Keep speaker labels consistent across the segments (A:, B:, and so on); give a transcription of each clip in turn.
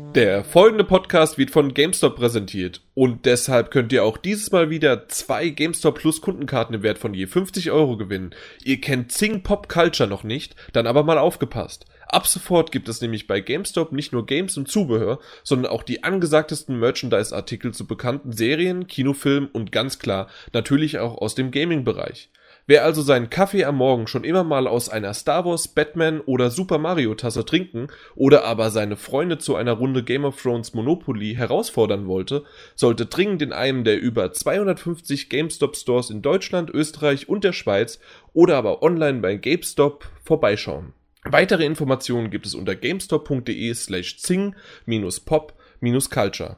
A: Der folgende Podcast wird von GameStop präsentiert und deshalb könnt ihr auch dieses Mal wieder zwei GameStop Plus Kundenkarten im Wert von je 50 Euro gewinnen. Ihr kennt Zing Pop Culture noch nicht, dann aber mal aufgepasst. Ab sofort gibt es nämlich bei GameStop nicht nur Games und Zubehör, sondern auch die angesagtesten Merchandise-Artikel zu bekannten Serien, Kinofilmen und ganz klar natürlich auch aus dem Gaming-Bereich. Wer also seinen Kaffee am Morgen schon immer mal aus einer Star Wars, Batman oder Super Mario Tasse trinken oder aber seine Freunde zu einer Runde Game of Thrones Monopoly herausfordern wollte, sollte dringend in einem der über 250 GameStop Stores in Deutschland, Österreich und der Schweiz oder aber online bei GameStop vorbeischauen. Weitere Informationen gibt es unter gamestop.de slash zing-pop-culture.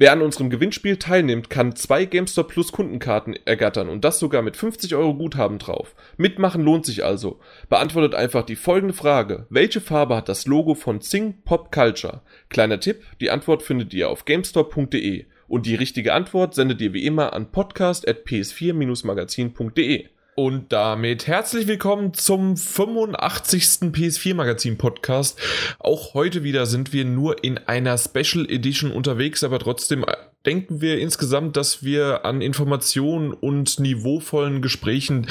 A: Wer an unserem Gewinnspiel teilnimmt, kann zwei GameStop Plus Kundenkarten ergattern und das sogar mit 50 Euro Guthaben drauf. Mitmachen lohnt sich also. Beantwortet einfach die folgende Frage. Welche Farbe hat das Logo von Zing Pop Culture? Kleiner Tipp, die Antwort findet ihr auf gamestop.de und die richtige Antwort sendet ihr wie immer an podcast.ps4-magazin.de. Und damit herzlich willkommen zum 85. PS4 Magazin Podcast. Auch heute wieder sind wir nur in einer Special Edition unterwegs, aber trotzdem denken wir insgesamt, dass wir an Informationen und niveauvollen Gesprächen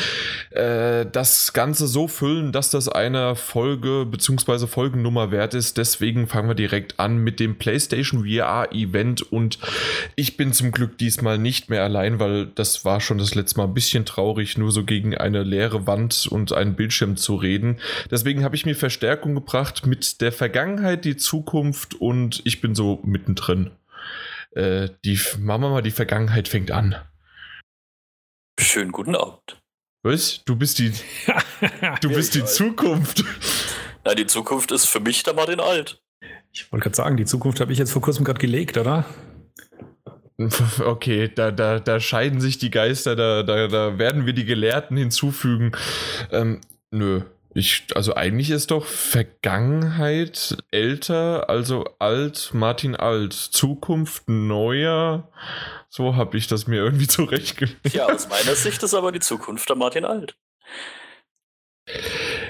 A: äh, das Ganze so füllen, dass das eine Folge bzw. Folgennummer wert ist. Deswegen fangen wir direkt an mit dem PlayStation VR Event und ich bin zum Glück diesmal nicht mehr allein, weil das war schon das letzte Mal ein bisschen traurig, nur so gegen eine leere Wand und einen Bildschirm zu reden. Deswegen habe ich mir Verstärkung gebracht mit der Vergangenheit, die Zukunft und ich bin so mittendrin äh, die, machen wir mal, die Vergangenheit fängt an.
B: Schönen guten Abend.
A: Was? Du bist die, du bist die Zukunft.
B: Na, die Zukunft ist für mich der Martin Alt.
C: Ich wollte gerade sagen, die Zukunft habe ich jetzt vor kurzem gerade gelegt, oder?
A: Okay, da, da, da scheiden sich die Geister, da, da, da werden wir die Gelehrten hinzufügen. Ähm, nö, ich, also eigentlich ist doch Vergangenheit älter, also alt, Martin alt, Zukunft neuer. So habe ich das mir irgendwie zurechtgelegt.
B: Ja, aus meiner Sicht ist aber die Zukunft der Martin alt.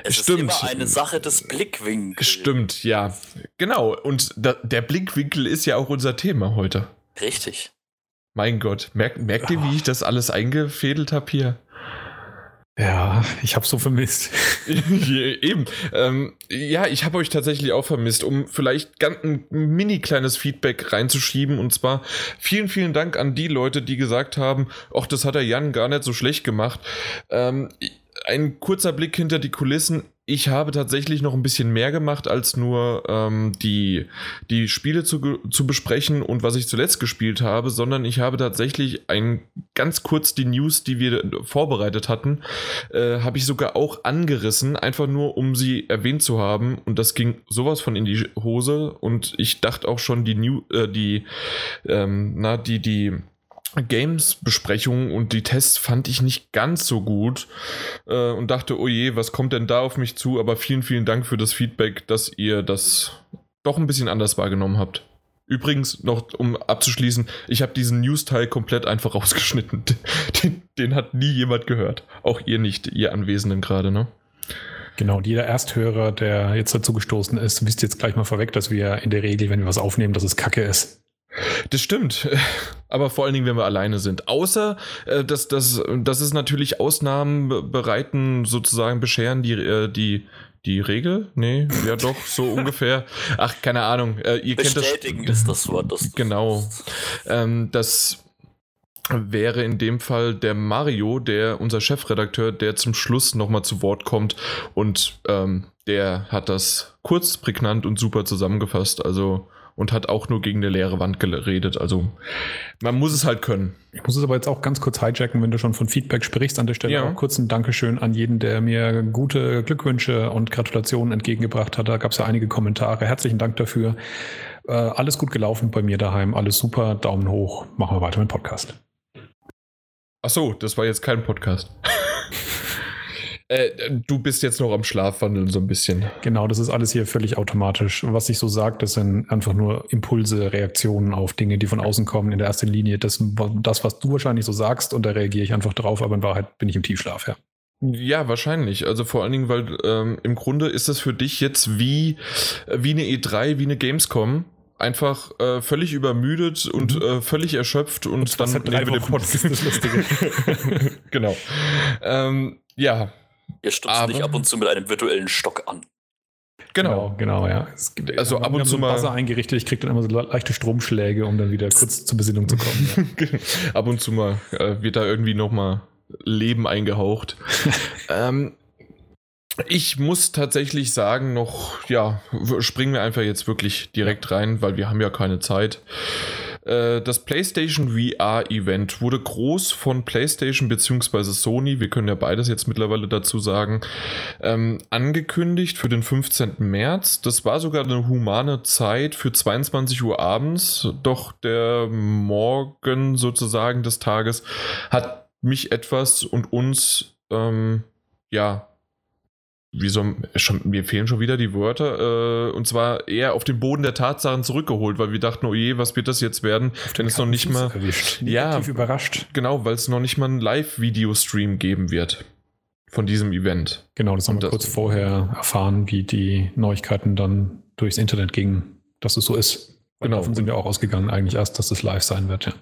B: Es
A: Stimmt.
B: ist immer eine Sache des Blickwinkels.
A: Stimmt, ja. Genau. Und da, der Blickwinkel ist ja auch unser Thema heute.
B: Richtig.
A: Mein Gott, merkt, merkt ihr, wie ich das alles eingefädelt habe hier?
C: Ja, ich habe so vermisst.
A: Eben. Ähm, ja, ich habe euch tatsächlich auch vermisst, um vielleicht ganz ein mini kleines Feedback reinzuschieben. Und zwar vielen, vielen Dank an die Leute, die gesagt haben, ach, das hat der Jan gar nicht so schlecht gemacht. Ähm, ein kurzer Blick hinter die Kulissen. Ich habe tatsächlich noch ein bisschen mehr gemacht, als nur ähm, die, die Spiele zu, zu besprechen und was ich zuletzt gespielt habe, sondern ich habe tatsächlich ein ganz kurz die News, die wir vorbereitet hatten, äh, habe ich sogar auch angerissen, einfach nur um sie erwähnt zu haben. Und das ging sowas von in die Hose. Und ich dachte auch schon, die New, äh, die, ähm, na, die, die Games-Besprechungen und die Tests fand ich nicht ganz so gut äh, und dachte, oh je, was kommt denn da auf mich zu? Aber vielen, vielen Dank für das Feedback, dass ihr das doch ein bisschen anders wahrgenommen habt. Übrigens, noch um abzuschließen, ich habe diesen News-Teil komplett einfach rausgeschnitten. Den, den, hat nie jemand gehört. Auch ihr nicht, ihr Anwesenden gerade, ne?
C: Genau, und jeder Ersthörer, der jetzt dazu gestoßen ist, wisst jetzt gleich mal vorweg, dass wir in der Regel, wenn wir was aufnehmen, dass es Kacke ist.
A: Das stimmt, aber vor allen Dingen, wenn wir alleine sind. Außer, äh, dass, dass, dass es natürlich Ausnahmen bereiten, sozusagen bescheren die, äh, die, die Regel? Nee, ja doch, so ungefähr. Ach, keine Ahnung.
B: Äh, ihr Bestätigen kennt das, ist das Wort. Das
A: genau. Ähm, das wäre in dem Fall der Mario, der unser Chefredakteur, der zum Schluss nochmal zu Wort kommt und ähm, der hat das kurz, prägnant und super zusammengefasst. Also und hat auch nur gegen eine leere Wand geredet. Also man muss es halt können.
C: Ich muss es aber jetzt auch ganz kurz hijacken, wenn du schon von Feedback sprichst. An der Stelle ja. auch kurz ein Dankeschön an jeden, der mir gute Glückwünsche und Gratulationen entgegengebracht hat. Da gab es ja einige Kommentare. Herzlichen Dank dafür. Äh, alles gut gelaufen bei mir daheim. Alles super. Daumen hoch. Machen wir weiter mit dem Podcast.
A: Ach so, das war jetzt kein Podcast. Äh, du bist jetzt noch am Schlafwandeln so ein bisschen.
C: Genau, das ist alles hier völlig automatisch. Was ich so sage, das sind einfach nur Impulse, Reaktionen auf Dinge, die von außen kommen. In der ersten Linie das, das was du wahrscheinlich so sagst und da reagiere ich einfach drauf, aber in Wahrheit bin ich im Tiefschlaf, ja.
A: Ja, wahrscheinlich. Also vor allen Dingen, weil ähm, im Grunde ist das für dich jetzt wie, wie eine E3, wie eine Gamescom einfach äh, völlig übermüdet und mhm. äh, völlig erschöpft und, und dann
C: nehmen wir den Podcast. Das ist das Lustige.
A: genau. Ähm, ja.
B: Ihr stutzt dich ab und zu mit einem virtuellen Stock an.
C: Genau, genau, genau ja.
A: Gibt, also ab und zu so
C: mal Wasser eingerichtet. Ich kriege dann immer so leichte Stromschläge, um dann wieder kurz zur Besinnung zu kommen. Ja.
A: Genau. ab und zu mal äh, wird da irgendwie noch mal Leben eingehaucht. ähm, ich muss tatsächlich sagen, noch, ja, springen wir einfach jetzt wirklich direkt rein, weil wir haben ja keine Zeit. Äh, das PlayStation VR Event wurde groß von PlayStation bzw. Sony, wir können ja beides jetzt mittlerweile dazu sagen, ähm, angekündigt für den 15. März. Das war sogar eine humane Zeit für 22 Uhr abends, doch der Morgen sozusagen des Tages hat mich etwas und uns ähm, ja wie so, schon, mir fehlen schon wieder die Wörter, äh, und zwar eher auf den Boden der Tatsachen zurückgeholt, weil wir dachten, oh je, was wird das jetzt werden, wenn es noch nicht mal, ja,
C: überrascht.
A: Genau, weil es noch nicht mal einen Live-Video-Stream geben wird von diesem Event.
C: Genau, das haben wir kurz vorher erfahren, wie die Neuigkeiten dann durchs Internet gingen, dass es so ist. Genau. Davon sind wir auch ausgegangen, eigentlich erst, dass es live sein wird, ja.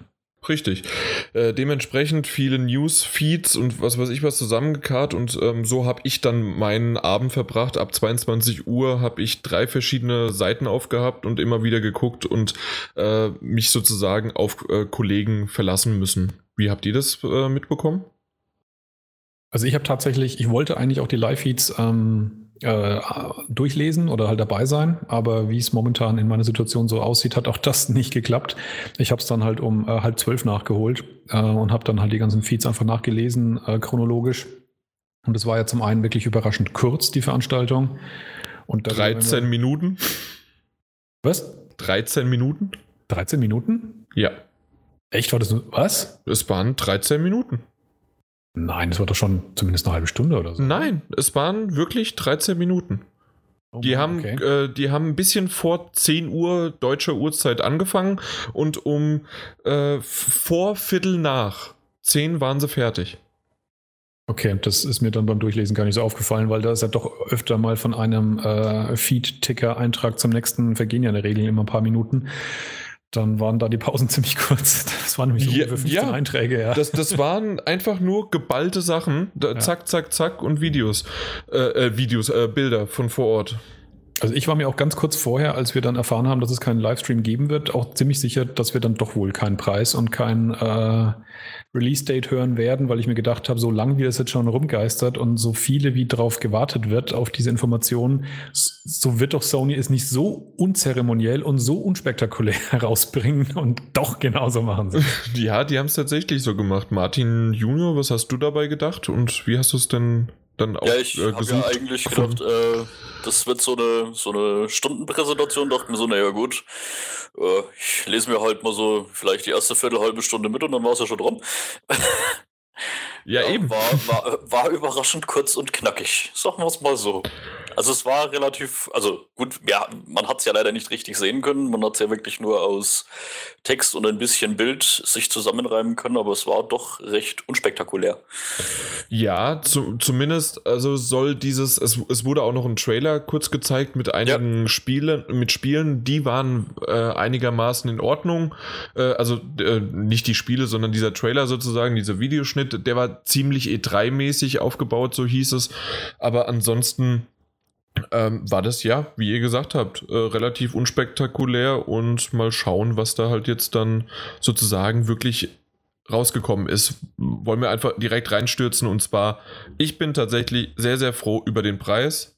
A: Richtig. Äh, dementsprechend viele News-Feeds und was weiß ich was zusammengekarrt und ähm, so habe ich dann meinen Abend verbracht. Ab 22 Uhr habe ich drei verschiedene Seiten aufgehabt und immer wieder geguckt und äh, mich sozusagen auf äh, Kollegen verlassen müssen. Wie habt ihr das äh, mitbekommen?
C: Also ich habe tatsächlich, ich wollte eigentlich auch die Live-Feeds ähm äh, durchlesen oder halt dabei sein. Aber wie es momentan in meiner Situation so aussieht, hat auch das nicht geklappt. Ich habe es dann halt um äh, halb zwölf nachgeholt äh, und habe dann halt die ganzen Feeds einfach nachgelesen, äh, chronologisch. Und es war ja zum einen wirklich überraschend kurz, die Veranstaltung.
A: Und 13 wir, Minuten.
C: Was?
A: 13 Minuten?
C: 13 Minuten?
A: Ja.
C: Echt, war das was?
A: Es waren 13 Minuten.
C: Nein, das war doch schon zumindest eine halbe Stunde oder so.
A: Nein, es waren wirklich 13 Minuten. Oh, die, haben, okay. äh, die haben ein bisschen vor 10 Uhr deutscher Uhrzeit angefangen und um äh, vor Viertel nach 10 waren sie fertig.
C: Okay, das ist mir dann beim Durchlesen gar nicht so aufgefallen, weil da ist ja doch öfter mal von einem äh, Feed-Ticker-Eintrag zum nächsten vergehen ja in der Regel immer ein paar Minuten dann waren da die Pausen ziemlich kurz. Das waren nämlich
A: ja, ungefähr 15 ja, Einträge, ja. Das, das waren einfach nur geballte Sachen. Da, zack, zack, zack und Videos. Äh, äh, Videos, äh, Bilder von vor Ort.
C: Also ich war mir auch ganz kurz vorher, als wir dann erfahren haben, dass es keinen Livestream geben wird, auch ziemlich sicher, dass wir dann doch wohl keinen Preis und kein äh, Release-Date hören werden, weil ich mir gedacht habe, so lange wie das jetzt schon rumgeistert und so viele wie drauf gewartet wird auf diese Informationen, so wird doch Sony es nicht so unzeremoniell und so unspektakulär herausbringen und doch genauso machen sie.
A: Ja, die haben es tatsächlich so gemacht. Martin Junior, was hast du dabei gedacht und wie hast du es denn dann auch
B: Ja, ich äh, habe ja eigentlich gedacht, äh, das wird so eine, so eine Stundenpräsentation. Dachte mir so, naja gut, äh, ich lese mir halt mal so vielleicht die erste Viertel, halbe Stunde mit und dann war es ja schon rum.
A: ja, ja, eben.
B: War, war, war überraschend kurz und knackig. Sagen wir es mal so. Also es war relativ, also gut, ja, man hat es ja leider nicht richtig sehen können. Man hat es ja wirklich nur aus Text und ein bisschen Bild sich zusammenreimen können, aber es war doch recht unspektakulär.
A: Ja, zu, zumindest, also soll dieses, es, es wurde auch noch ein Trailer kurz gezeigt mit einigen ja. Spielen, mit Spielen, die waren äh, einigermaßen in Ordnung. Äh, also äh, nicht die Spiele, sondern dieser Trailer sozusagen, dieser Videoschnitt, der war ziemlich E3-mäßig aufgebaut, so hieß es. Aber ansonsten ähm, war das ja, wie ihr gesagt habt, äh, relativ unspektakulär und mal schauen, was da halt jetzt dann sozusagen wirklich rausgekommen ist. Wollen wir einfach direkt reinstürzen und zwar, ich bin tatsächlich sehr, sehr froh über den Preis.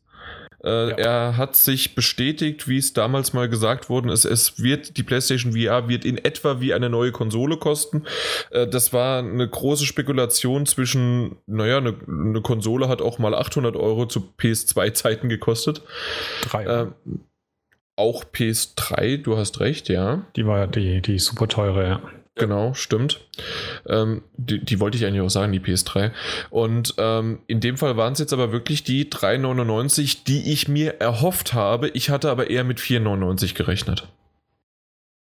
A: Äh, ja. Er hat sich bestätigt, wie es damals mal gesagt worden ist. Es wird, die PlayStation VR wird in etwa wie eine neue Konsole kosten. Äh, das war eine große Spekulation zwischen, naja, eine, eine Konsole hat auch mal 800 Euro zu PS2-Zeiten gekostet.
C: Drei. Äh,
A: auch PS3, du hast recht, ja.
C: Die war ja die, die super teure, ja.
A: Genau, stimmt. Ähm, die, die, wollte ich eigentlich auch sagen, die PS3. Und ähm, in dem Fall waren es jetzt aber wirklich die 3,99, die ich mir erhofft habe. Ich hatte aber eher mit 4,99 gerechnet.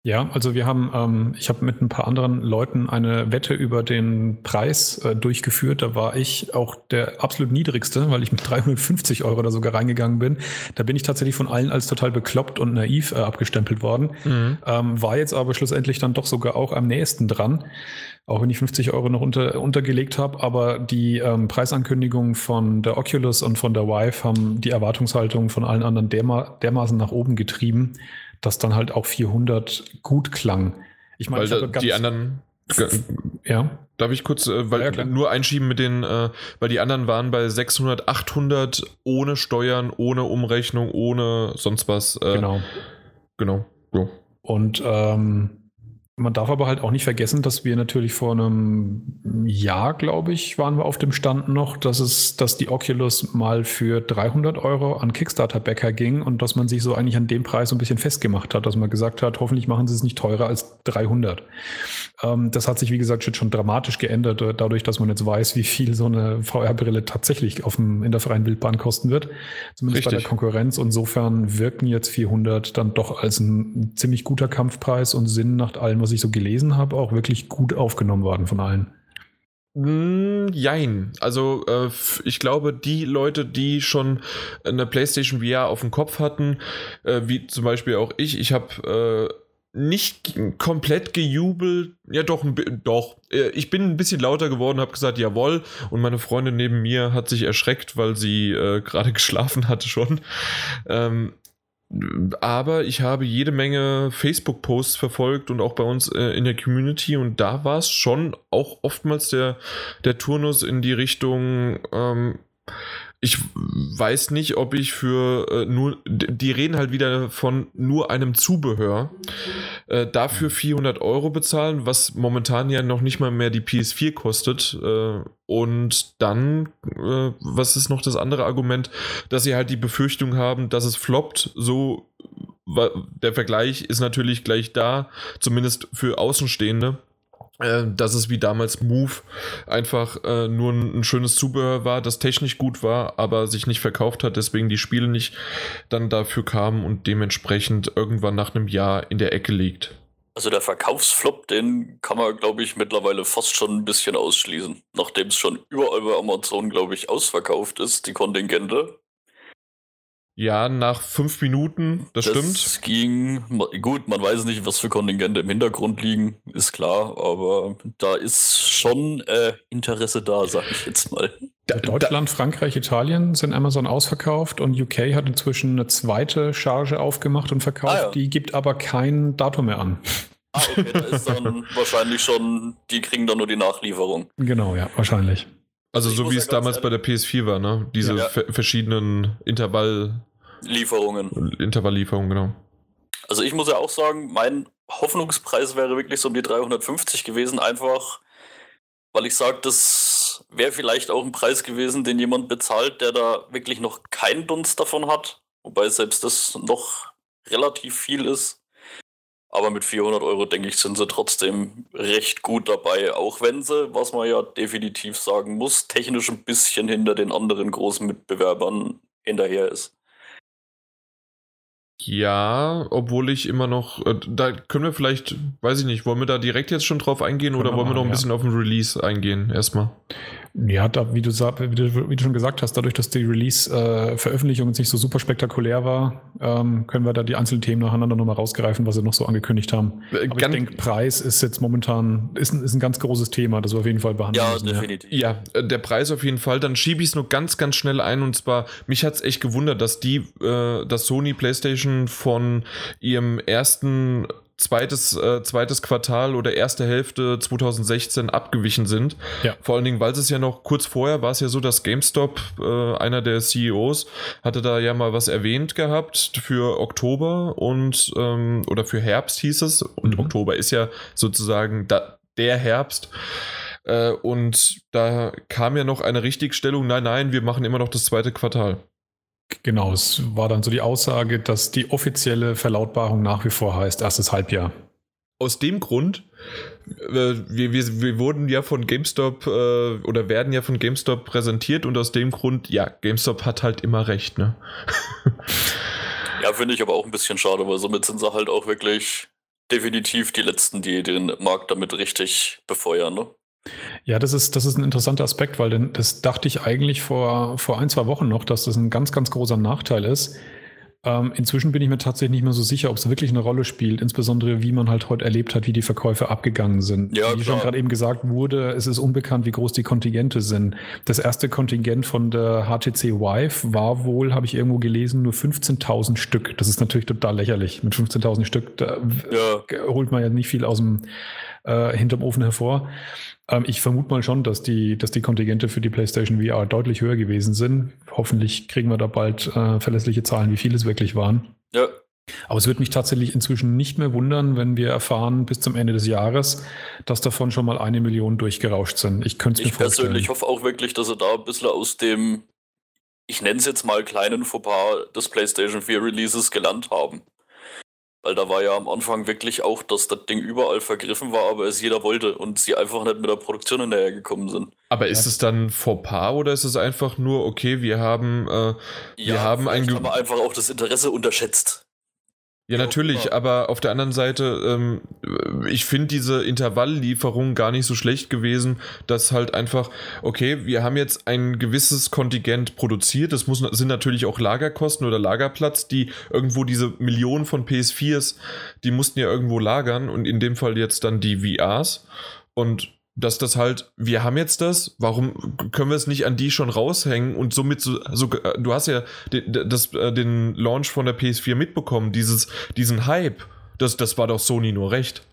C: Ja, also wir haben, ähm, ich habe mit ein paar anderen Leuten eine Wette über den Preis äh, durchgeführt. Da war ich auch der absolut niedrigste, weil ich mit 350 Euro da sogar reingegangen bin. Da bin ich tatsächlich von allen als total bekloppt und naiv äh, abgestempelt worden. Mhm. Ähm, war jetzt aber schlussendlich dann doch sogar auch am nächsten dran. Auch wenn ich 50 Euro noch unter, untergelegt habe, aber die ähm, Preisankündigungen von der Oculus und von der Vive haben die Erwartungshaltung von allen anderen derma dermaßen nach oben getrieben, dass dann halt auch 400 gut klang.
A: Ich meine, ich die anderen ja. Darf ich kurz, äh, weil ja, nur einschieben mit den, äh, weil die anderen waren bei 600, 800 ohne Steuern, ohne Umrechnung, ohne sonst was.
C: Äh, genau.
A: Genau.
C: So. Und ähm, man darf aber halt auch nicht vergessen, dass wir natürlich vor einem Jahr, glaube ich, waren wir auf dem Stand noch, dass es, dass die Oculus mal für 300 Euro an Kickstarter-Bäcker ging und dass man sich so eigentlich an dem Preis so ein bisschen festgemacht hat, dass man gesagt hat, hoffentlich machen sie es nicht teurer als 300. Ähm, das hat sich, wie gesagt, schon dramatisch geändert, äh, dadurch, dass man jetzt weiß, wie viel so eine VR-Brille tatsächlich auf dem, in der freien Wildbahn kosten wird. Zumindest Richtig. bei der Konkurrenz. Insofern wirken jetzt 400 dann doch als ein ziemlich guter Kampfpreis und Sinn nach allem, was ich so gelesen habe, auch wirklich gut aufgenommen worden von allen.
A: Hm, jein. Also äh, ich glaube, die Leute, die schon eine PlayStation VR auf dem Kopf hatten, äh, wie zum Beispiel auch ich, ich habe äh, nicht komplett gejubelt. Ja, doch, doch. Äh, ich bin ein bisschen lauter geworden, habe gesagt, jawohl. Und meine Freundin neben mir hat sich erschreckt, weil sie äh, gerade geschlafen hatte schon. Ähm, aber ich habe jede Menge Facebook-Posts verfolgt und auch bei uns äh, in der Community. Und da war es schon auch oftmals der, der Turnus in die Richtung, ähm, ich weiß nicht, ob ich für äh, nur, die reden halt wieder von nur einem Zubehör, äh, dafür 400 Euro bezahlen, was momentan ja noch nicht mal mehr die PS4 kostet. Äh, und dann, äh, was ist noch das andere Argument, dass sie halt die Befürchtung haben, dass es floppt, so der Vergleich ist natürlich gleich da, zumindest für Außenstehende dass es wie damals Move einfach äh, nur ein, ein, schönes Zubehör war, das technisch gut war, aber sich nicht verkauft hat, deswegen die Spiele nicht dann dafür kamen und dementsprechend irgendwann nach einem Jahr in der Ecke liegt.
B: Also der Verkaufsflop, den kann man, glaube ich, mittlerweile fast schon ein bisschen ausschließen. Nachdem es schon überall bei Amazon, glaube ich, ausverkauft ist, die Kontingente.
A: Ja, nach fünf Minuten, das, das stimmt.
B: Es ging, gut, man weiß nicht, was für Kontingente im Hintergrund liegen, ist klar, aber da ist schon äh, Interesse da, sag ich jetzt mal.
C: Deutschland, Frankreich, Italien sind Amazon ausverkauft und UK hat inzwischen eine zweite Charge aufgemacht und verkauft, ah, ja. die gibt aber kein Datum mehr an.
B: Ah, okay, da ist dann wahrscheinlich schon, die kriegen dann nur die Nachlieferung.
C: Genau, ja, wahrscheinlich.
A: Also so wie es damals bei der PS4 war, ne? Diese ja. verschiedenen Intervalllieferungen. Intervalllieferungen, genau.
B: Also ich muss ja auch sagen, mein Hoffnungspreis wäre wirklich so um die 350 gewesen, einfach weil ich sage, das wäre vielleicht auch ein Preis gewesen, den jemand bezahlt, der da wirklich noch keinen Dunst davon hat. Wobei selbst das noch relativ viel ist. Aber mit 400 Euro, denke ich, sind sie trotzdem recht gut dabei. Auch wenn sie, was man ja definitiv sagen muss, technisch ein bisschen hinter den anderen großen Mitbewerbern hinterher ist.
A: Ja, obwohl ich immer noch, äh, da können wir vielleicht, weiß ich nicht, wollen wir da direkt jetzt schon drauf eingehen können oder wollen wir noch ein ja. bisschen auf den Release eingehen erstmal?
C: Ja, da, wie, du, wie, du, wie du schon gesagt hast, dadurch, dass die Release-Veröffentlichung äh, nicht so super spektakulär war, ähm, können wir da die einzelnen Themen nacheinander nochmal rausgreifen, was sie noch so angekündigt haben. Äh, Aber ich denke, Preis ist jetzt momentan ist ein, ist ein ganz großes Thema, das wir auf jeden Fall behandeln
A: ja,
C: müssen.
A: Definitiv. Ja, ja der Preis auf jeden Fall. Dann schiebe ich es nur ganz, ganz schnell ein und zwar, mich hat es echt gewundert, dass die, äh, dass Sony PlayStation von ihrem ersten zweites, äh, zweites Quartal oder erste Hälfte 2016 abgewichen sind. Ja. Vor allen Dingen, weil es ja noch kurz vorher war es ja so, dass GameStop, äh, einer der CEOs, hatte da ja mal was erwähnt gehabt für Oktober und ähm, oder für Herbst hieß es. Und mhm. Oktober ist ja sozusagen da, der Herbst. Äh, und da kam ja noch eine Richtigstellung, nein, nein, wir machen immer noch das zweite Quartal.
C: Genau, es war dann so die Aussage, dass die offizielle Verlautbarung nach wie vor heißt, erstes Halbjahr.
A: Aus dem Grund, äh, wir, wir, wir wurden ja von GameStop äh, oder werden ja von GameStop präsentiert und aus dem Grund, ja, GameStop hat halt immer recht, ne?
B: ja, finde ich aber auch ein bisschen schade, weil somit sind sie halt auch wirklich definitiv die letzten, die den Markt damit richtig befeuern. Ne?
C: Ja, das ist, das ist ein interessanter Aspekt, weil das dachte ich eigentlich vor, vor ein, zwei Wochen noch, dass das ein ganz, ganz großer Nachteil ist. Ähm, inzwischen bin ich mir tatsächlich nicht mehr so sicher, ob es wirklich eine Rolle spielt, insbesondere wie man halt heute erlebt hat, wie die Verkäufe abgegangen sind. Ja, wie schon gerade eben gesagt wurde, es ist unbekannt, wie groß die Kontingente sind. Das erste Kontingent von der HTC Vive war wohl, habe ich irgendwo gelesen, nur 15.000 Stück. Das ist natürlich total lächerlich. Mit 15.000 Stück da ja. holt man ja nicht viel aus dem äh, hinterm Ofen hervor. Ähm, ich vermute mal schon, dass die, dass die Kontingente für die PlayStation VR deutlich höher gewesen sind. Hoffentlich kriegen wir da bald äh, verlässliche Zahlen, wie viele es wirklich waren. Ja. Aber es würde mich tatsächlich inzwischen nicht mehr wundern, wenn wir erfahren bis zum Ende des Jahres, dass davon schon mal eine Million durchgerauscht sind. Ich könnte es mir
B: vorstellen. Ich persönlich hoffe auch wirklich, dass sie da ein bisschen aus dem, ich nenne es jetzt mal kleinen Fauxpas des PlayStation 4 Releases gelernt haben. Weil da war ja am Anfang wirklich auch, dass das Ding überall vergriffen war, aber es jeder wollte und sie einfach nicht mit der Produktion hinterhergekommen sind.
A: Aber ist es dann Fauxpas oder ist es einfach nur, okay, wir haben, äh, wir ja, haben ein.
B: haben einfach auch das Interesse unterschätzt.
A: Ja, natürlich, ja. aber auf der anderen Seite, ähm, ich finde diese Intervalllieferung gar nicht so schlecht gewesen, dass halt einfach, okay, wir haben jetzt ein gewisses Kontingent produziert, das muss, sind natürlich auch Lagerkosten oder Lagerplatz, die irgendwo diese Millionen von PS4s, die mussten ja irgendwo lagern und in dem Fall jetzt dann die VRs und dass das halt, wir haben jetzt das, warum können wir es nicht an die schon raushängen und somit so, also du hast ja den, das, äh, den Launch von der PS4 mitbekommen, dieses, diesen Hype, das, das war doch Sony nur recht.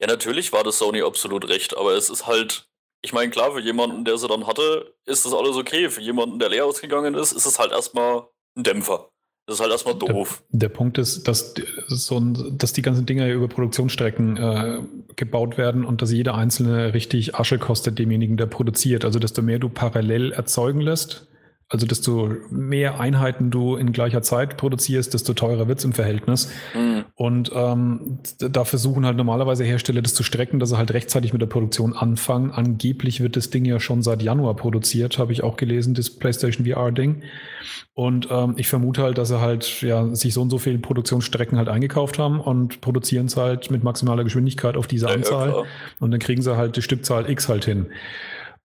B: Ja, natürlich war das Sony absolut recht, aber es ist halt, ich meine, klar, für jemanden, der sie dann hatte, ist das alles okay. Für jemanden, der leer ausgegangen ist, ist es halt erstmal ein Dämpfer. Das ist halt erstmal doof.
C: Der, der Punkt ist, dass, so ein, dass die ganzen Dinger über Produktionsstrecken äh, gebaut werden und dass jeder einzelne richtig Asche kostet demjenigen, der produziert. Also desto mehr du parallel erzeugen lässt, also desto mehr Einheiten du in gleicher Zeit produzierst, desto teurer wird es im Verhältnis. Mhm. Und ähm, da versuchen halt normalerweise Hersteller das zu strecken, dass sie halt rechtzeitig mit der Produktion anfangen. Angeblich wird das Ding ja schon seit Januar produziert, habe ich auch gelesen, das PlayStation VR-Ding. Und ähm, ich vermute halt, dass sie halt ja sich so und so viele Produktionsstrecken halt eingekauft haben und produzieren es halt mit maximaler Geschwindigkeit auf diese Anzahl. Ja, und dann kriegen sie halt die Stückzahl X halt hin.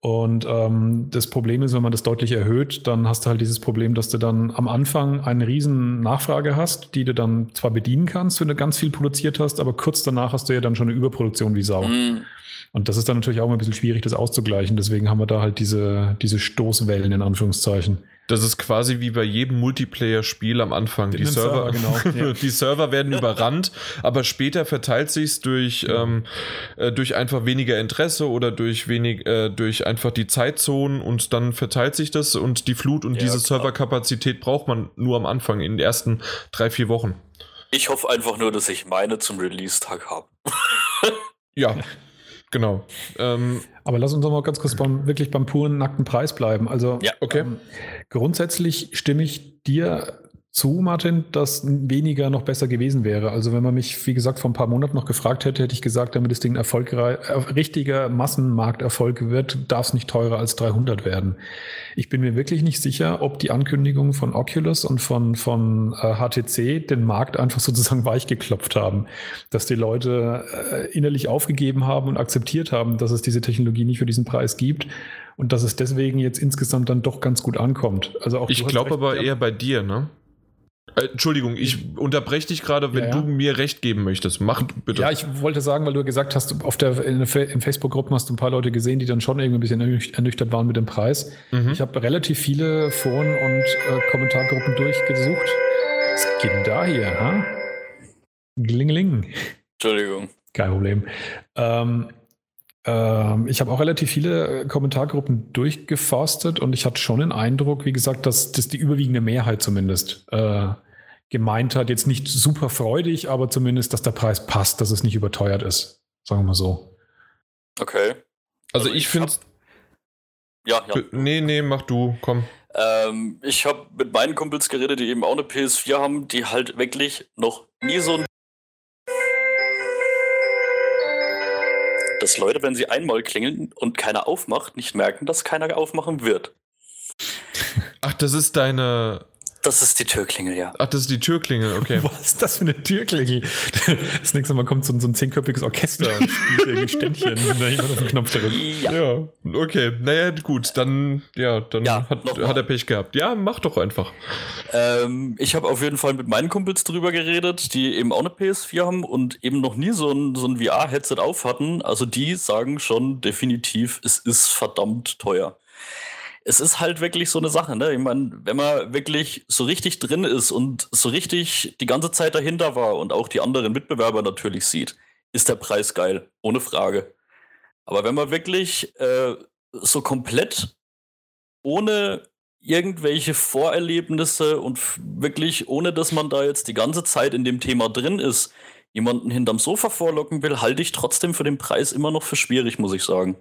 C: Und ähm, das Problem ist, wenn man das deutlich erhöht, dann hast du halt dieses Problem, dass du dann am Anfang eine riesen Nachfrage hast, die du dann zwar bedienen kannst, wenn du ganz viel produziert hast, aber kurz danach hast du ja dann schon eine Überproduktion wie Sau. Mhm. Und das ist dann natürlich auch mal ein bisschen schwierig, das auszugleichen. Deswegen haben wir da halt diese, diese Stoßwellen in Anführungszeichen.
A: Das ist quasi wie bei jedem Multiplayer-Spiel am Anfang. Die Server, Server, genau. die Server werden überrannt, aber später verteilt sich durch, ja. ähm, äh, durch einfach weniger Interesse oder durch wenig, äh, durch einfach die Zeitzonen und dann verteilt sich das und die Flut und ja, diese Serverkapazität braucht man nur am Anfang, in den ersten drei, vier Wochen.
B: Ich hoffe einfach nur, dass ich meine zum Release-Tag habe.
A: ja. Genau.
C: Ähm, Aber lass uns doch mal ganz kurz beim, wirklich beim puren nackten Preis bleiben. Also
A: ja, okay. Ähm,
C: grundsätzlich stimme ich dir zu, Martin, dass weniger noch besser gewesen wäre. Also wenn man mich, wie gesagt, vor ein paar Monaten noch gefragt hätte, hätte ich gesagt, damit das Ding erfolgreich, äh, richtiger Massenmarkterfolg wird, darf es nicht teurer als 300 werden. Ich bin mir wirklich nicht sicher, ob die Ankündigungen von Oculus und von, von äh, HTC den Markt einfach sozusagen weichgeklopft haben, dass die Leute äh, innerlich aufgegeben haben und akzeptiert haben, dass es diese Technologie nicht für diesen Preis gibt und dass es deswegen jetzt insgesamt dann doch ganz gut ankommt.
A: Also auch ich glaube aber eher bei dir, ne? Äh, Entschuldigung, ich unterbreche dich gerade, wenn ja, ja. du mir recht geben möchtest. Mach bitte.
C: Ja, ich wollte sagen, weil du gesagt hast, auf der, in, in Facebook-Gruppen hast du ein paar Leute gesehen, die dann schon irgendwie ein bisschen ernüchtert waren mit dem Preis. Mhm. Ich habe relativ viele Foren und äh, Kommentargruppen durchgesucht. Was geht denn da hier? Ha? Glingeling.
B: Entschuldigung.
C: Kein Problem. Ähm, ähm, ich habe auch relativ viele äh, Kommentargruppen durchgeforstet und ich hatte schon den Eindruck, wie gesagt, dass das die überwiegende Mehrheit zumindest äh, gemeint hat, jetzt nicht super freudig, aber zumindest, dass der Preis passt, dass es nicht überteuert ist. Sagen wir mal so.
B: Okay.
A: Also, also ich, ich finde.
B: Ja, ja.
A: Nee, nee, mach du, komm.
B: Ähm, ich habe mit meinen Kumpels geredet, die eben auch eine PS4 haben, die halt wirklich noch nie so ein dass Leute, wenn sie einmal klingeln und keiner aufmacht, nicht merken, dass keiner aufmachen wird.
A: Ach, das ist deine.
B: Das ist die Türklingel, ja.
A: Ach, das ist die Türklingel, okay.
C: Was ist das für eine Türklingel? Das nächste Mal kommt so, so ein zehnköpfiges Orchester und spielt irgendwie Ständchen, da jemand auf den Knopf drückt.
A: Ja. ja. okay. Naja, gut, dann, ja, dann ja, hat, hat er Pech gehabt. Ja, mach doch einfach.
B: Ähm, ich habe auf jeden Fall mit meinen Kumpels drüber geredet, die eben auch eine PS4 haben und eben noch nie so ein, so ein VR-Headset auf hatten. Also die sagen schon definitiv, es ist verdammt teuer es ist halt wirklich so eine Sache, ne? Ich meine, wenn man wirklich so richtig drin ist und so richtig die ganze Zeit dahinter war und auch die anderen Mitbewerber natürlich sieht, ist der Preis geil, ohne Frage. Aber wenn man wirklich äh, so komplett ohne irgendwelche Vorerlebnisse und wirklich ohne, dass man da jetzt die ganze Zeit in dem Thema drin ist, jemanden hinterm Sofa vorlocken will, halte ich trotzdem für den Preis immer noch für schwierig, muss ich sagen.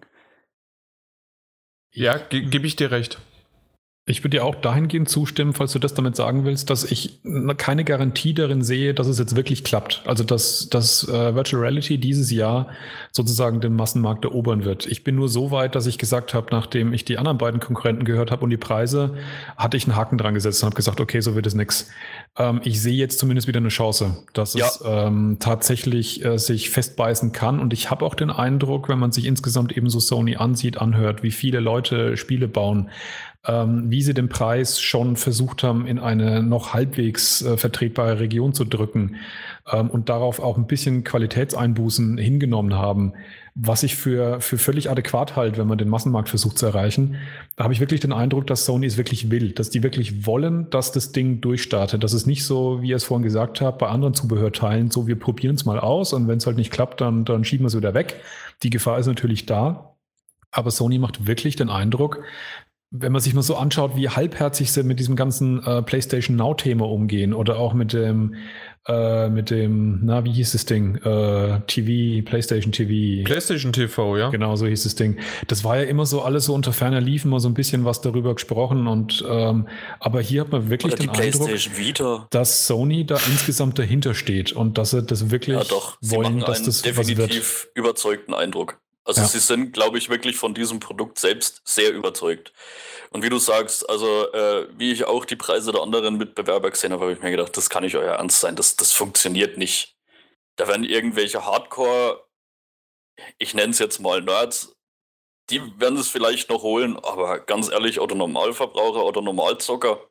A: Ja, ge gebe ich dir recht.
C: Ich würde dir auch dahingehend zustimmen, falls du das damit sagen willst, dass ich keine Garantie darin sehe, dass es jetzt wirklich klappt. Also dass, dass äh, Virtual Reality dieses Jahr sozusagen den Massenmarkt erobern wird. Ich bin nur so weit, dass ich gesagt habe, nachdem ich die anderen beiden Konkurrenten gehört habe und die Preise, hatte ich einen Haken dran gesetzt und habe gesagt, okay, so wird es nix. Ähm, ich sehe jetzt zumindest wieder eine Chance, dass ja. es ähm, tatsächlich äh, sich festbeißen kann. Und ich habe auch den Eindruck, wenn man sich insgesamt eben so Sony ansieht, anhört, wie viele Leute Spiele bauen, ähm, wie sie den Preis schon versucht haben, in eine noch halbwegs äh, vertretbare Region zu drücken ähm, und darauf auch ein bisschen Qualitätseinbußen hingenommen haben, was ich für, für völlig adäquat halte, wenn man den Massenmarkt versucht zu erreichen. Da habe ich wirklich den Eindruck, dass Sony es wirklich will, dass die wirklich wollen, dass das Ding durchstartet. Das ist nicht so, wie ihr es vorhin gesagt habt, bei anderen Zubehörteilen, so wir probieren es mal aus und wenn es halt nicht klappt, dann, dann schieben wir es wieder weg. Die Gefahr ist natürlich da. Aber Sony macht wirklich den Eindruck, wenn man sich mal so anschaut, wie halbherzig sie mit diesem ganzen äh, PlayStation Now-Thema umgehen oder auch mit dem, äh, mit dem, na, wie hieß das Ding? Äh, TV, PlayStation TV.
A: PlayStation TV, ja.
C: Genau, so hieß das Ding. Das war ja immer so alles so unter ferner Liefen, mal so ein bisschen was darüber gesprochen und ähm, aber hier hat man wirklich den Eindruck,
B: Vita.
C: dass Sony da insgesamt dahinter steht und dass sie das wirklich ja,
B: doch. Sie wollen, dass das definitiv überzeugten Eindruck. Also ja. sie sind, glaube ich, wirklich von diesem Produkt selbst sehr überzeugt. Und wie du sagst, also äh, wie ich auch die Preise der anderen Mitbewerber gesehen habe, habe ich mir gedacht, das kann nicht euer Ernst sein, das, das funktioniert nicht. Da werden irgendwelche Hardcore, ich nenne es jetzt mal Nerds, die werden es vielleicht noch holen, aber ganz ehrlich, oder Normalverbraucher oder Normalzocker,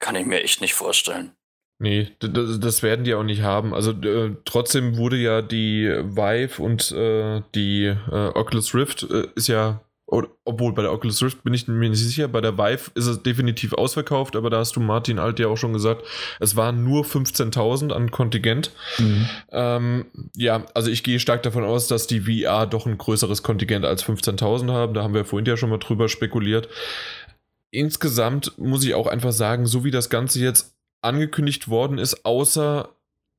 B: kann ich mir echt nicht vorstellen.
A: Nee, das, das, werden die auch nicht haben. Also äh, trotzdem wurde ja die Vive und äh, die äh, Oculus Rift äh, ist ja, obwohl bei der Oculus Rift bin ich mir nicht sicher, bei der Vive ist es definitiv ausverkauft, aber da hast du Martin Alt ja auch schon gesagt, es waren nur 15.000 an Kontingent. Mhm. Ähm, ja, also ich gehe stark davon aus, dass die VR doch ein größeres Kontingent als 15.000 haben. Da haben wir vorhin ja schon mal drüber spekuliert. Insgesamt muss ich auch einfach sagen, so wie das Ganze jetzt angekündigt worden ist, außer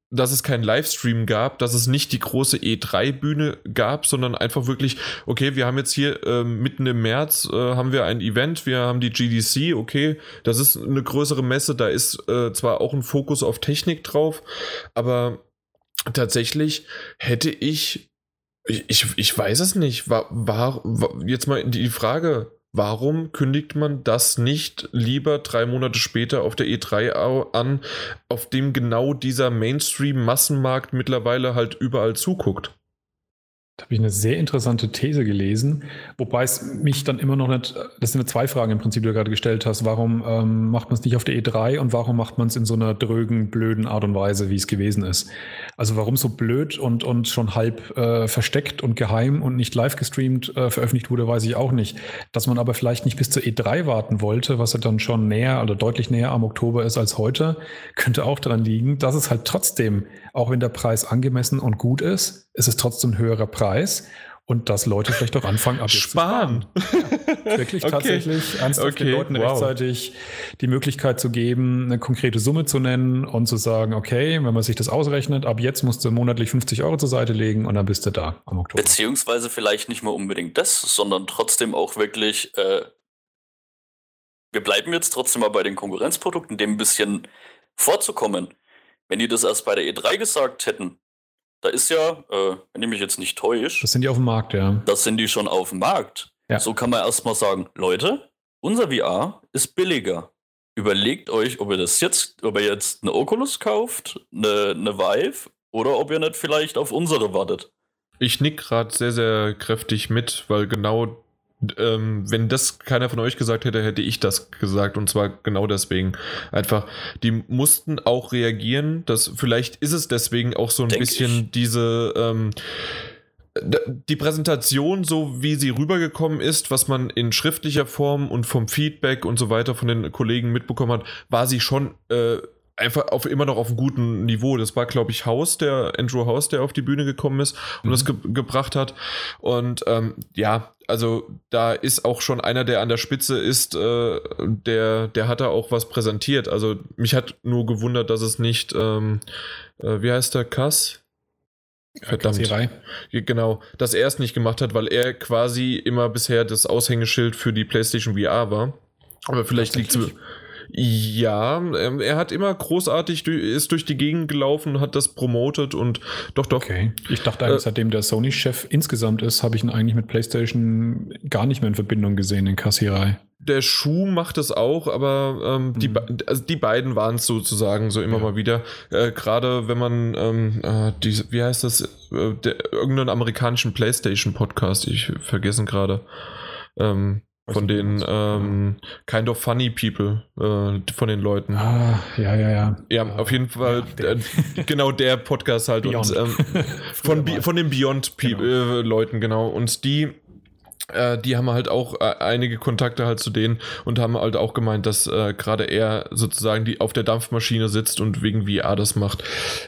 A: dass es keinen Livestream gab, dass es nicht die große E3-Bühne gab, sondern einfach wirklich, okay, wir haben jetzt hier äh, mitten im März äh, haben wir ein Event, wir haben die GDC, okay, das ist eine größere Messe, da ist äh, zwar auch ein Fokus auf Technik drauf, aber tatsächlich hätte ich, ich, ich weiß es nicht, war, war, war jetzt mal die Frage, Warum kündigt man das nicht lieber drei Monate später auf der E3 an, auf dem genau dieser Mainstream-Massenmarkt mittlerweile halt überall zuguckt?
C: Da habe ich eine sehr interessante These gelesen, wobei es mich dann immer noch nicht, das sind zwei Fragen im Prinzip, die du gerade gestellt hast. Warum ähm, macht man es nicht auf der E3 und warum macht man es in so einer drögen, blöden Art und Weise, wie es gewesen ist? Also warum so blöd und, und schon halb äh, versteckt und geheim und nicht live gestreamt äh, veröffentlicht wurde, weiß ich auch nicht. Dass man aber vielleicht nicht bis zur E3 warten wollte, was ja dann schon näher oder deutlich näher am Oktober ist als heute, könnte auch daran liegen, dass es halt trotzdem, auch wenn der Preis angemessen und gut ist, ist es trotzdem ein höherer Preis und dass Leute vielleicht auch anfangen,
A: ab sparen.
C: Ja, wirklich okay. tatsächlich ernsthaft okay. den Leuten wow. rechtzeitig die Möglichkeit zu geben, eine konkrete Summe zu nennen und zu sagen, okay, wenn man sich das ausrechnet, ab jetzt musst du monatlich 50 Euro zur Seite legen und dann bist du da
B: am Oktober. Beziehungsweise vielleicht nicht mal unbedingt das, sondern trotzdem auch wirklich, äh, wir bleiben jetzt trotzdem mal bei den Konkurrenzprodukten, dem ein bisschen vorzukommen. Wenn die das erst bei der E3 gesagt hätten, da ist ja, äh, wenn ich mich jetzt nicht täusche.
C: Das sind die auf dem Markt, ja.
B: Das sind die schon auf dem Markt. Ja. So kann man erstmal sagen, Leute, unser VR ist billiger. überlegt euch, ob ihr das jetzt, ob ihr jetzt eine Oculus kauft, eine, eine Vive oder ob ihr nicht vielleicht auf unsere wartet.
A: Ich nick gerade sehr, sehr kräftig mit, weil genau ähm, wenn das keiner von euch gesagt hätte, hätte ich das gesagt. Und zwar genau deswegen. Einfach, die mussten auch reagieren. dass vielleicht ist es deswegen auch so ein Denk bisschen ich. diese. Ähm, die Präsentation, so wie sie rübergekommen ist, was man in schriftlicher Form und vom Feedback und so weiter von den Kollegen mitbekommen hat, war sie schon äh, einfach auf immer noch auf einem guten Niveau. Das war, glaube ich, Haus, der Andrew House, der auf die Bühne gekommen ist und mhm. das ge gebracht hat. Und ähm, ja, also da ist auch schon einer, der an der Spitze ist, äh, der, der hat da auch was präsentiert. Also mich hat nur gewundert, dass es nicht, ähm, äh, wie heißt der, Kass? Verdammt. Kassierei. Genau, dass er es nicht gemacht hat, weil er quasi immer bisher das Aushängeschild für die PlayStation VR war. Aber vielleicht liegt es ja, ähm, er hat immer großartig, ist durch die Gegend gelaufen, hat das promotet und doch, doch. Okay.
C: Ich dachte eigentlich, äh, seitdem der Sony-Chef insgesamt ist, habe ich ihn eigentlich mit PlayStation gar nicht mehr in Verbindung gesehen in Kassierei.
A: Der Schuh macht es auch, aber ähm, mhm. die, also die beiden waren es sozusagen so immer ja. mal wieder. Äh, Gerade wenn man, ähm, äh, die, wie heißt das, äh, der, irgendeinen amerikanischen PlayStation-Podcast, ich vergessen gerade. Ähm, von den ähm, Kind of Funny People, äh, von den Leuten.
C: Ah, ja, ja, ja.
A: Ja, auf jeden Fall, ja, äh, genau der Podcast halt. Und, ähm, von, von den Beyond People, genau. äh, Leuten, genau. Und die äh, die haben halt auch äh, einige Kontakte halt zu denen und haben halt auch gemeint, dass äh, gerade er sozusagen die auf der Dampfmaschine sitzt und wegen VR das macht.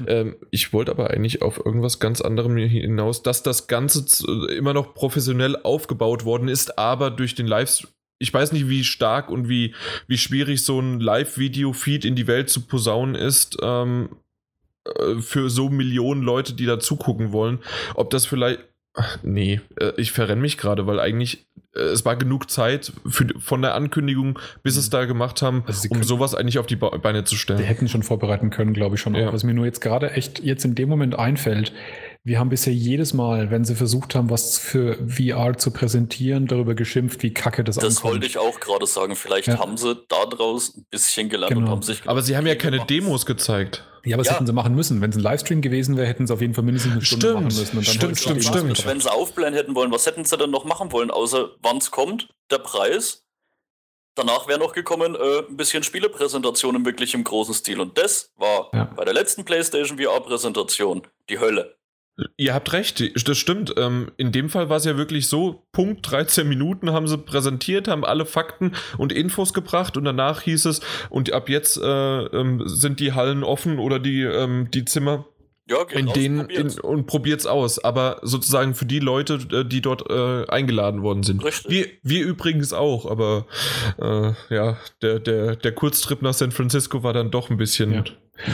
A: Ähm, ich wollte aber eigentlich auf irgendwas ganz anderem hinaus, dass das Ganze immer noch professionell aufgebaut worden ist, aber durch den Livestream ich weiß nicht, wie stark und wie, wie schwierig so ein Live-Video-Feed in die Welt zu posaunen ist. Ähm, äh, für so Millionen Leute, die da zugucken wollen. Ob das vielleicht, nee, äh, ich verrenne mich gerade, weil eigentlich äh, es war genug Zeit für, von der Ankündigung, bis mhm. es da gemacht haben, also um sowas eigentlich auf die Beine zu stellen.
C: Die hätten schon vorbereiten können, glaube ich schon. Ja. Was mir nur jetzt gerade echt jetzt in dem Moment einfällt, wir haben bisher jedes Mal, wenn sie versucht haben, was für VR zu präsentieren, darüber geschimpft, wie kacke das,
B: das ankommt. Das wollte ich auch gerade sagen. Vielleicht ja. haben sie daraus ein bisschen gelernt genau. und haben sich.
A: Aber sie haben ja keine Demos gezeigt.
C: Ja, aber das ja. hätten sie machen müssen. Wenn es ein Livestream gewesen wäre, hätten sie auf jeden Fall mindestens eine Stunde
A: stimmt.
C: machen müssen.
A: Und dann stimmt, stimmt, stimmt.
B: Wenn sie aufblähen hätten wollen, was hätten sie dann noch machen wollen, außer wann es kommt, der Preis? Danach wäre noch gekommen, äh, ein bisschen Spielepräsentationen wirklich im großen Stil. Und das war ja. bei der letzten PlayStation VR-Präsentation die Hölle.
A: Ihr habt recht, das stimmt. Ähm, in dem Fall war es ja wirklich so, Punkt 13 Minuten haben sie präsentiert, haben alle Fakten und Infos gebracht und danach hieß es, und ab jetzt äh, ähm, sind die Hallen offen oder die, ähm, die Zimmer ja, in raus, denen probiert's. In, und probiert's aus. Aber sozusagen für die Leute, äh, die dort äh, eingeladen worden sind. Richtig. Wir, wir übrigens auch, aber äh, ja, der, der, der Kurztrip nach San Francisco war dann doch ein bisschen. Ja.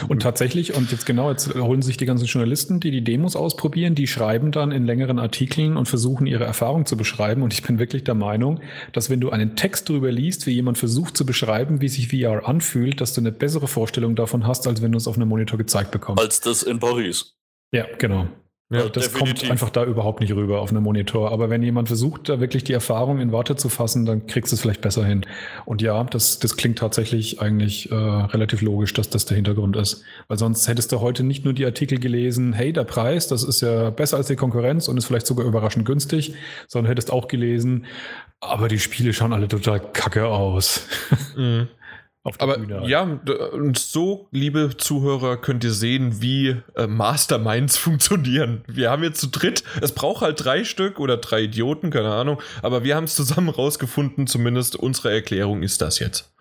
C: Und tatsächlich, und jetzt genau, jetzt holen sich die ganzen Journalisten, die die Demos ausprobieren, die schreiben dann in längeren Artikeln und versuchen ihre Erfahrung zu beschreiben. Und ich bin wirklich der Meinung, dass wenn du einen Text darüber liest, wie jemand versucht zu beschreiben, wie sich VR anfühlt, dass du eine bessere Vorstellung davon hast, als wenn du es auf einem Monitor gezeigt bekommst.
B: Als das in Paris.
C: Ja, genau. Ja, also das definitiv. kommt einfach da überhaupt nicht rüber auf einem Monitor. Aber wenn jemand versucht, da wirklich die Erfahrung in Worte zu fassen, dann kriegst du es vielleicht besser hin. Und ja, das, das klingt tatsächlich eigentlich äh, relativ logisch, dass das der Hintergrund ist. Weil sonst hättest du heute nicht nur die Artikel gelesen, hey, der Preis, das ist ja besser als die Konkurrenz und ist vielleicht sogar überraschend günstig, sondern hättest auch gelesen, aber die Spiele schauen alle total kacke aus. Mhm.
A: Aber Bühne halt. ja, und so, liebe Zuhörer, könnt ihr sehen, wie äh, Masterminds funktionieren. Wir haben jetzt zu dritt, es braucht halt drei Stück oder drei Idioten, keine Ahnung, aber wir haben es zusammen rausgefunden, zumindest unsere Erklärung ist das jetzt.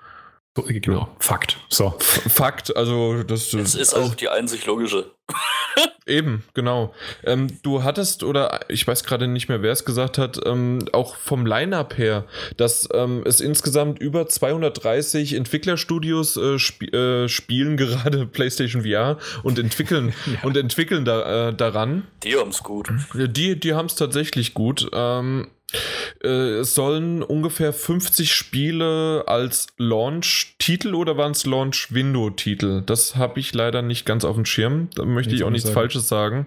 C: Genau, Fakt. So.
A: Fakt, also das,
B: das ist also, auch die einzig logische.
A: Eben, genau. Ähm, du hattest, oder ich weiß gerade nicht mehr, wer es gesagt hat, ähm, auch vom Line-Up her, dass ähm, es insgesamt über 230 Entwicklerstudios äh, sp äh, spielen gerade PlayStation VR und entwickeln ja. und entwickeln da, äh, daran.
B: Die haben es gut.
A: Die, die haben es tatsächlich gut. Äh, es sollen ungefähr 50 Spiele als Launch-Titel oder waren es Launch-Window-Titel? Das habe ich leider nicht ganz auf dem Schirm. Da möchte Nichts ich auch nichts sagen. Falsches sagen.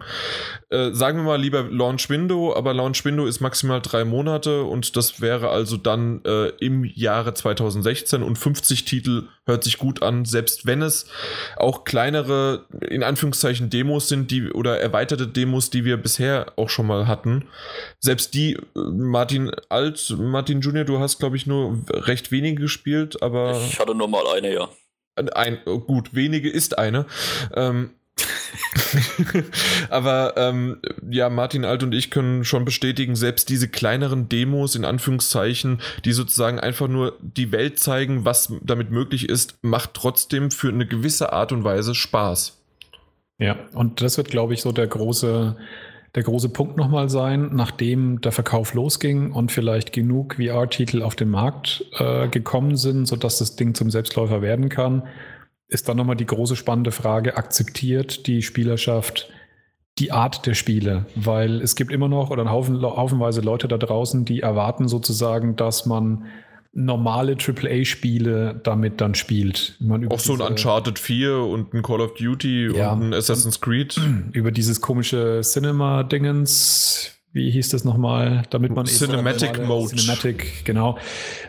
A: Äh, sagen wir mal lieber Launch-Window, aber Launch-Window ist maximal drei Monate und das wäre also dann äh, im Jahre 2016 und 50 Titel hört sich gut an, selbst wenn es auch kleinere, in Anführungszeichen, Demos sind, die oder erweiterte Demos, die wir bisher auch schon mal hatten. Selbst die, äh, Martin Alt, Martin Junior, du hast, glaube ich, nur recht wenige gespielt, aber.
B: Ich hatte nur mal eine, ja.
A: Ein, gut, wenige ist eine. Ähm, Aber ähm, ja, Martin Alt und ich können schon bestätigen, selbst diese kleineren Demos in Anführungszeichen, die sozusagen einfach nur die Welt zeigen, was damit möglich ist, macht trotzdem für eine gewisse Art und Weise Spaß.
C: Ja, und das wird, glaube ich, so der große, der große Punkt nochmal sein, nachdem der Verkauf losging und vielleicht genug VR-Titel auf den Markt äh, gekommen sind, sodass das Ding zum Selbstläufer werden kann ist dann nochmal die große spannende Frage, akzeptiert die Spielerschaft die Art der Spiele? Weil es gibt immer noch oder einen Haufen, haufenweise Leute da draußen, die erwarten sozusagen, dass man normale AAA-Spiele damit dann spielt.
A: Man Auch so ein Uncharted 4 und ein Call of Duty ja, und ein Assassin's Creed.
C: Über dieses komische Cinema-Dingens, wie hieß das nochmal, damit man
A: Cinematic Mode.
C: Cinematic, genau.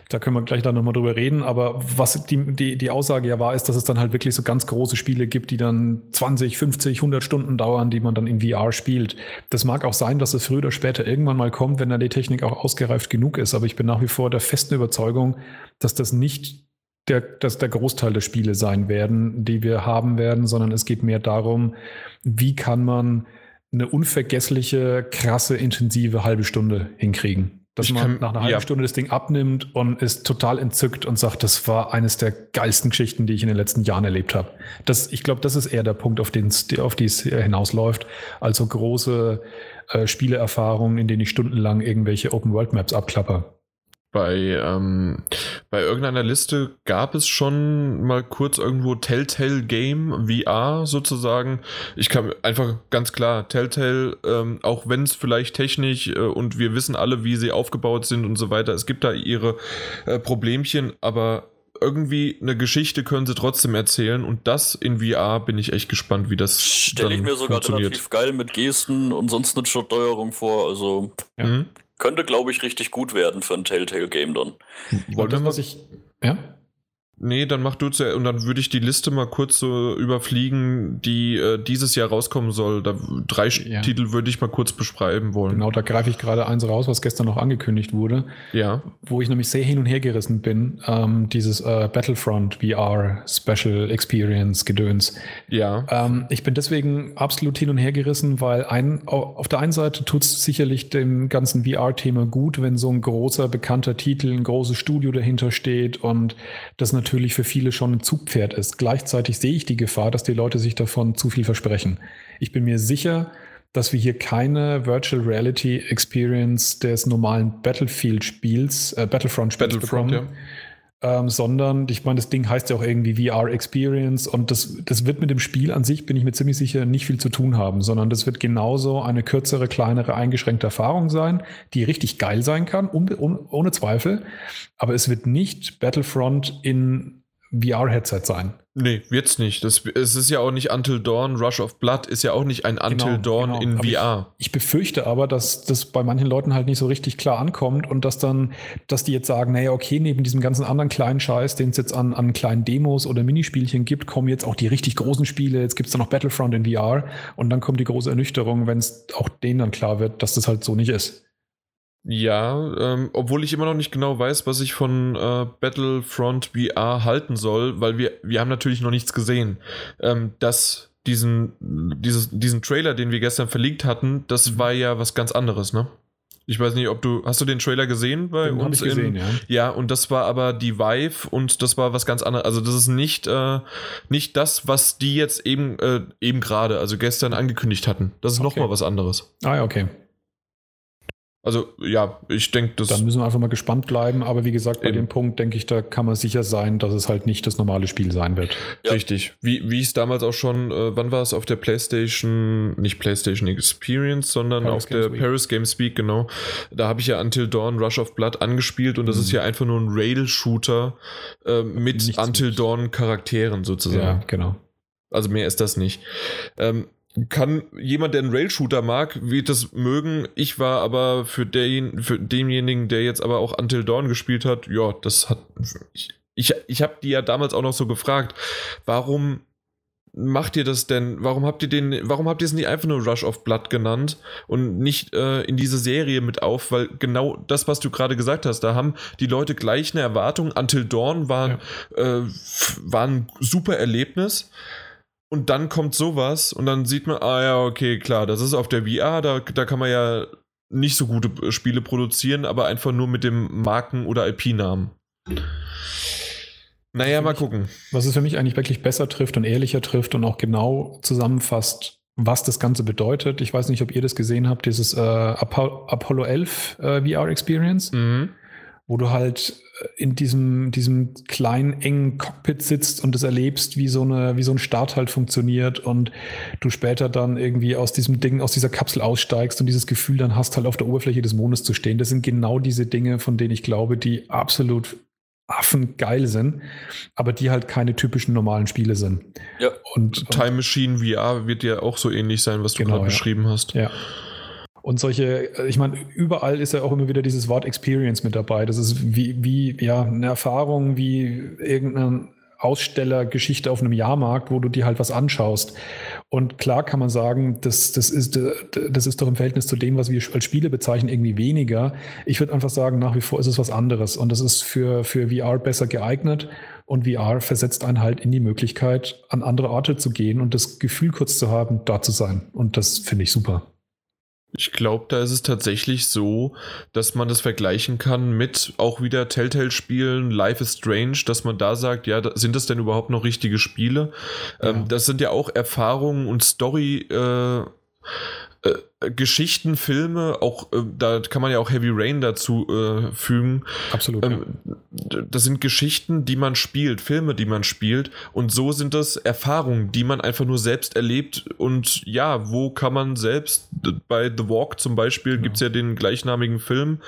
C: Da können wir gleich dann nochmal drüber reden. Aber was die, die, die Aussage ja war, ist, dass es dann halt wirklich so ganz große Spiele gibt, die dann 20, 50, 100 Stunden dauern, die man dann in VR spielt. Das mag auch sein, dass es früher oder später irgendwann mal kommt, wenn dann die Technik auch ausgereift genug ist. Aber ich bin nach wie vor der festen Überzeugung, dass das nicht der, dass der Großteil der Spiele sein werden, die wir haben werden, sondern es geht mehr darum, wie kann man eine unvergessliche, krasse, intensive halbe Stunde hinkriegen. Dass ich man kann, nach einer halben ja. Stunde das Ding abnimmt und ist total entzückt und sagt, das war eines der geilsten Geschichten, die ich in den letzten Jahren erlebt habe. Das, ich glaube, das ist eher der Punkt, auf, den auf die es hinausläuft. Also große äh, Spieleerfahrungen, in denen ich stundenlang irgendwelche Open-World-Maps abklapper.
A: Bei, ähm, bei irgendeiner Liste gab es schon mal kurz irgendwo Telltale Game VR sozusagen. Ich kann einfach ganz klar, Telltale, ähm, auch wenn es vielleicht technisch äh, und wir wissen alle, wie sie aufgebaut sind und so weiter, es gibt da ihre äh, Problemchen, aber irgendwie eine Geschichte können sie trotzdem erzählen und das in VR bin ich echt gespannt, wie das
B: Stelle ich mir sogar relativ geil mit Gesten und sonst eine Steuerung vor, also ja. Mhm könnte, glaube ich, richtig gut werden für ein Telltale-Game dann.
A: Wollen wir, was ich. Ja? Nee, dann mach du zuerst und dann würde ich die Liste mal kurz so überfliegen, die äh, dieses Jahr rauskommen soll. Da, drei ja. Titel würde ich mal kurz beschreiben wollen.
C: Genau, da greife ich gerade eins raus, was gestern noch angekündigt wurde.
A: Ja.
C: Wo ich nämlich sehr hin und her gerissen bin. Ähm, dieses äh, Battlefront VR Special Experience Gedöns.
A: Ja.
C: Ähm, ich bin deswegen absolut hin und her gerissen, weil ein, auf der einen Seite tut es sicherlich dem ganzen VR-Thema gut, wenn so ein großer, bekannter Titel, ein großes Studio dahinter steht und das natürlich natürlich für viele schon ein Zugpferd ist. Gleichzeitig sehe ich die Gefahr, dass die Leute sich davon zu viel versprechen. Ich bin mir sicher, dass wir hier keine Virtual Reality Experience des normalen Battlefield-Spiels, äh, Battlefront-Spiels
A: Battlefront, bekommen. Ja
C: ähm, sondern ich meine, das Ding heißt ja auch irgendwie VR Experience und das, das wird mit dem Spiel an sich, bin ich mir ziemlich sicher, nicht viel zu tun haben, sondern das wird genauso eine kürzere, kleinere, eingeschränkte Erfahrung sein, die richtig geil sein kann, un, un, ohne Zweifel, aber es wird nicht Battlefront in VR-Headset sein.
A: Nee, wird's nicht. Das, es ist ja auch nicht Until Dawn, Rush of Blood ist ja auch nicht ein Until genau, Dawn genau. in aber VR.
C: Ich, ich, befürchte aber, dass das bei manchen Leuten halt nicht so richtig klar ankommt und dass dann, dass die jetzt sagen, naja, okay, neben diesem ganzen anderen kleinen Scheiß, den es jetzt an, an kleinen Demos oder Minispielchen gibt, kommen jetzt auch die richtig großen Spiele. Jetzt gibt's da noch Battlefront in VR und dann kommt die große Ernüchterung, wenn es auch denen dann klar wird, dass das halt so nicht ist.
A: Ja, ähm, obwohl ich immer noch nicht genau weiß, was ich von äh, Battlefront VR halten soll, weil wir, wir haben natürlich noch nichts gesehen. Ähm, das, diesen, dieses, diesen Trailer, den wir gestern verlinkt hatten, das mhm. war ja was ganz anderes, ne? Ich weiß nicht, ob du, hast du den Trailer gesehen bei den uns?
C: Ich gesehen, in,
A: ja. ja, und das war aber die Vive und das war was ganz anderes. Also das ist nicht, äh, nicht das, was die jetzt eben, äh, eben gerade, also gestern angekündigt hatten. Das ist okay. nochmal was anderes.
C: Ah ja, okay.
A: Also ja, ich denke, das.
C: Dann müssen wir einfach mal gespannt bleiben. Aber wie gesagt, bei eben. dem Punkt denke ich, da kann man sicher sein, dass es halt nicht das normale Spiel sein wird.
A: Ja. Richtig. Wie, wie es damals auch schon, äh, wann war es auf der PlayStation, nicht PlayStation Experience, sondern Paris auf Games der Week. Paris Games Week, genau. Da habe ich ja Until Dawn Rush of Blood angespielt und das mhm. ist ja einfach nur ein Rail-Shooter äh, mit Nichts Until Dawn Charakteren sozusagen. Ja,
C: genau.
A: Also mehr ist das nicht. Ähm, kann jemand, der einen Rail-Shooter mag, wird das mögen. Ich war aber für, den, für denjenigen, der jetzt aber auch Until Dawn gespielt hat, ja, das hat. Ich, ich, ich habe die ja damals auch noch so gefragt, warum macht ihr das denn? Warum habt ihr den, warum habt ihr es nicht einfach nur Rush of Blood genannt und nicht äh, in diese Serie mit auf? Weil genau das, was du gerade gesagt hast, da haben die Leute gleich eine Erwartung. Until Dawn war, ja. äh, war ein super Erlebnis. Und dann kommt sowas und dann sieht man, ah ja, okay, klar, das ist auf der VR, da, da kann man ja nicht so gute Spiele produzieren, aber einfach nur mit dem Marken- oder IP-Namen. Naja, mal gucken.
C: Was es für mich eigentlich wirklich besser trifft und ehrlicher trifft und auch genau zusammenfasst, was das Ganze bedeutet. Ich weiß nicht, ob ihr das gesehen habt, dieses äh, Apollo 11 äh, VR Experience. Mhm wo du halt äh, in diesem, diesem kleinen, engen Cockpit sitzt und es erlebst, wie so, eine, wie so ein Start halt funktioniert und du später dann irgendwie aus diesem Ding, aus dieser Kapsel aussteigst und dieses Gefühl dann hast, halt auf der Oberfläche des Mondes zu stehen. Das sind genau diese Dinge, von denen ich glaube, die absolut affengeil sind, aber die halt keine typischen normalen Spiele sind.
A: Ja. Und, Time Machine VR wird ja auch so ähnlich sein, was du genau, gerade ja. beschrieben hast.
C: Ja. Und solche, ich meine, überall ist ja auch immer wieder dieses Wort Experience mit dabei. Das ist wie, wie ja, eine Erfahrung, wie irgendeine Ausstellergeschichte auf einem Jahrmarkt, wo du dir halt was anschaust. Und klar kann man sagen, das, das, ist, das ist doch im Verhältnis zu dem, was wir als Spiele bezeichnen, irgendwie weniger. Ich würde einfach sagen, nach wie vor ist es was anderes. Und das ist für, für VR besser geeignet. Und VR versetzt einen halt in die Möglichkeit, an andere Orte zu gehen und das Gefühl kurz zu haben, da zu sein. Und das finde ich super.
A: Ich glaube, da ist es tatsächlich so, dass man das vergleichen kann mit auch wieder Telltale-Spielen, Life is Strange, dass man da sagt, ja, sind das denn überhaupt noch richtige Spiele? Ähm, ja. Ähm, das sind ja auch Erfahrungen und Story. Äh, äh, Geschichten, Filme, auch äh, da kann man ja auch Heavy Rain dazu äh, fügen.
C: Absolut. Ähm,
A: ja. Das sind Geschichten, die man spielt, Filme, die man spielt. Und so sind das Erfahrungen, die man einfach nur selbst erlebt. Und ja, wo kann man selbst, bei The Walk zum Beispiel ja. gibt es ja den gleichnamigen Film,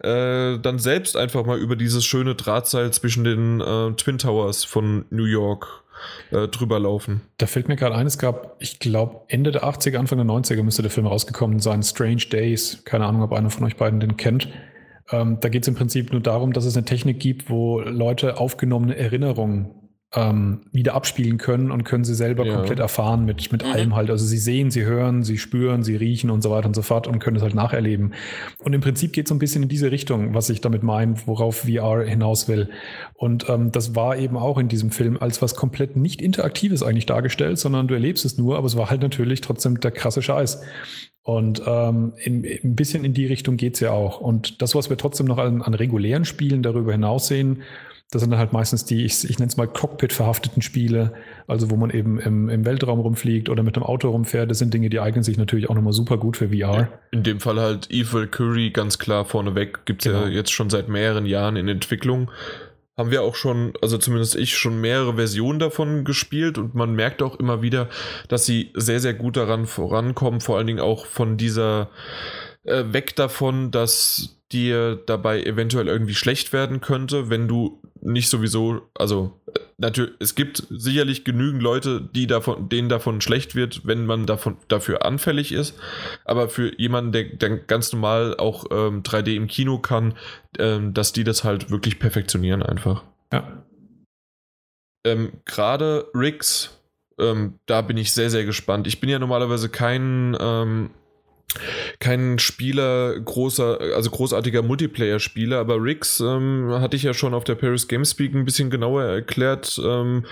A: äh, dann selbst einfach mal über dieses schöne Drahtseil zwischen den äh, Twin Towers von New York äh, drüber laufen.
C: Da fällt mir gerade ein, es gab, ich glaube, Ende der 80er, Anfang der 90er müsste der Film rausgekommen sein, Strange Days. Keine Ahnung, ob einer von euch beiden den kennt. Ähm, da geht es im Prinzip nur darum, dass es eine Technik gibt, wo Leute aufgenommene Erinnerungen ähm, wieder abspielen können und können sie selber ja. komplett erfahren mit, mit mhm. allem halt. Also sie sehen, sie hören, sie spüren, sie riechen und so weiter und so fort und können es halt nacherleben. Und im Prinzip geht es so ein bisschen in diese Richtung, was ich damit meine, worauf VR hinaus will. Und ähm, das war eben auch in diesem Film als was komplett nicht Interaktives eigentlich dargestellt, sondern du erlebst es nur, aber es war halt natürlich trotzdem der krasse Scheiß. Und ähm, in, ein bisschen in die Richtung geht's ja auch. Und das, was wir trotzdem noch an, an regulären Spielen darüber hinaus sehen, das sind dann halt meistens die, ich, ich nenne es mal Cockpit-verhafteten Spiele, also wo man eben im, im Weltraum rumfliegt oder mit einem Auto rumfährt. Das sind Dinge, die eignen sich natürlich auch nochmal super gut für VR.
A: In dem Fall halt Evil Curry ganz klar vorneweg. Gibt es genau. ja jetzt schon seit mehreren Jahren in Entwicklung. Haben wir auch schon, also zumindest ich, schon mehrere Versionen davon gespielt und man merkt auch immer wieder, dass sie sehr, sehr gut daran vorankommen, vor allen Dingen auch von dieser äh, weg davon, dass dir dabei eventuell irgendwie schlecht werden könnte, wenn du nicht sowieso, also natürlich, es gibt sicherlich genügend Leute, die davon, denen davon schlecht wird, wenn man davon, dafür anfällig ist. Aber für jemanden, der, der ganz normal auch ähm, 3D im Kino kann, ähm, dass die das halt wirklich perfektionieren einfach.
C: Ja.
A: Ähm, Gerade Riggs, ähm, da bin ich sehr, sehr gespannt. Ich bin ja normalerweise kein ähm, kein Spieler, großer, also großartiger Multiplayer-Spieler, aber Riggs ähm, hatte ich ja schon auf der Paris Games Speak ein bisschen genauer erklärt. Ähm,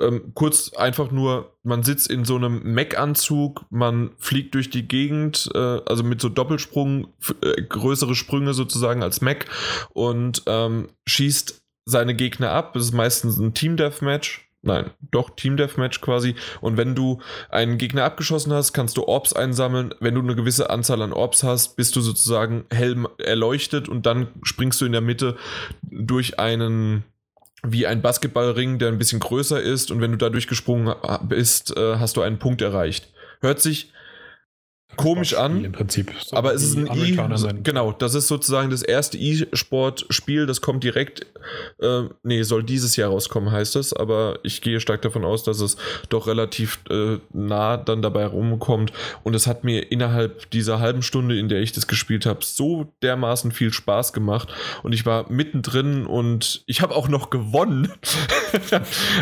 A: ähm, kurz einfach nur, man sitzt in so einem Mac-Anzug, man fliegt durch die Gegend, äh, also mit so Doppelsprung, äh, größere Sprünge sozusagen als Mac und ähm, schießt seine Gegner ab. Das ist meistens ein Team-Deathmatch Nein, doch Team Deathmatch quasi. Und wenn du einen Gegner abgeschossen hast, kannst du Orbs einsammeln. Wenn du eine gewisse Anzahl an Orbs hast, bist du sozusagen hell erleuchtet und dann springst du in der Mitte durch einen wie ein Basketballring, der ein bisschen größer ist und wenn du da durchgesprungen bist, äh, hast du einen Punkt erreicht. Hört sich komisch an.
C: Im Prinzip.
A: So aber es ist ein E. Genau, das ist sozusagen das erste E-Sport-Spiel. Das kommt direkt. Äh, nee, soll dieses Jahr rauskommen, heißt es. Aber ich gehe stark davon aus, dass es doch relativ äh, nah dann dabei rumkommt. Und es hat mir innerhalb dieser halben Stunde, in der ich das gespielt habe, so dermaßen viel Spaß gemacht. Und ich war mittendrin und ich habe auch noch gewonnen.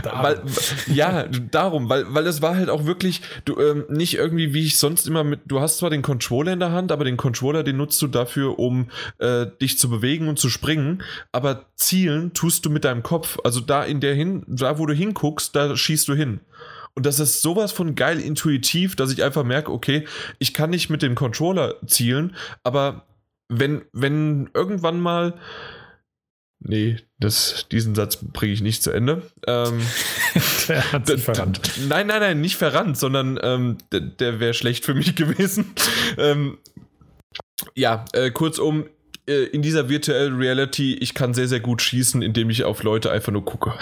A: weil, ja, darum, weil, weil es war halt auch wirklich du, ähm, nicht irgendwie, wie ich sonst immer mit. Du hast hast zwar den Controller in der Hand, aber den Controller, den nutzt du dafür, um äh, dich zu bewegen und zu springen. Aber zielen tust du mit deinem Kopf. Also da in der hin, da wo du hinguckst, da schießt du hin. Und das ist sowas von geil intuitiv, dass ich einfach merke, okay, ich kann nicht mit dem Controller zielen, aber wenn, wenn irgendwann mal Nee, das, diesen Satz bringe ich nicht zu Ende. Ähm,
C: der hat sich verrannt.
A: Nein, nein, nein, nicht verrannt, sondern ähm, der, der wäre schlecht für mich gewesen. Ähm, ja, äh, kurzum, äh, in dieser Virtual Reality, ich kann sehr, sehr gut schießen, indem ich auf Leute einfach nur gucke.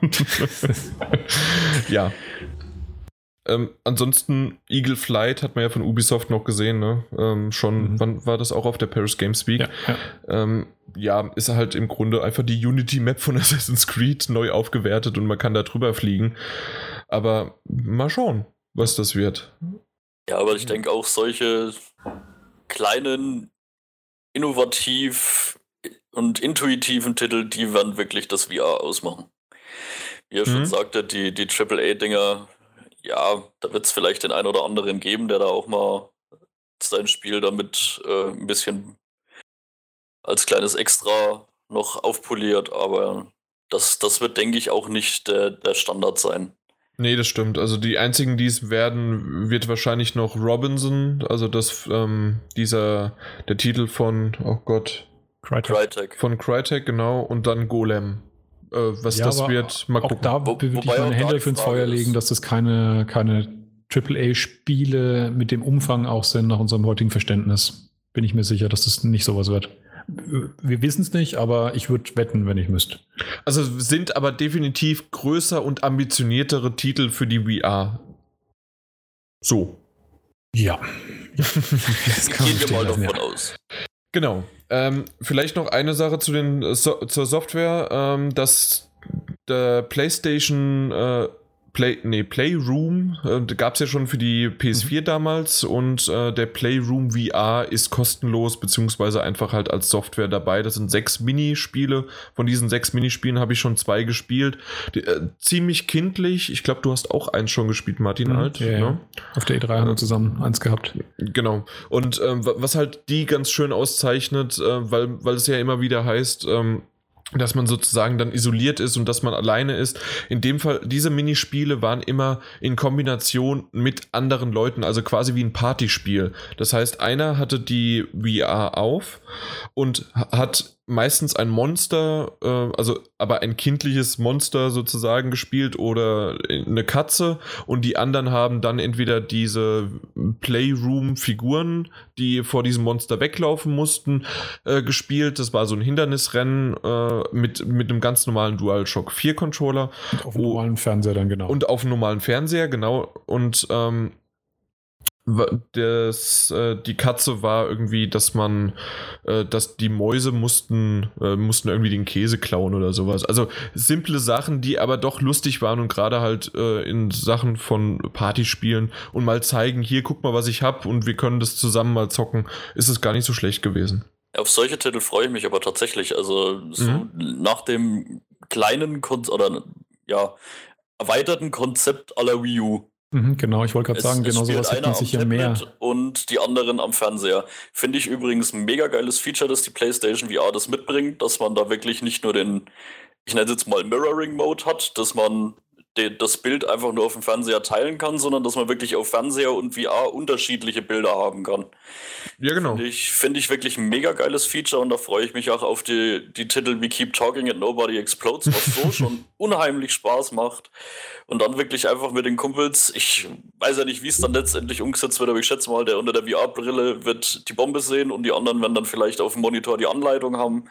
A: ja. Ähm, ansonsten Eagle Flight hat man ja von Ubisoft noch gesehen, ne? Ähm, schon, mhm. wann war das auch auf der Paris Games Week? Ja, ja. Ähm, ja, ist halt im Grunde einfach die Unity Map von Assassin's Creed neu aufgewertet und man kann da drüber fliegen. Aber mal schauen, was das wird.
B: Ja, aber ich denke auch solche kleinen, innovativ und intuitiven Titel, die werden wirklich das VR ausmachen. Wie er mhm. schon sagte, die, die AAA-Dinger ja, da wird es vielleicht den einen oder anderen geben, der da auch mal sein Spiel damit äh, ein bisschen als kleines Extra noch aufpoliert, aber das, das wird, denke ich, auch nicht der, der Standard sein.
A: Nee, das stimmt. Also die einzigen, die es werden, wird wahrscheinlich noch Robinson, also das, ähm, dieser, der Titel von, oh Gott.
C: Crytek. Crytek.
A: Von Crytek, genau, und dann Golem. Äh, was ja, das wird,
C: mal gucken. Auch da würde ich meine Hände ins Feuer legen, dass das keine, keine AAA-Spiele mit dem Umfang auch sind, nach unserem heutigen Verständnis. Bin ich mir sicher, dass das nicht sowas wird. Wir wissen es nicht, aber ich würde wetten, wenn ich müsste.
A: Also sind aber definitiv größer und ambitioniertere Titel für die VR. So.
C: Ja.
B: Gehen wir mal davon aus.
A: Genau. Ähm, vielleicht noch eine Sache zu den, so, zur Software, ähm, dass der PlayStation äh, Play, nee, Playroom äh, gab es ja schon für die PS4 mhm. damals und äh, der Playroom VR ist kostenlos, beziehungsweise einfach halt als Software dabei. Das sind sechs Minispiele. Von diesen sechs Minispielen habe ich schon zwei gespielt. Die, äh, ziemlich kindlich. Ich glaube, du hast auch eins schon gespielt, Martin mhm, Alt.
C: Ja, ne? ja. Auf der E3 haben wir zusammen eins gehabt.
A: Genau. Und ähm, was halt die ganz schön auszeichnet, äh, weil, weil es ja immer wieder heißt, ähm, dass man sozusagen dann isoliert ist und dass man alleine ist. In dem Fall, diese Minispiele waren immer in Kombination mit anderen Leuten, also quasi wie ein Partyspiel. Das heißt, einer hatte die VR auf und hat meistens ein Monster, äh, also aber ein kindliches Monster sozusagen gespielt oder eine Katze und die anderen haben dann entweder diese Playroom-Figuren, die vor diesem Monster weglaufen mussten, äh, gespielt. Das war so ein Hindernisrennen äh, mit, mit einem ganz normalen DualShock 4 Controller.
C: Und auf einem normalen Fernseher dann genau.
A: Und auf einem normalen Fernseher, genau. Und ähm, das, äh, die Katze war irgendwie, dass man, äh, dass die Mäuse mussten, äh, mussten irgendwie den Käse klauen oder sowas. Also simple Sachen, die aber doch lustig waren und gerade halt äh, in Sachen von Partyspielen und mal zeigen, hier guck mal, was ich hab und wir können das zusammen mal zocken, ist es gar nicht so schlecht gewesen.
B: Auf solche Titel freue ich mich aber tatsächlich. Also so mhm. nach dem kleinen Kon oder ja erweiterten Konzept aller Wii U
C: Mhm, genau, ich wollte gerade sagen, genau sowas hätte man sich ja mehr.
B: Und die anderen am Fernseher. Finde ich übrigens ein mega geiles Feature, dass die PlayStation VR das mitbringt, dass man da wirklich nicht nur den, ich nenne es jetzt mal Mirroring Mode hat, dass man das Bild einfach nur auf dem Fernseher teilen kann, sondern dass man wirklich auf Fernseher und VR unterschiedliche Bilder haben kann.
A: Ja, genau.
B: Finde ich, find ich wirklich ein mega geiles Feature und da freue ich mich auch auf die, die Titel wie Keep Talking and Nobody Explodes, was so schon unheimlich Spaß macht. Und dann wirklich einfach mit den Kumpels, ich weiß ja nicht, wie es dann letztendlich umgesetzt wird, aber ich schätze mal, der unter der VR-Brille wird die Bombe sehen und die anderen werden dann vielleicht auf dem Monitor die Anleitung haben.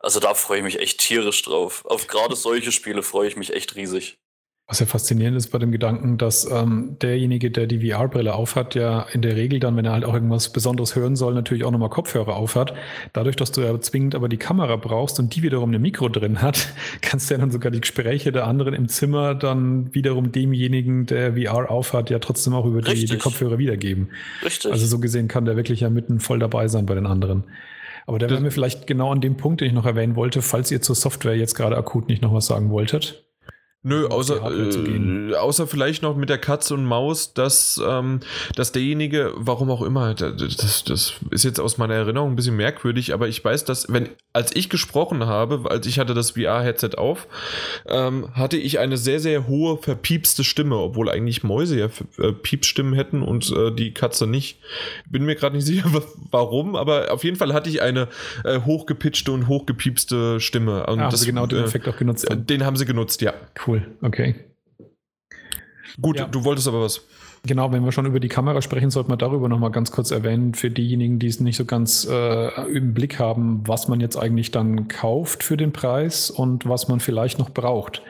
B: Also da freue ich mich echt tierisch drauf. Auf gerade solche Spiele freue ich mich echt riesig.
C: Was ja faszinierend ist bei dem Gedanken, dass ähm, derjenige, der die VR-Brille aufhat, ja in der Regel dann, wenn er halt auch irgendwas Besonderes hören soll, natürlich auch nochmal Kopfhörer aufhat. Dadurch, dass du ja zwingend aber die Kamera brauchst und die wiederum ein Mikro drin hat, kannst du ja dann sogar die Gespräche der anderen im Zimmer dann wiederum demjenigen, der VR aufhat, ja trotzdem auch über die, die, Kopfhörer wiedergeben. Richtig. Also so gesehen kann der wirklich ja mitten voll dabei sein bei den anderen. Aber da wären wir vielleicht genau an dem Punkt, den ich noch erwähnen wollte, falls ihr zur Software jetzt gerade akut nicht noch was sagen wolltet.
A: Nö, außer, äh, außer vielleicht noch mit der Katze und Maus, dass, ähm, dass derjenige, warum auch immer, das, das ist jetzt aus meiner Erinnerung ein bisschen merkwürdig, aber ich weiß, dass, wenn, als ich gesprochen habe, als ich hatte das VR-Headset auf, ähm, hatte ich eine sehr, sehr hohe, verpiepste Stimme, obwohl eigentlich Mäuse ja äh, Piepstimmen hätten und äh, die Katze nicht. Bin mir gerade nicht sicher, warum, aber auf jeden Fall hatte ich eine äh, hochgepitchte und hochgepiepste Stimme. Und
C: ah, das, genau den äh, Effekt auch genutzt.
A: Den haben sie genutzt, ja.
C: Cool cool. Okay.
A: Gut, ja. du wolltest aber was.
C: Genau, wenn wir schon über die Kamera sprechen, sollte man darüber nochmal ganz kurz erwähnen, für diejenigen, die es nicht so ganz äh, im Blick haben, was man jetzt eigentlich dann kauft für den Preis und was man vielleicht noch braucht.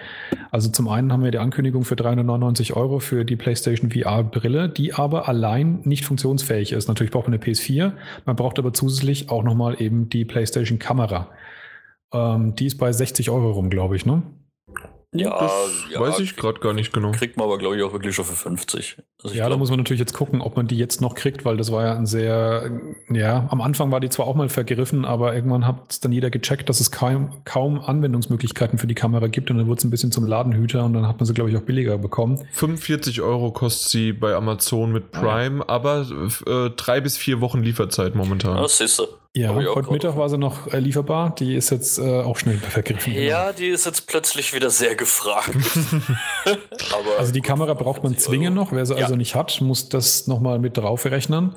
C: Also zum einen haben wir die Ankündigung für 399 Euro für die PlayStation VR-Brille, die aber allein nicht funktionsfähig ist. Natürlich braucht man eine PS4, man braucht aber zusätzlich auch nochmal eben die PlayStation-Kamera. Ähm, die ist bei 60 Euro rum, glaube ich, ne?
A: Ja, das ja, weiß ich gerade gar nicht genau.
B: Kriegt man aber, glaube ich, auch wirklich schon für 50.
C: Also ja, glaub, da muss man natürlich jetzt gucken, ob man die jetzt noch kriegt, weil das war ja ein sehr, ja, am Anfang war die zwar auch mal vergriffen, aber irgendwann hat es dann jeder gecheckt, dass es kaum, kaum Anwendungsmöglichkeiten für die Kamera gibt und dann wurde es ein bisschen zum Ladenhüter und dann hat man sie, glaube ich, auch billiger bekommen.
A: 45 Euro kostet sie bei Amazon mit Prime, ah, ja. aber äh, drei bis vier Wochen Lieferzeit momentan.
B: Das ist so.
C: Ja, heute Mittag war sie noch äh, lieferbar. Die ist jetzt äh, auch schnell vergriffen.
B: Ja, genau. die ist jetzt plötzlich wieder sehr gefragt.
C: also die Kamera braucht man zwingend noch. Wer sie ja. also nicht hat, muss das nochmal mit drauf rechnen.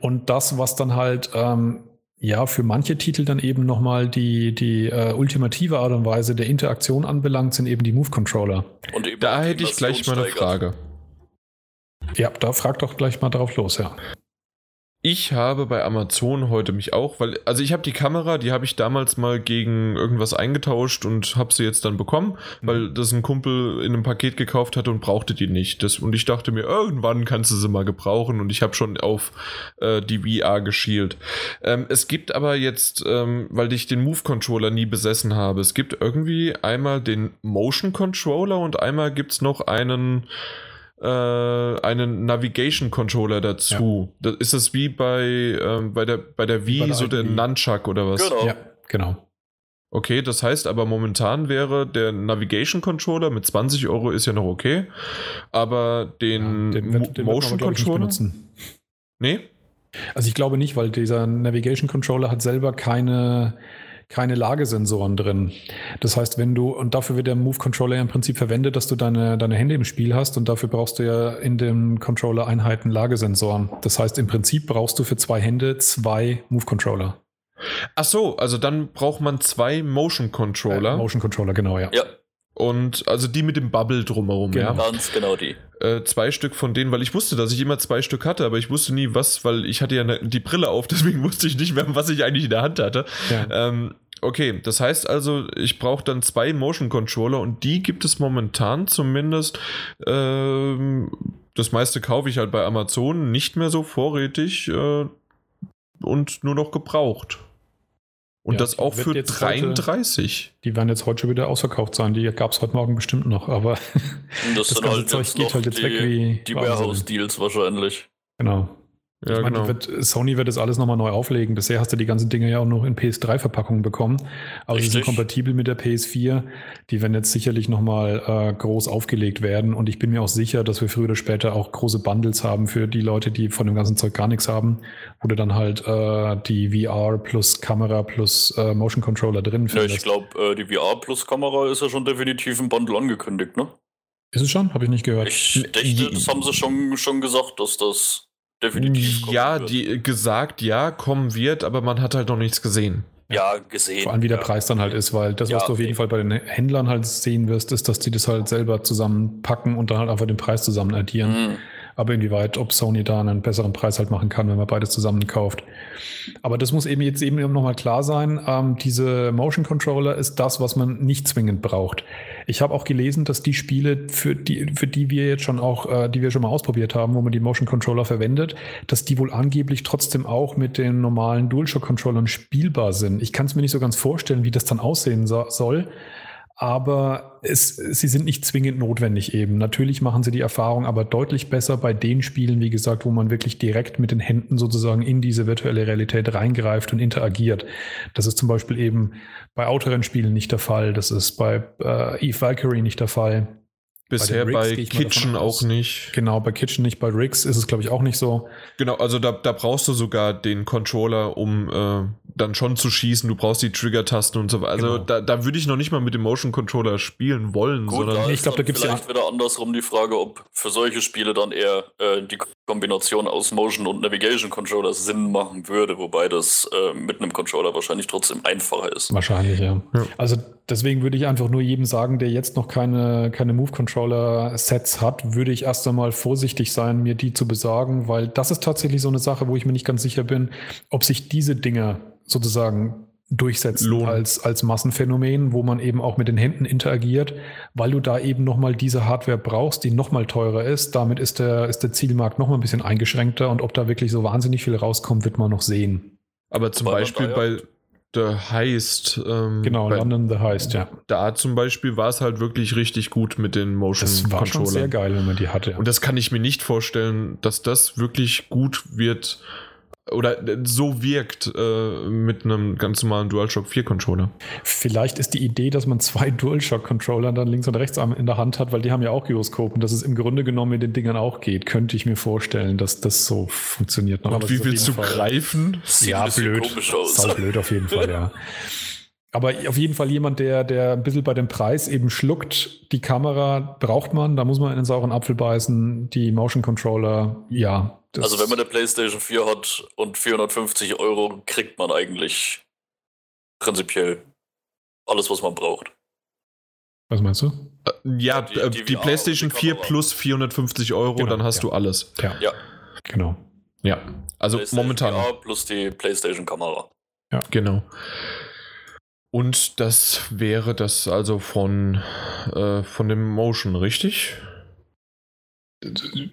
C: Und das, was dann halt ähm, ja für manche Titel dann eben nochmal die, die äh, ultimative Art und Weise der Interaktion anbelangt, sind eben die Move-Controller.
A: Und eben da hätte ich gleich mal eine Frage.
C: Ja, da frag doch gleich mal drauf los, ja.
A: Ich habe bei Amazon heute mich auch, weil, also ich habe die Kamera, die habe ich damals mal gegen irgendwas eingetauscht und habe sie jetzt dann bekommen, mhm. weil das ein Kumpel in einem Paket gekauft hatte und brauchte die nicht. Das, und ich dachte mir, irgendwann kannst du sie mal gebrauchen und ich habe schon auf äh, die VR geschielt. Ähm, es gibt aber jetzt, ähm, weil ich den Move Controller nie besessen habe, es gibt irgendwie einmal den Motion Controller und einmal gibt es noch einen äh, einen Navigation Controller dazu. Ja. Das, ist das wie bei, ähm, bei, der, bei der Wii, bei der so der Nunchuck oder was?
C: Genau. Ja, genau.
A: Okay, das heißt aber momentan wäre der Navigation Controller mit 20 Euro ist ja noch okay, aber den, ja, den, wird, den Motion wir, Controller benutzen. Nee?
C: Also ich glaube nicht, weil dieser Navigation Controller hat selber keine keine Lagesensoren drin. Das heißt, wenn du, und dafür wird der Move Controller im Prinzip verwendet, dass du deine, deine Hände im Spiel hast und dafür brauchst du ja in den Controller-Einheiten Lagesensoren. Das heißt, im Prinzip brauchst du für zwei Hände zwei Move Controller.
A: Ach so, also dann braucht man zwei Motion Controller. Äh,
C: Motion Controller, genau, ja.
B: Ja,
A: und also die mit dem Bubble drumherum,
B: genau. ja. Ganz genau die.
A: Äh, zwei Stück von denen, weil ich wusste, dass ich immer zwei Stück hatte, aber ich wusste nie was, weil ich hatte ja ne, die Brille auf, deswegen wusste ich nicht mehr, was ich eigentlich in der Hand hatte. Ja. Ähm, okay, das heißt also, ich brauche dann zwei Motion Controller und die gibt es momentan zumindest. Ähm, das meiste kaufe ich halt bei Amazon nicht mehr so vorrätig äh, und nur noch gebraucht. Und ja, das auch für 33.
C: Heute, die werden jetzt heute schon wieder ausverkauft sein. Die gab es heute Morgen bestimmt noch, aber
B: das, das ganze halt Zeug geht halt jetzt die, weg wie. Die Warehouse-Deals wahrscheinlich.
C: Genau. Ja, ich meine, genau. wird, Sony wird das alles nochmal neu auflegen. Bisher hast du die ganzen Dinge ja auch noch in PS3-Verpackungen bekommen. Aber Richtig. sie sind kompatibel mit der PS4. Die werden jetzt sicherlich nochmal äh, groß aufgelegt werden. Und ich bin mir auch sicher, dass wir früher oder später auch große Bundles haben für die Leute, die von dem ganzen Zeug gar nichts haben. Wo du dann halt äh, die VR plus Kamera plus äh, Motion Controller drin
B: findest. Ja, ich glaube, äh, die VR plus Kamera ist ja schon definitiv im Bundle angekündigt, ne?
C: Ist es schon? Habe ich nicht gehört.
B: Ich denke, das haben sie schon, schon gesagt, dass das definitiv
A: Ja, wird. die gesagt, ja, kommen wird, aber man hat halt noch nichts gesehen.
B: Ja, gesehen.
C: Vor allem, wie der
B: ja.
C: Preis dann halt ist, weil das, was ja, du auf jeden Fall bei den Händlern halt sehen wirst, ist, dass die das halt selber zusammenpacken und dann halt einfach den Preis zusammen addieren. Mhm. Aber inwieweit, ob Sony da einen besseren Preis halt machen kann, wenn man beides zusammen kauft. Aber das muss eben jetzt eben nochmal klar sein. Ähm, diese Motion Controller ist das, was man nicht zwingend braucht. Ich habe auch gelesen, dass die Spiele, für die, für die wir jetzt schon auch, äh, die wir schon mal ausprobiert haben, wo man die Motion Controller verwendet, dass die wohl angeblich trotzdem auch mit den normalen DualShock Controllern spielbar sind. Ich kann es mir nicht so ganz vorstellen, wie das dann aussehen so soll aber es, sie sind nicht zwingend notwendig eben. Natürlich machen sie die Erfahrung aber deutlich besser bei den Spielen, wie gesagt, wo man wirklich direkt mit den Händen sozusagen in diese virtuelle Realität reingreift und interagiert. Das ist zum Beispiel eben bei Autorennspielen nicht der Fall. Das ist bei äh, Eve Valkyrie nicht der Fall.
A: Bisher bei, bei Kitchen auch nicht.
C: Genau, bei Kitchen nicht, bei Rigs ist es, glaube ich, auch nicht so.
A: Genau, also da, da brauchst du sogar den Controller, um äh, dann schon zu schießen. Du brauchst die Trigger-Tasten und so weiter. Also genau. da, da würde ich noch nicht mal mit dem Motion Controller spielen wollen,
B: Gut, sondern. ich glaube, da gibt es ja. wieder andersrum die Frage, ob für solche Spiele dann eher äh, die Kombination aus Motion und Navigation Controller Sinn machen würde, wobei das äh, mit einem Controller wahrscheinlich trotzdem einfacher ist.
C: Wahrscheinlich, ja. ja. Also deswegen würde ich einfach nur jedem sagen, der jetzt noch keine, keine Move-Controller-Sets hat, würde ich erst einmal vorsichtig sein, mir die zu besorgen, weil das ist tatsächlich so eine Sache, wo ich mir nicht ganz sicher bin, ob sich diese Dinge sozusagen durchsetzen als, als Massenphänomen, wo man eben auch mit den Händen interagiert, weil du da eben nochmal diese Hardware brauchst, die nochmal teurer ist. Damit ist der, ist der Zielmarkt nochmal ein bisschen eingeschränkter und ob da wirklich so wahnsinnig viel rauskommt, wird man noch sehen.
A: Aber zum Beispiel bei, The Heist.
C: Ähm, genau, London The Heist, ja.
A: Da zum Beispiel war es halt wirklich richtig gut mit den Motion
C: Das war schon sehr geil, wenn man die hatte.
A: Und das kann ich mir nicht vorstellen, dass das wirklich gut wird oder so wirkt äh, mit einem ganz normalen DualShock 4 Controller.
C: Vielleicht ist die Idee, dass man zwei DualShock Controller dann links und rechts in der Hand hat, weil die haben ja auch Gyroskopen, dass es im Grunde genommen mit den Dingern auch geht, könnte ich mir vorstellen, dass das so funktioniert.
A: Und wie willst du Fall, greifen?
C: Ja, blöd. Sau blöd auf jeden Fall, ja. Aber auf jeden Fall jemand, der, der ein bisschen bei dem Preis eben schluckt. Die Kamera braucht man, da muss man in den sauren Apfel beißen. Die Motion Controller, ja.
B: Also wenn man eine PlayStation 4 hat und 450 Euro, kriegt man eigentlich prinzipiell alles, was man braucht.
C: Was meinst du?
A: Äh, ja, die, die, die PlayStation die 4 plus 450 Euro, genau, dann hast ja. du alles.
C: Ja. ja. Genau.
A: Ja, also momentan.
B: VR plus die PlayStation-Kamera.
A: Ja, genau. Und das wäre das also von, äh, von dem Motion, richtig?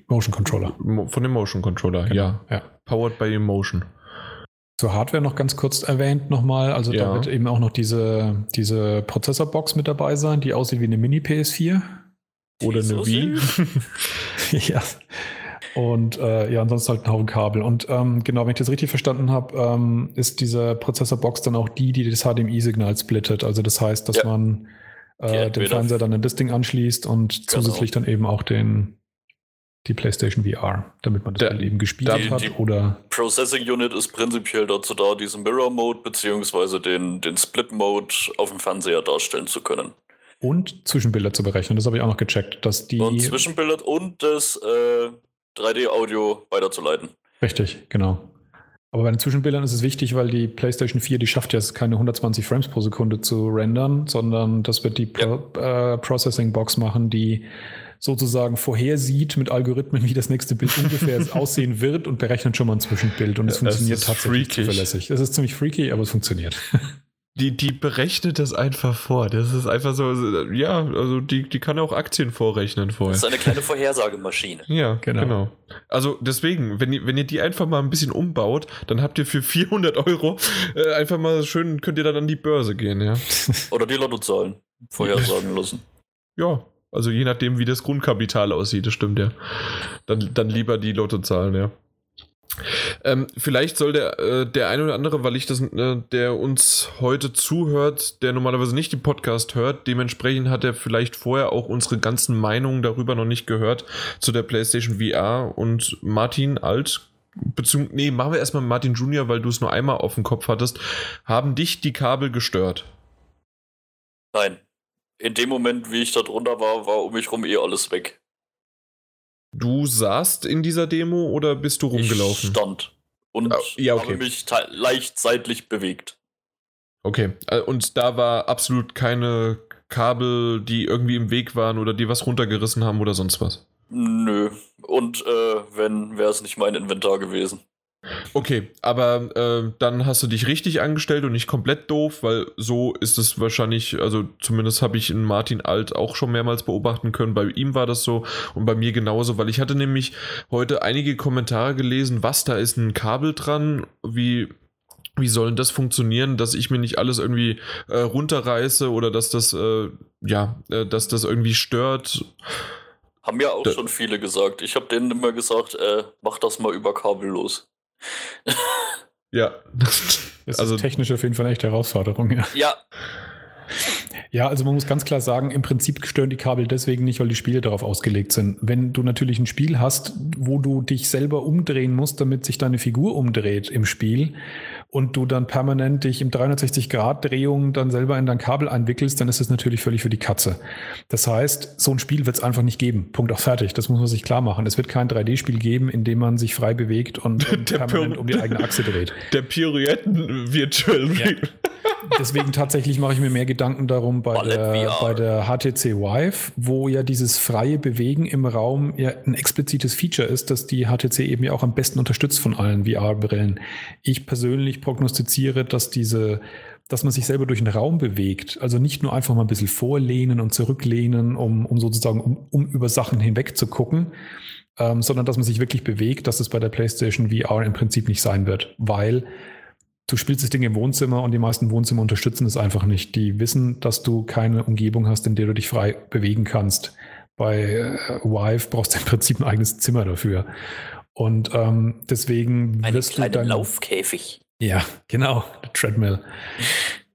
C: Motion Controller.
A: Von dem Motion Controller, genau. ja. ja. Powered by Emotion.
C: Zur Hardware noch ganz kurz erwähnt nochmal. Also ja. da wird eben auch noch diese, diese Prozessorbox mit dabei sein, die aussieht wie eine Mini-PS4.
A: Oder eine Wii.
C: ja. Und äh, ja, ansonsten halt ein Haufen Kabel. Und ähm, genau, wenn ich das richtig verstanden habe, ähm, ist diese Prozessorbox dann auch die, die das HDMI-Signal splittet. Also das heißt, dass ja. man äh, den Fernseher dann an das Ding anschließt und genau. zusätzlich dann eben auch den die PlayStation VR, damit man das der, eben gespielt die, hat. Die oder
B: Processing Unit ist prinzipiell dazu da, diesen Mirror Mode bzw. den, den Split Mode auf dem Fernseher darstellen zu können.
C: Und Zwischenbilder zu berechnen, das habe ich auch noch gecheckt, dass die.
B: Und Zwischenbilder und das äh, 3D-Audio weiterzuleiten.
C: Richtig, genau. Aber bei den Zwischenbildern ist es wichtig, weil die PlayStation 4, die schafft ja keine 120 Frames pro Sekunde zu rendern, sondern das wird die Pro ja. äh, Processing Box machen, die sozusagen vorhersieht mit Algorithmen, wie das nächste Bild ungefähr aussehen wird und berechnet schon mal ein Zwischenbild. Und es funktioniert tatsächlich freakig. zuverlässig. Es ist ziemlich freaky, aber es funktioniert.
A: die, die berechnet das einfach vor. Das ist einfach so, ja, also die, die kann auch Aktien vorrechnen vorher. Das
B: ist eine kleine Vorhersagemaschine.
A: ja, genau. genau. Also deswegen, wenn ihr, wenn ihr die einfach mal ein bisschen umbaut, dann habt ihr für 400 Euro äh, einfach mal schön, könnt ihr dann an die Börse gehen, ja.
B: Oder die Lottozahlen vorhersagen lassen.
A: Ja, also je nachdem, wie das Grundkapital aussieht, das stimmt ja. Dann, dann lieber die Lottozahlen, ja. Ähm, vielleicht soll der, äh, der eine oder andere, weil ich das, äh, der uns heute zuhört, der normalerweise nicht den Podcast hört, dementsprechend hat er vielleicht vorher auch unsere ganzen Meinungen darüber noch nicht gehört zu der PlayStation VR und Martin Alt. Beziehungsweise, nee, machen wir erstmal Martin Junior, weil du es nur einmal auf dem Kopf hattest. Haben dich die Kabel gestört?
B: Nein. in dem Moment, wie ich da drunter war, war um mich rum eh alles weg.
A: Du saßt in dieser Demo oder bist du rumgelaufen?
B: Ich stand und oh, ja, okay. habe mich leicht seitlich bewegt.
A: Okay, äh, und da war absolut keine Kabel, die irgendwie im Weg waren oder die was runtergerissen haben oder sonst was?
B: Nö. Und äh, wenn, wäre es nicht mein Inventar gewesen.
A: Okay, aber äh, dann hast du dich richtig angestellt und nicht komplett doof, weil so ist es wahrscheinlich, also zumindest habe ich in Martin Alt auch schon mehrmals beobachten können. Bei ihm war das so und bei mir genauso, weil ich hatte nämlich heute einige Kommentare gelesen, was da ist ein Kabel dran, wie wie soll denn das funktionieren, dass ich mir nicht alles irgendwie äh, runterreiße oder dass das, äh, ja, äh, dass das irgendwie stört?
B: Haben ja auch da schon viele gesagt. Ich habe denen immer gesagt, äh, mach das mal über Kabel los.
A: Ja.
C: Das also, ist technisch auf jeden Fall echt Herausforderung, ja.
B: Ja.
C: Ja, also man muss ganz klar sagen, im Prinzip stören die Kabel deswegen nicht, weil die Spiele darauf ausgelegt sind. Wenn du natürlich ein Spiel hast, wo du dich selber umdrehen musst, damit sich deine Figur umdreht im Spiel, und du dann permanent dich im 360-Grad-Drehung dann selber in dein Kabel einwickelst, dann ist das natürlich völlig für die Katze. Das heißt, so ein Spiel wird es einfach nicht geben. Punkt auch fertig. Das muss man sich klar machen. Es wird kein 3D-Spiel geben, in dem man sich frei bewegt und, und permanent um die eigene Achse dreht.
A: Der Pirouetten Virtual ja.
C: Deswegen tatsächlich mache ich mir mehr Gedanken darum bei der, bei der HTC Vive, wo ja dieses freie Bewegen im Raum ja ein explizites Feature ist, das die HTC eben ja auch am besten unterstützt von allen VR-Brillen. Ich persönlich prognostiziere, dass diese dass man sich selber durch den Raum bewegt, also nicht nur einfach mal ein bisschen vorlehnen und zurücklehnen, um, um sozusagen um, um über Sachen hinweg zu gucken, ähm, sondern dass man sich wirklich bewegt, dass es bei der PlayStation VR im Prinzip nicht sein wird, weil du spielst das Ding im Wohnzimmer und die meisten Wohnzimmer unterstützen es einfach nicht. Die wissen, dass du keine Umgebung hast, in der du dich frei bewegen kannst. Bei äh, Vive brauchst du im Prinzip ein eigenes Zimmer dafür. Und ähm, deswegen
B: Eine wirst du dann Laufkäfig.
C: Ja, genau, Treadmill.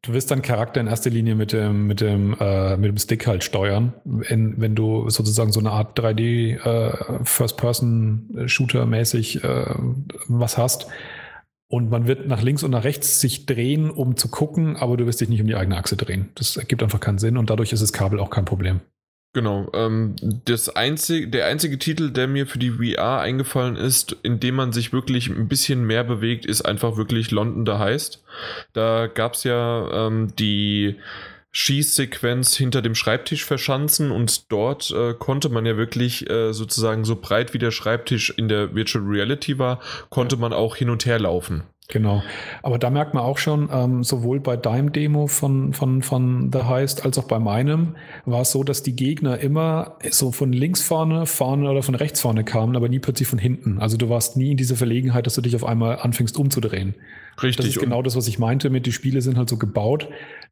C: Du wirst deinen Charakter in erster Linie mit dem, mit dem, äh, mit dem Stick halt steuern. Wenn, wenn du sozusagen so eine Art 3D äh, First-Person-Shooter-mäßig äh, was hast, und man wird nach links und nach rechts sich drehen, um zu gucken, aber du wirst dich nicht um die eigene Achse drehen. Das ergibt einfach keinen Sinn und dadurch ist das Kabel auch kein Problem.
A: Genau. Ähm, das einzige, der einzige Titel, der mir für die VR eingefallen ist, in dem man sich wirklich ein bisschen mehr bewegt, ist einfach wirklich London da heißt. Da gab es ja ähm, die Schießsequenz hinter dem Schreibtisch verschanzen und dort äh, konnte man ja wirklich äh, sozusagen so breit wie der Schreibtisch in der Virtual Reality war, konnte man auch hin und her laufen.
C: Genau. Aber da merkt man auch schon, ähm, sowohl bei deinem Demo von, von, von The Heist als auch bei meinem, war es so, dass die Gegner immer so von links vorne, vorne oder von rechts vorne kamen, aber nie plötzlich von hinten. Also du warst nie in dieser Verlegenheit, dass du dich auf einmal anfängst umzudrehen. Richtig. Das ist genau das, was ich meinte mit, die Spiele sind halt so gebaut,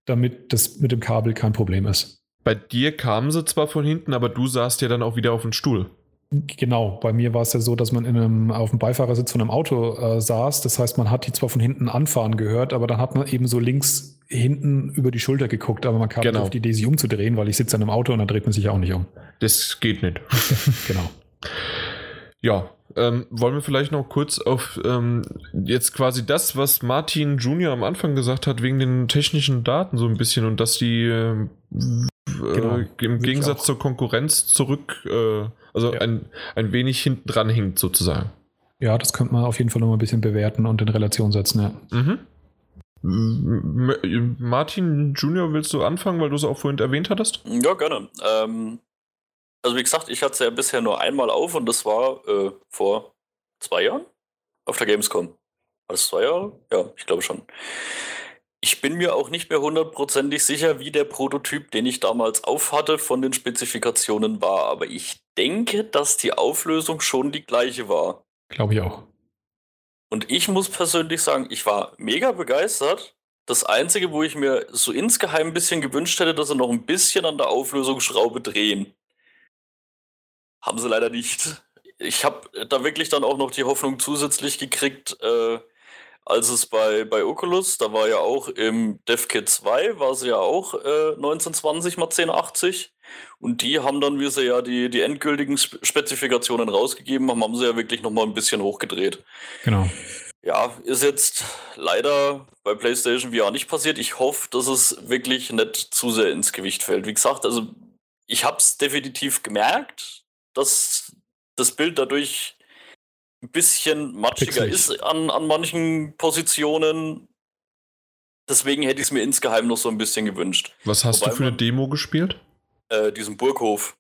C: damit das mit dem Kabel kein Problem ist.
A: Bei dir kamen sie zwar von hinten, aber du saßt ja dann auch wieder auf dem Stuhl.
C: Genau, bei mir war es ja so, dass man in einem, auf dem Beifahrersitz von einem Auto äh, saß. Das heißt, man hat die zwar von hinten anfahren gehört, aber dann hat man eben so links hinten über die Schulter geguckt, aber man kam genau. auf die Idee, sich umzudrehen, weil ich sitze in einem Auto und dann dreht man sich auch nicht um.
A: Das geht nicht.
C: genau.
A: Ja, ähm, wollen wir vielleicht noch kurz auf ähm, jetzt quasi das, was Martin Junior am Anfang gesagt hat, wegen den technischen Daten so ein bisschen und dass die äh, genau. äh, im Gegensatz zur Konkurrenz zurück, äh, also ja. ein, ein wenig hinten dran hinkt sozusagen.
C: Ja, das könnte man auf jeden Fall noch mal ein bisschen bewerten und in Relation setzen, ja. Mhm.
A: Martin Junior, willst du anfangen, weil du es auch vorhin erwähnt hattest?
B: Ja, gerne. Ähm, also wie gesagt, ich hatte es ja bisher nur einmal auf und das war äh, vor zwei Jahren auf der Gamescom. War das zwei Jahre? Ja, ich glaube schon. Ich bin mir auch nicht mehr hundertprozentig sicher, wie der Prototyp, den ich damals aufhatte, von den Spezifikationen war. Aber ich denke, dass die Auflösung schon die gleiche war.
C: Glaube ich auch.
B: Und ich muss persönlich sagen, ich war mega begeistert. Das Einzige, wo ich mir so insgeheim ein bisschen gewünscht hätte, dass sie noch ein bisschen an der Auflösungsschraube drehen. Haben sie leider nicht. Ich habe da wirklich dann auch noch die Hoffnung zusätzlich gekriegt, äh, als es bei, bei Oculus, da war ja auch im DevKit 2, war sie ja auch äh, 1920 mal 1080. Und die haben dann, wie sie ja die, die endgültigen Spezifikationen rausgegeben haben, haben sie ja wirklich nochmal ein bisschen hochgedreht.
C: Genau.
B: Ja, ist jetzt leider bei PlayStation VR nicht passiert. Ich hoffe, dass es wirklich nicht zu sehr ins Gewicht fällt. Wie gesagt, also ich habe es definitiv gemerkt, dass das Bild dadurch ein bisschen matschiger Pixelig. ist an, an manchen Positionen. Deswegen hätte ich es mir insgeheim noch so ein bisschen gewünscht.
A: Was hast Wobei du für eine Demo gespielt?
B: Äh, diesen Burghof,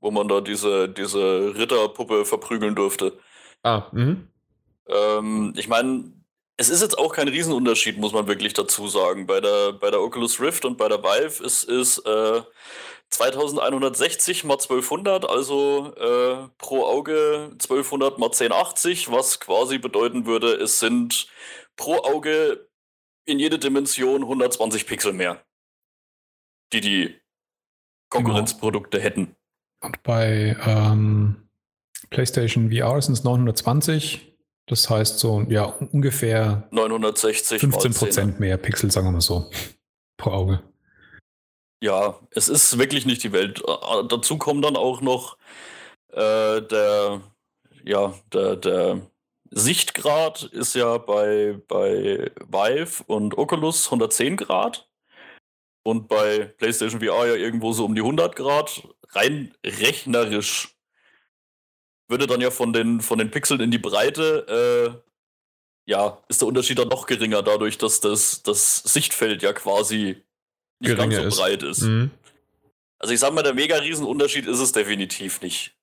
B: wo man da diese, diese Ritterpuppe verprügeln durfte.
A: Ah, mhm.
B: Ähm, ich meine, es ist jetzt auch kein Riesenunterschied, muss man wirklich dazu sagen. Bei der, bei der Oculus Rift und bei der Vive ist es äh, 2160 mal 1200, also äh, pro Auge 1200 mal 1080, was quasi bedeuten würde, es sind pro Auge in jede Dimension 120 Pixel mehr, die die Konkurrenzprodukte genau. hätten.
C: Und bei ähm, PlayStation VR sind es 920. Das heißt so, ja, ungefähr
B: 960
C: 15 Prozent mehr Pixel, sagen wir mal so, pro Auge.
B: Ja, es ist wirklich nicht die Welt. Äh, dazu kommt dann auch noch äh, der, ja, der, der Sichtgrad ist ja bei, bei Vive und Oculus 110 Grad und bei PlayStation VR ja irgendwo so um die 100 Grad. Rein rechnerisch würde dann ja von den, von den Pixeln in die Breite, äh, ja, ist der Unterschied dann noch geringer, dadurch, dass das, das Sichtfeld ja quasi nicht ganz so ist. breit ist. Mhm. Also ich sag mal, der mega Riesenunterschied ist es definitiv nicht.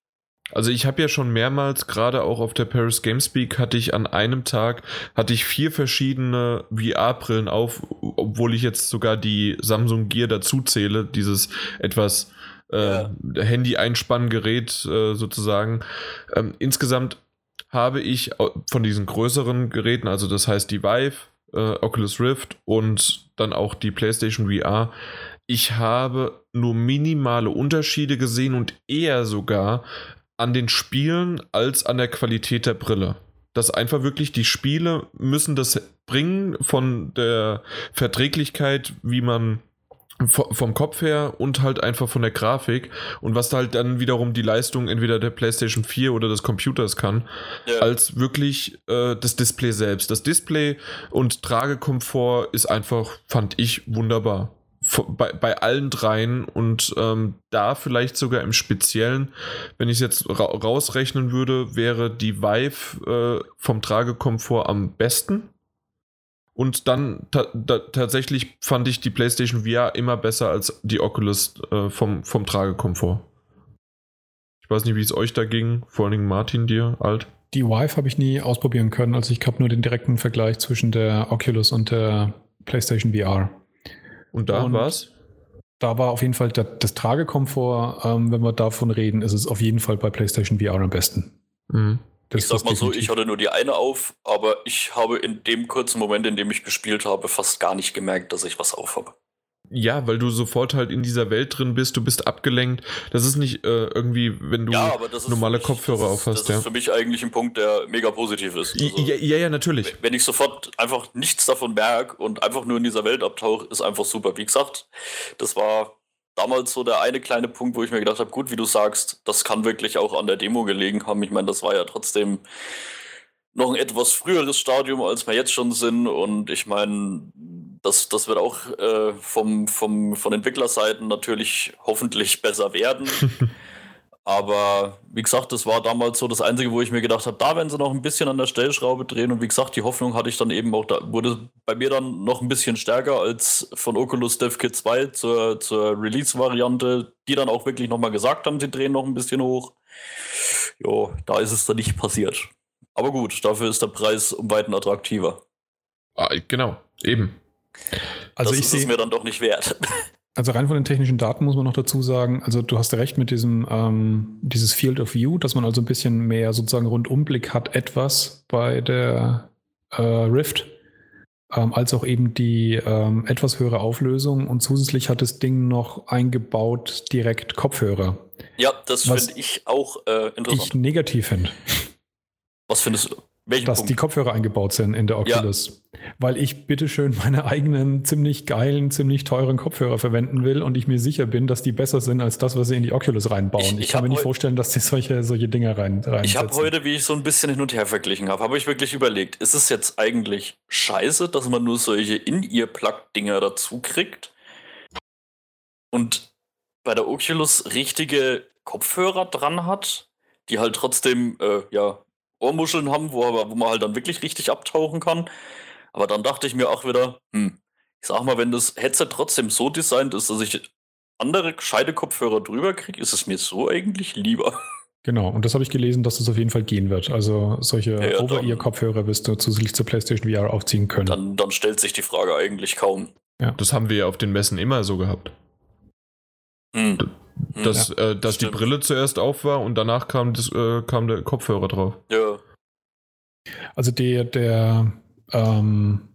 A: Also ich habe ja schon mehrmals, gerade auch auf der Paris Gamespeak, hatte ich an einem Tag, hatte ich vier verschiedene VR-Brillen auf, obwohl ich jetzt sogar die Samsung Gear dazu zähle, dieses etwas äh, ja. Handy-Einspann-Gerät äh, sozusagen. Ähm, insgesamt habe ich von diesen größeren Geräten, also das heißt die Vive, äh, Oculus Rift und dann auch die PlayStation VR, ich habe nur minimale Unterschiede gesehen und eher sogar an den Spielen als an der Qualität der Brille. Dass einfach wirklich die Spiele müssen das bringen von der Verträglichkeit, wie man vom Kopf her und halt einfach von der Grafik und was halt dann wiederum die Leistung entweder der PlayStation 4 oder des Computers kann, ja. als wirklich äh, das Display selbst. Das Display und Tragekomfort ist einfach, fand ich, wunderbar. Bei, bei allen dreien und ähm, da vielleicht sogar im Speziellen, wenn ich es jetzt ra rausrechnen würde, wäre die Vive äh, vom Tragekomfort am besten und dann ta tatsächlich fand ich die PlayStation VR immer besser als die Oculus äh, vom, vom Tragekomfort. Ich weiß nicht, wie es euch da ging, vor allen Dingen Martin, dir, alt.
C: Die Vive habe ich nie ausprobieren können, also ich habe nur den direkten Vergleich zwischen der Oculus und der PlayStation VR.
A: Und da war es?
C: Da war auf jeden Fall der, das Tragekomfort, ähm, wenn wir davon reden, ist es auf jeden Fall bei PlayStation VR am besten.
B: Mhm. Das ich sag mal so, ich hatte nur die eine auf, aber ich habe in dem kurzen Moment, in dem ich gespielt habe, fast gar nicht gemerkt, dass ich was auf habe.
A: Ja, weil du sofort halt in dieser Welt drin bist, du bist abgelenkt. Das ist nicht äh, irgendwie, wenn du ja, normale mich, Kopfhörer auf hast.
B: Das ja. ist für mich eigentlich ein Punkt, der mega positiv ist.
A: Also, ja, ja, ja, natürlich.
B: Wenn ich sofort einfach nichts davon merke und einfach nur in dieser Welt abtauche, ist einfach super. Wie gesagt, das war damals so der eine kleine Punkt, wo ich mir gedacht habe, gut, wie du sagst, das kann wirklich auch an der Demo gelegen haben. Ich meine, das war ja trotzdem noch ein etwas früheres Stadium, als wir jetzt schon sind. Und ich meine, das, das wird auch äh, vom, vom, von Entwicklerseiten natürlich hoffentlich besser werden. Aber wie gesagt, das war damals so das Einzige, wo ich mir gedacht habe, da werden sie noch ein bisschen an der Stellschraube drehen. Und wie gesagt, die Hoffnung hatte ich dann eben auch, da wurde bei mir dann noch ein bisschen stärker als von Oculus DevKit 2 zur, zur Release-Variante, die dann auch wirklich nochmal gesagt haben, sie drehen noch ein bisschen hoch. Jo, da ist es dann nicht passiert. Aber gut, dafür ist der Preis um weiten attraktiver.
A: Ah, genau, eben.
B: Also das ich ist es mir dann doch nicht wert.
C: Also rein von den technischen Daten muss man noch dazu sagen, also du hast recht mit diesem ähm, dieses Field of View, dass man also ein bisschen mehr sozusagen Rundumblick hat, etwas bei der äh, Rift, ähm, als auch eben die ähm, etwas höhere Auflösung und zusätzlich hat das Ding noch eingebaut direkt Kopfhörer.
B: Ja, das finde ich auch äh, interessant.
C: Ich negativ finde.
B: Was findest du?
C: Welchen dass Punkt? die Kopfhörer eingebaut sind in der Oculus. weil ich bitteschön meine eigenen ziemlich geilen, ziemlich teuren Kopfhörer verwenden will und ich mir sicher bin, dass die besser sind als das, was sie in die Oculus reinbauen. Ich, ich, ich kann mir nicht vorstellen, dass sie solche, solche Dinge rein reinsetzen.
B: Ich habe heute, wie ich so ein bisschen hin und her verglichen habe, habe ich wirklich überlegt, ist es jetzt eigentlich scheiße, dass man nur solche In-Ear-Plug-Dinger dazu kriegt und bei der Oculus richtige Kopfhörer dran hat, die halt trotzdem äh, ja, Ohrmuscheln haben, wo, wo man halt dann wirklich richtig abtauchen kann. Aber dann dachte ich mir auch wieder, hm, ich sag mal, wenn das Headset trotzdem so designt ist, dass ich andere gescheite Kopfhörer drüber kriege, ist es mir so eigentlich lieber.
C: Genau, und das habe ich gelesen, dass das auf jeden Fall gehen wird. Also solche ja, Over-Ear-Kopfhörer wirst du zusätzlich zur PlayStation VR aufziehen können.
B: Dann, dann stellt sich die Frage eigentlich kaum.
A: Ja. Das haben wir ja auf den Messen immer so gehabt. Hm. Dass, ja, äh, dass die Brille zuerst auf war und danach kam, das, äh, kam der Kopfhörer drauf.
B: Ja.
C: Also der, der ähm,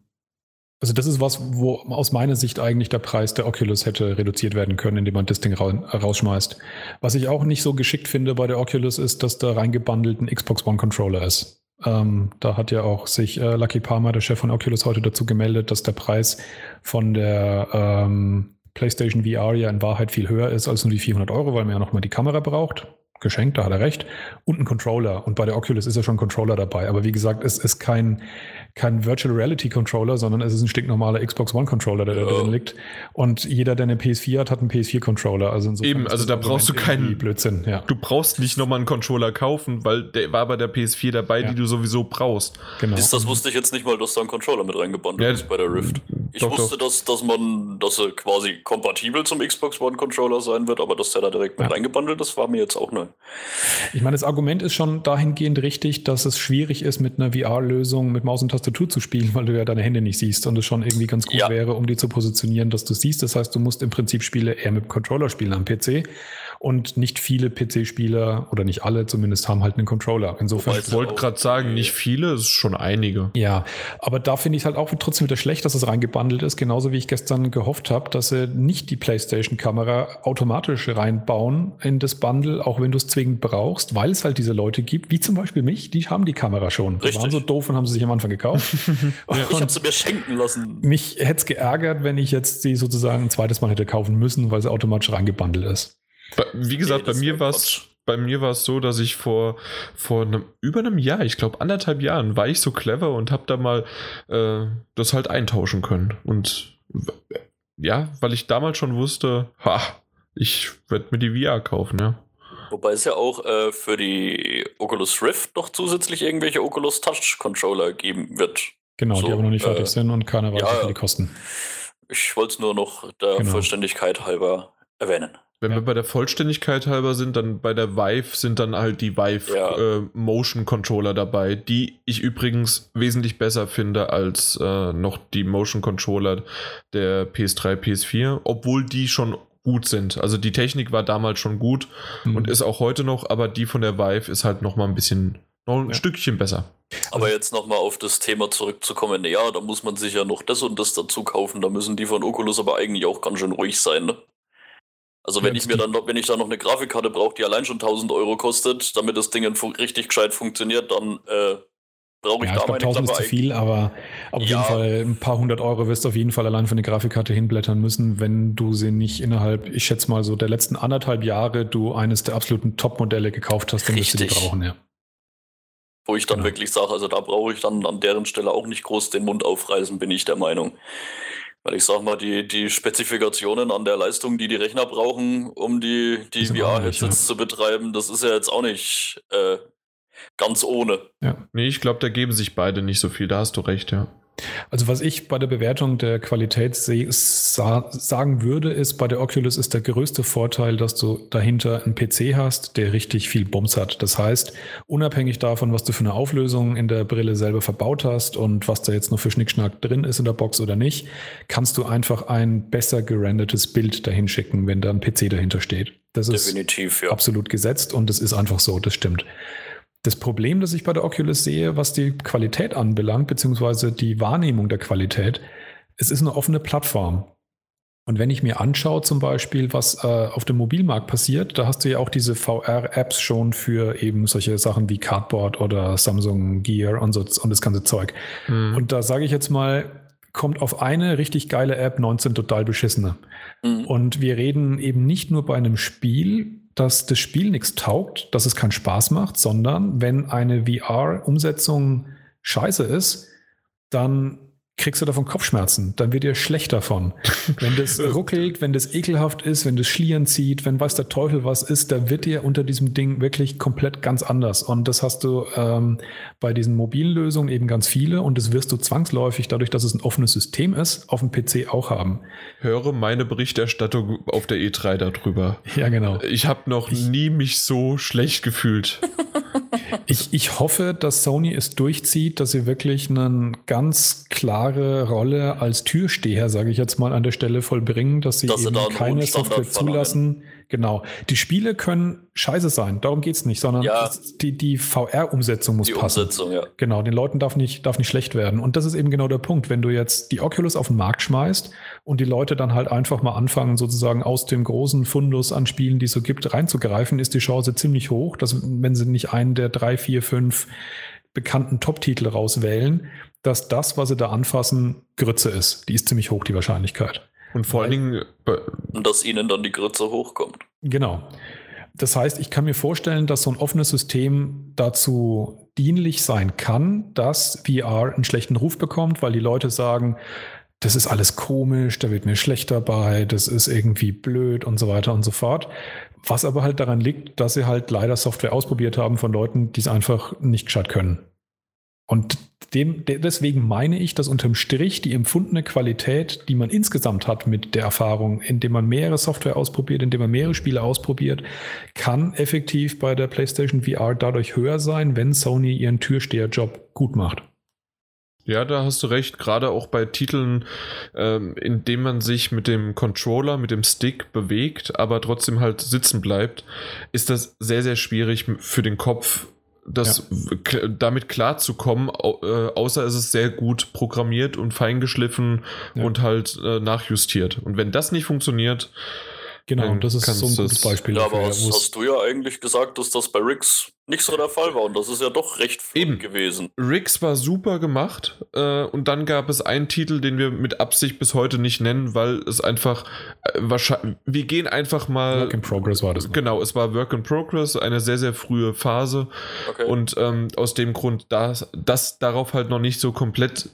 C: also das ist was, wo aus meiner Sicht eigentlich der Preis der Oculus hätte reduziert werden können, indem man das Ding ra rausschmeißt. Was ich auch nicht so geschickt finde bei der Oculus ist, dass da reingebundelt ein Xbox One Controller ist. Ähm, da hat ja auch sich äh, Lucky Palmer, der Chef von Oculus, heute dazu gemeldet, dass der Preis von der ähm, PlayStation VR ja in Wahrheit viel höher ist als nur die 400 Euro, weil man ja nochmal die Kamera braucht geschenkt, da hat er recht, und ein Controller. Und bei der Oculus ist ja schon ein Controller dabei. Aber wie gesagt, es ist kein, kein Virtual Reality Controller, sondern es ist ein stinknormaler Xbox One Controller, der ja. da drin liegt. Und jeder, der eine PS4 hat, hat einen PS4 Controller. Also
A: Eben, also da brauchst du keinen
C: Blödsinn. Ja.
A: Du brauchst nicht nochmal einen Controller kaufen, weil der war bei der PS4 dabei, ja. die du sowieso brauchst.
B: Genau. Das, das, wusste ich jetzt nicht mal, dass da ein Controller mit reingebunden ja, ist bei der Rift. Ich doch, wusste, doch. Dass, dass man, dass er quasi kompatibel zum Xbox One Controller sein wird, aber dass der da direkt mit reingebundelt ist, war mir jetzt auch neu.
C: Ich meine, das Argument ist schon dahingehend richtig, dass es schwierig ist, mit einer VR-Lösung mit Maus und Tastatur zu spielen, weil du ja deine Hände nicht siehst und es schon irgendwie ganz gut ja. wäre, um die zu positionieren, dass du siehst. Das heißt, du musst im Prinzip Spiele eher mit Controller spielen am PC und nicht viele PC-Spieler oder nicht alle zumindest haben halt einen Controller.
A: Insofern. Ich wollte gerade sagen, nicht viele, es ist schon einige.
C: Ja, aber da finde ich es halt auch trotzdem wieder schlecht, dass es reingebundelt ist, genauso wie ich gestern gehofft habe, dass sie nicht die PlayStation-Kamera automatisch reinbauen in das Bundle, auch wenn du es zwingend brauchst, weil es halt diese Leute gibt, wie zum Beispiel mich, die haben die Kamera schon. Die waren so doof und haben sie sich am Anfang gekauft.
B: ja. Ich habe sie mir schenken lassen.
C: Mich hätte es geärgert, wenn ich jetzt sie sozusagen ein zweites Mal hätte kaufen müssen, weil sie automatisch reingebundelt ist.
A: Wie gesagt, nee, bei mir war es bei mir war es so, dass ich vor, vor einem, über einem Jahr, ich glaube anderthalb Jahren, war ich so clever und habe da mal äh, das halt eintauschen können. Und ja, weil ich damals schon wusste, ha, ich werde mir die VR kaufen, ja.
B: Wobei es ja auch äh, für die Oculus Rift noch zusätzlich irgendwelche Oculus Touch Controller geben wird.
C: Genau, so, die aber noch nicht fertig äh, sind und keiner weiß, ja, wie viel die kosten.
B: Ich wollte es nur noch der genau. Vollständigkeit halber erwähnen.
A: Wenn ja. wir bei der Vollständigkeit halber sind, dann bei der Vive sind dann halt die Vive ja. äh, Motion Controller dabei, die ich übrigens wesentlich besser finde als äh, noch die Motion Controller der PS3, PS4, obwohl die schon gut sind. Also die Technik war damals schon gut mhm. und ist auch heute noch, aber die von der Vive ist halt noch mal ein bisschen noch ein ja. Stückchen besser.
B: Aber jetzt nochmal auf das Thema zurückzukommen, ja, da muss man sich ja noch das und das dazu kaufen, da müssen die von Oculus aber eigentlich auch ganz schön ruhig sein, ne? Also wenn ich mir dann noch, wenn ich da noch eine Grafikkarte brauche, die allein schon 1000 Euro kostet, damit das Ding richtig gescheit funktioniert, dann äh, brauche ich ja, da ich
C: glaub, meine 1000 ist zu viel, aber auf ja. jeden Fall ein paar hundert Euro wirst du auf jeden Fall allein für eine Grafikkarte hinblättern müssen, wenn du sie nicht innerhalb, ich schätze mal so der letzten anderthalb Jahre, du eines der absoluten Top-Modelle gekauft hast, dann wirst du die brauchen, ja.
B: Wo ich dann genau. wirklich sage, also da brauche ich dann an deren Stelle auch nicht groß den Mund aufreißen, bin ich der Meinung. Weil ich sag mal, die, die Spezifikationen an der Leistung, die die Rechner brauchen, um die, die VR-Headsets ja. zu betreiben, das ist ja jetzt auch nicht äh, ganz ohne.
A: Ja, nee, ich glaube, da geben sich beide nicht so viel, da hast du recht, ja.
C: Also was ich bei der Bewertung der Qualität sagen würde, ist, bei der Oculus ist der größte Vorteil, dass du dahinter einen PC hast, der richtig viel Bums hat. Das heißt, unabhängig davon, was du für eine Auflösung in der Brille selber verbaut hast und was da jetzt noch für Schnickschnack drin ist in der Box oder nicht, kannst du einfach ein besser gerendertes Bild dahin schicken, wenn da ein PC dahinter steht. Das Definitiv, ist ja. absolut gesetzt und es ist einfach so, das stimmt. Das Problem, das ich bei der Oculus sehe, was die Qualität anbelangt, beziehungsweise die Wahrnehmung der Qualität, es ist eine offene Plattform. Und wenn ich mir anschaue zum Beispiel, was äh, auf dem Mobilmarkt passiert, da hast du ja auch diese VR-Apps schon für eben solche Sachen wie Cardboard oder Samsung Gear und, so, und das ganze Zeug. Mhm. Und da sage ich jetzt mal, kommt auf eine richtig geile App 19 total beschissene. Mhm. Und wir reden eben nicht nur bei einem Spiel, dass das Spiel nichts taugt, dass es keinen Spaß macht, sondern wenn eine VR-Umsetzung scheiße ist, dann kriegst du davon Kopfschmerzen, dann wird dir schlecht davon. Wenn das ruckelt, wenn das ekelhaft ist, wenn das Schlieren zieht, wenn weiß der Teufel was ist, da wird dir unter diesem Ding wirklich komplett ganz anders. Und das hast du ähm, bei diesen mobilen Lösungen eben ganz viele und das wirst du zwangsläufig, dadurch, dass es ein offenes System ist, auf dem PC auch haben.
A: Höre meine Berichterstattung auf der E3 darüber.
C: Ja, genau.
A: Ich habe noch ich, nie mich so schlecht gefühlt.
C: ich, ich hoffe, dass Sony es durchzieht, dass sie wirklich einen ganz klar klare Rolle als Türsteher, sage ich jetzt mal an der Stelle, vollbringen, dass sie dass eben keine Software zulassen. Genau. Die Spiele können scheiße sein, darum geht es nicht, sondern ja. die, die VR-Umsetzung muss die passen. Umsetzung, ja. Genau, den Leuten darf nicht, darf nicht schlecht werden. Und das ist eben genau der Punkt. Wenn du jetzt die Oculus auf den Markt schmeißt und die Leute dann halt einfach mal anfangen, sozusagen aus dem großen Fundus an Spielen, die es so gibt, reinzugreifen, ist die Chance ziemlich hoch, dass wenn sie nicht einen der drei, vier, fünf bekannten Top-Titel rauswählen, dass das, was sie da anfassen, Grütze ist. Die ist ziemlich hoch, die Wahrscheinlichkeit.
A: Und vor allen Dingen.
B: Dass ihnen dann die Grütze hochkommt.
C: Genau. Das heißt, ich kann mir vorstellen, dass so ein offenes System dazu dienlich sein kann, dass VR einen schlechten Ruf bekommt, weil die Leute sagen, das ist alles komisch, da wird mir schlecht dabei, das ist irgendwie blöd und so weiter und so fort. Was aber halt daran liegt, dass sie halt leider Software ausprobiert haben von Leuten, die es einfach nicht gescheit können. Und dem, deswegen meine ich, dass unterm Strich die empfundene Qualität, die man insgesamt hat mit der Erfahrung, indem man mehrere Software ausprobiert, indem man mehrere Spiele ausprobiert, kann effektiv bei der PlayStation VR dadurch höher sein, wenn Sony ihren Türsteherjob gut macht.
A: Ja, da hast du recht. Gerade auch bei Titeln, ähm, in denen man sich mit dem Controller, mit dem Stick bewegt, aber trotzdem halt sitzen bleibt, ist das sehr, sehr schwierig für den Kopf, das ja. damit klarzukommen, äh, außer es ist sehr gut programmiert und feingeschliffen ja. und halt äh, nachjustiert. Und wenn das nicht funktioniert,
C: Genau, das ist so ein gutes Beispiel.
B: Ja, dafür, aber hast, hast, du ja eigentlich gesagt, dass das bei Riggs nicht so der Fall war und das ist ja doch recht
A: eben
B: gewesen.
A: Riggs war super gemacht äh, und dann gab es einen Titel, den wir mit Absicht bis heute nicht nennen, weil es einfach äh, wahrscheinlich, wir gehen einfach mal.
C: Work in Progress war das.
A: Genau, es war Work in Progress, eine sehr, sehr frühe Phase okay. und ähm, aus dem Grund, dass das darauf halt noch nicht so komplett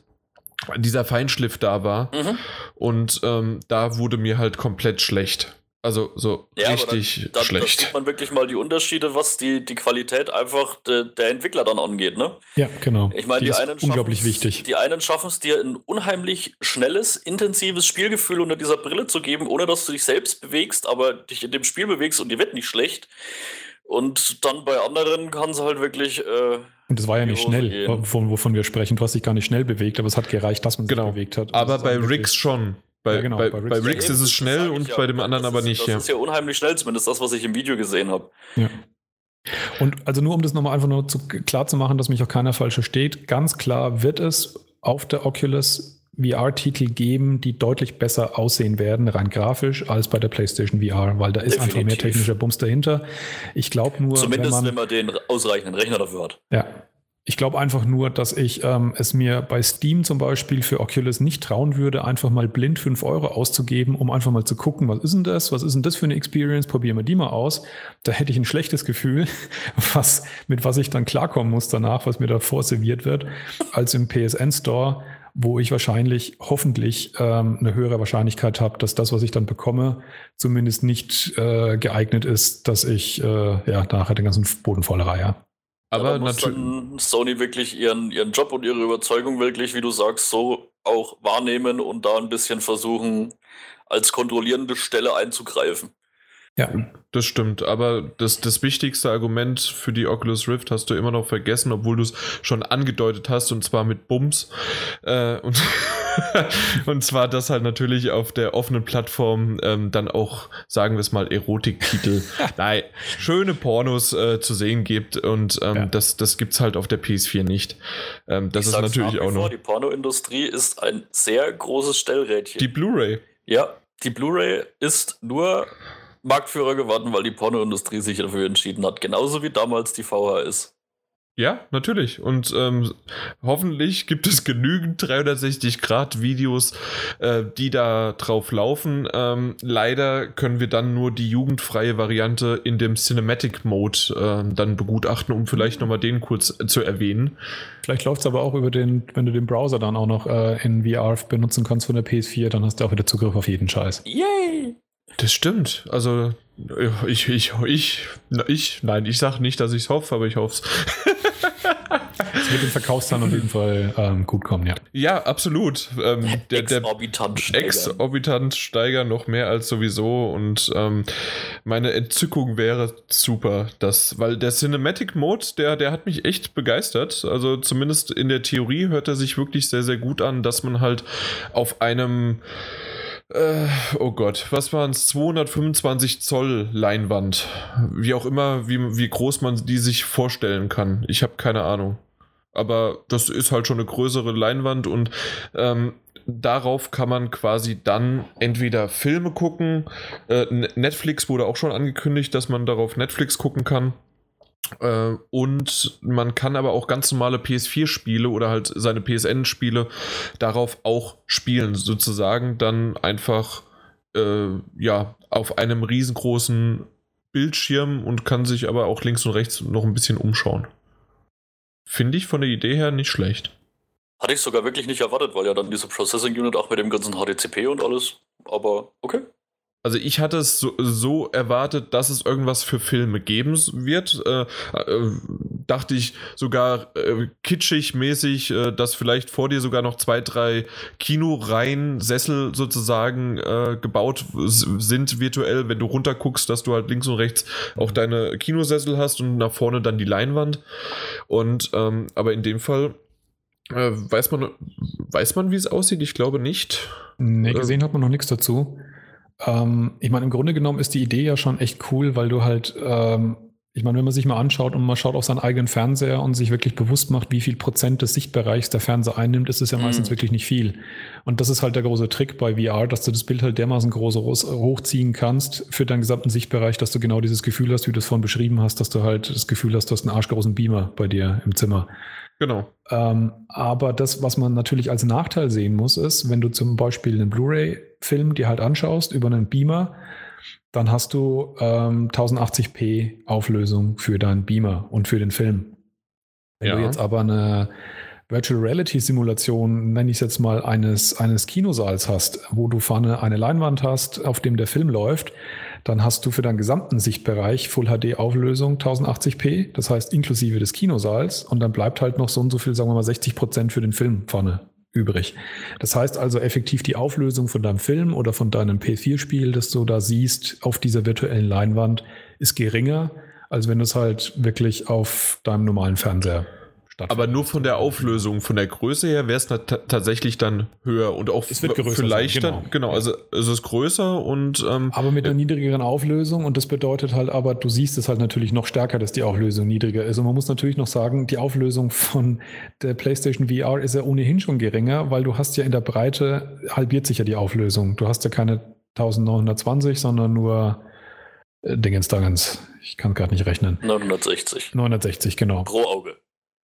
A: dieser Feinschliff da war mhm. und ähm, da wurde mir halt komplett schlecht. Also so ja, richtig dann, dann, schlecht. Da
B: sieht man wirklich mal die Unterschiede, was die, die Qualität einfach de, der Entwickler dann angeht, ne?
C: Ja, genau.
B: Ich meine, die, die einen
C: unglaublich wichtig.
B: Die einen schaffen es dir ein unheimlich schnelles, intensives Spielgefühl unter dieser Brille zu geben, ohne dass du dich selbst bewegst, aber dich in dem Spiel bewegst und die wird nicht schlecht. Und dann bei anderen kann es halt wirklich. Äh,
C: und das war ja nicht schnell, wovon, wovon, wir sprechen. Du hast dich gar nicht schnell bewegt, aber es hat gereicht, dass man sich genau. bewegt hat.
A: Aber bei Riggs schon. Bei, ja, genau, bei, bei Riggs, bei Riggs ist es schnell und ja, bei dem anderen aber nicht.
B: Das ja. ist ja unheimlich schnell, zumindest das, was ich im Video gesehen habe.
C: Ja. Und also nur um das nochmal einfach nur zu, klar zu machen, dass mich auch keiner falsch versteht, ganz klar wird es auf der Oculus VR-Titel geben, die deutlich besser aussehen werden, rein grafisch, als bei der PlayStation VR, weil da ist Definitiv. einfach mehr technischer Bums dahinter. Ich glaube nur.
B: Zumindest wenn man, wenn man den ausreichenden Rechner dafür hat.
C: Ja, ich glaube einfach nur, dass ich ähm, es mir bei Steam zum Beispiel für Oculus nicht trauen würde, einfach mal blind 5 Euro auszugeben, um einfach mal zu gucken, was ist denn das? Was ist denn das für eine Experience? Probieren wir die mal aus. Da hätte ich ein schlechtes Gefühl, was, mit was ich dann klarkommen muss danach, was mir da vorserviert wird, als im PSN Store, wo ich wahrscheinlich, hoffentlich ähm, eine höhere Wahrscheinlichkeit habe, dass das, was ich dann bekomme, zumindest nicht äh, geeignet ist, dass ich äh, ja nachher den ganzen Boden voll reihe.
B: Aber natürlich. Sony wirklich ihren, ihren Job und ihre Überzeugung wirklich, wie du sagst, so auch wahrnehmen und da ein bisschen versuchen, als kontrollierende Stelle einzugreifen.
A: Ja, das stimmt. Aber das, das wichtigste Argument für die Oculus Rift hast du immer noch vergessen, obwohl du es schon angedeutet hast, und zwar mit Bums. Äh, und, und zwar, dass halt natürlich auf der offenen Plattform ähm, dann auch, sagen wir es mal, Erotiktitel, nein, schöne Pornos äh, zu sehen gibt. Und ähm, ja. das, das gibt es halt auf der PS4 nicht. Ähm, das ich ist natürlich auch noch.
B: Die Pornoindustrie ist ein sehr großes Stellrädchen.
A: Die Blu-ray.
B: Ja, die Blu-ray ist nur Marktführer geworden, weil die Pornoindustrie sich dafür entschieden hat. Genauso wie damals die VHS.
A: Ja, natürlich. Und ähm, hoffentlich gibt es genügend 360-Grad-Videos, äh, die da drauf laufen. Ähm, leider können wir dann nur die jugendfreie Variante in dem Cinematic Mode äh, dann begutachten, um vielleicht nochmal den kurz zu erwähnen.
C: Vielleicht läuft es aber auch über den, wenn du den Browser dann auch noch äh, in VR benutzen kannst von der PS4, dann hast du auch wieder Zugriff auf jeden Scheiß.
B: Yay!
A: Das stimmt. Also ich, ich, ich, ich, nein, ich sage nicht, dass ich es hoffe, aber ich hoffe es.
C: Es wird den Verkaufszahlen auf jeden Fall ähm, gut kommen, ja.
A: Ja, absolut. Ähm,
B: der, exorbitant
A: steigern. Exorbitant steigern noch mehr als sowieso und ähm, meine Entzückung wäre super, das, weil der Cinematic Mode, der, der hat mich echt begeistert. Also zumindest in der Theorie hört er sich wirklich sehr, sehr gut an, dass man halt auf einem äh, oh Gott, was waren es? 225 Zoll Leinwand. Wie auch immer, wie, wie groß man die sich vorstellen kann. Ich habe keine Ahnung. Aber das ist halt schon eine größere Leinwand und ähm, darauf kann man quasi dann entweder Filme gucken. Äh, Netflix wurde auch schon angekündigt, dass man darauf Netflix gucken kann. Äh, und man kann aber auch ganz normale PS4-Spiele oder halt seine PSN-Spiele darauf auch spielen, sozusagen dann einfach äh, ja auf einem riesengroßen Bildschirm und kann sich aber auch links und rechts noch ein bisschen umschauen. Finde ich von der Idee her nicht schlecht.
B: Hatte ich sogar wirklich nicht erwartet, weil ja dann diese Processing Unit auch mit dem ganzen HDCP und alles. Aber okay.
A: Also ich hatte es so, so, erwartet, dass es irgendwas für Filme geben wird. Äh, äh, dachte ich sogar äh, kitschig mäßig, äh, dass vielleicht vor dir sogar noch zwei, drei Kinoreihen, Sessel sozusagen äh, gebaut sind virtuell, wenn du runterguckst, dass du halt links und rechts auch deine Kinosessel hast und nach vorne dann die Leinwand. Und ähm, aber in dem Fall äh, weiß man, weiß man, wie es aussieht? Ich glaube nicht.
C: Nee, gesehen hat man noch nichts dazu. Ähm, ich meine, im Grunde genommen ist die Idee ja schon echt cool, weil du halt, ähm, ich meine, wenn man sich mal anschaut und man schaut auf seinen eigenen Fernseher und sich wirklich bewusst macht, wie viel Prozent des Sichtbereichs der Fernseher einnimmt, ist es ja meistens mhm. wirklich nicht viel. Und das ist halt der große Trick bei VR, dass du das Bild halt dermaßen groß hochziehen kannst für deinen gesamten Sichtbereich, dass du genau dieses Gefühl hast, wie du es vorhin beschrieben hast, dass du halt das Gefühl hast, du hast einen arschgroßen Beamer bei dir im Zimmer.
A: Genau.
C: Ähm, aber das, was man natürlich als Nachteil sehen muss, ist, wenn du zum Beispiel einen Blu-ray-Film dir halt anschaust über einen Beamer, dann hast du ähm, 1080p Auflösung für deinen Beamer und für den Film. Wenn ja. du jetzt aber eine Virtual Reality Simulation, nenne ich es jetzt mal, eines, eines Kinosaals hast, wo du vorne eine Leinwand hast, auf dem der Film läuft, dann hast du für deinen gesamten Sichtbereich Full HD Auflösung 1080p, das heißt inklusive des Kinosaals und dann bleibt halt noch so und so viel, sagen wir mal 60 Prozent für den Film vorne übrig. Das heißt also effektiv die Auflösung von deinem Film oder von deinem P4-Spiel, das du da siehst auf dieser virtuellen Leinwand, ist geringer, als wenn du es halt wirklich auf deinem normalen Fernseher
A: aber nur von der Auflösung, von der Größe her wäre es tatsächlich dann höher und auch
C: es wird größer
A: vielleicht sein, genau. dann, genau, also es ist größer und
C: ähm, aber mit einer niedrigeren Auflösung und das bedeutet halt aber, du siehst es halt natürlich noch stärker, dass die Auflösung niedriger ist und man muss natürlich noch sagen, die Auflösung von der PlayStation VR ist ja ohnehin schon geringer, weil du hast ja in der Breite halbiert sich ja die Auflösung. Du hast ja keine 1920, sondern nur äh, Dingens Dangens. Ich kann gerade nicht rechnen.
B: 960.
C: 960, genau.
B: Pro Auge.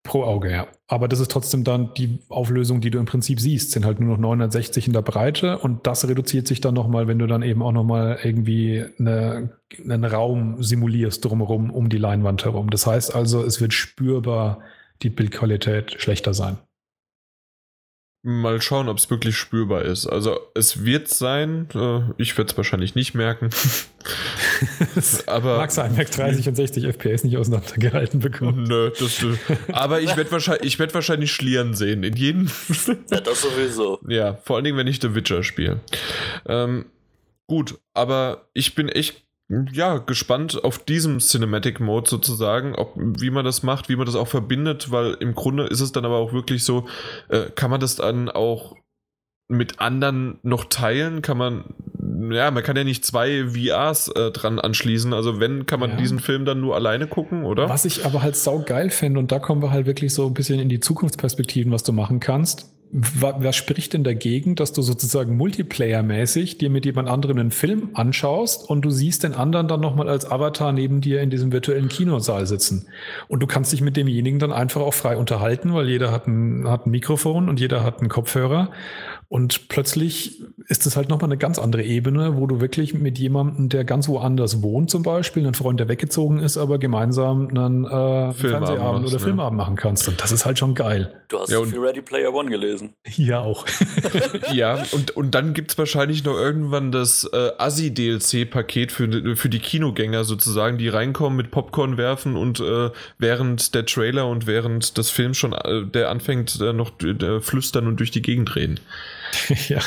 C: Pro Auge, ja. Aber das ist trotzdem dann die Auflösung, die du im Prinzip siehst, sind halt nur noch 960 in der Breite und das reduziert sich dann nochmal, wenn du dann eben auch nochmal irgendwie eine, einen Raum simulierst drumherum, um die Leinwand herum. Das heißt also, es wird spürbar die Bildqualität schlechter sein.
A: Mal schauen, ob es wirklich spürbar ist. Also es wird sein, äh, ich werde es wahrscheinlich nicht merken.
C: aber Mag sein, Mac 30 und 60 FPS nicht auseinandergehalten bekommen.
A: Nö, das, aber ich werde wahrscheinlich, werd wahrscheinlich Schlieren sehen. In jedem.
B: ja, das sowieso.
A: Ja, vor allen Dingen, wenn ich The Witcher spiele. Ähm, gut, aber ich bin echt ja, gespannt auf diesem Cinematic Mode sozusagen, ob, wie man das macht, wie man das auch verbindet, weil im Grunde ist es dann aber auch wirklich so, äh, kann man das dann auch mit anderen noch teilen? Kann man, ja, man kann ja nicht zwei VRs äh, dran anschließen. Also wenn, kann man ja. diesen Film dann nur alleine gucken, oder?
C: Was ich aber halt sau geil fände, und da kommen wir halt wirklich so ein bisschen in die Zukunftsperspektiven, was du machen kannst. Was spricht denn dagegen, dass du sozusagen Multiplayer-mäßig dir mit jemand anderem einen Film anschaust und du siehst den anderen dann nochmal als Avatar neben dir in diesem virtuellen Kinosaal sitzen? Und du kannst dich mit demjenigen dann einfach auch frei unterhalten, weil jeder hat ein, hat ein Mikrofon und jeder hat einen Kopfhörer. Und plötzlich ist es halt nochmal eine ganz andere Ebene, wo du wirklich mit jemandem, der ganz woanders wohnt, zum Beispiel, einen Freund, der weggezogen ist, aber gemeinsam einen äh, Fernsehabend oder Filmabend machen kannst. Und das ist halt schon geil.
B: Du hast
A: Ja,
B: viel Ready Player One gelesen.
C: Ja, auch.
A: Ja, und, und dann gibt es wahrscheinlich noch irgendwann das äh, Assi-DLC-Paket für, für die Kinogänger sozusagen, die reinkommen mit Popcorn werfen und äh, während der Trailer und während des Films schon äh, der anfängt, äh, noch äh, flüstern und durch die Gegend reden.
C: ja.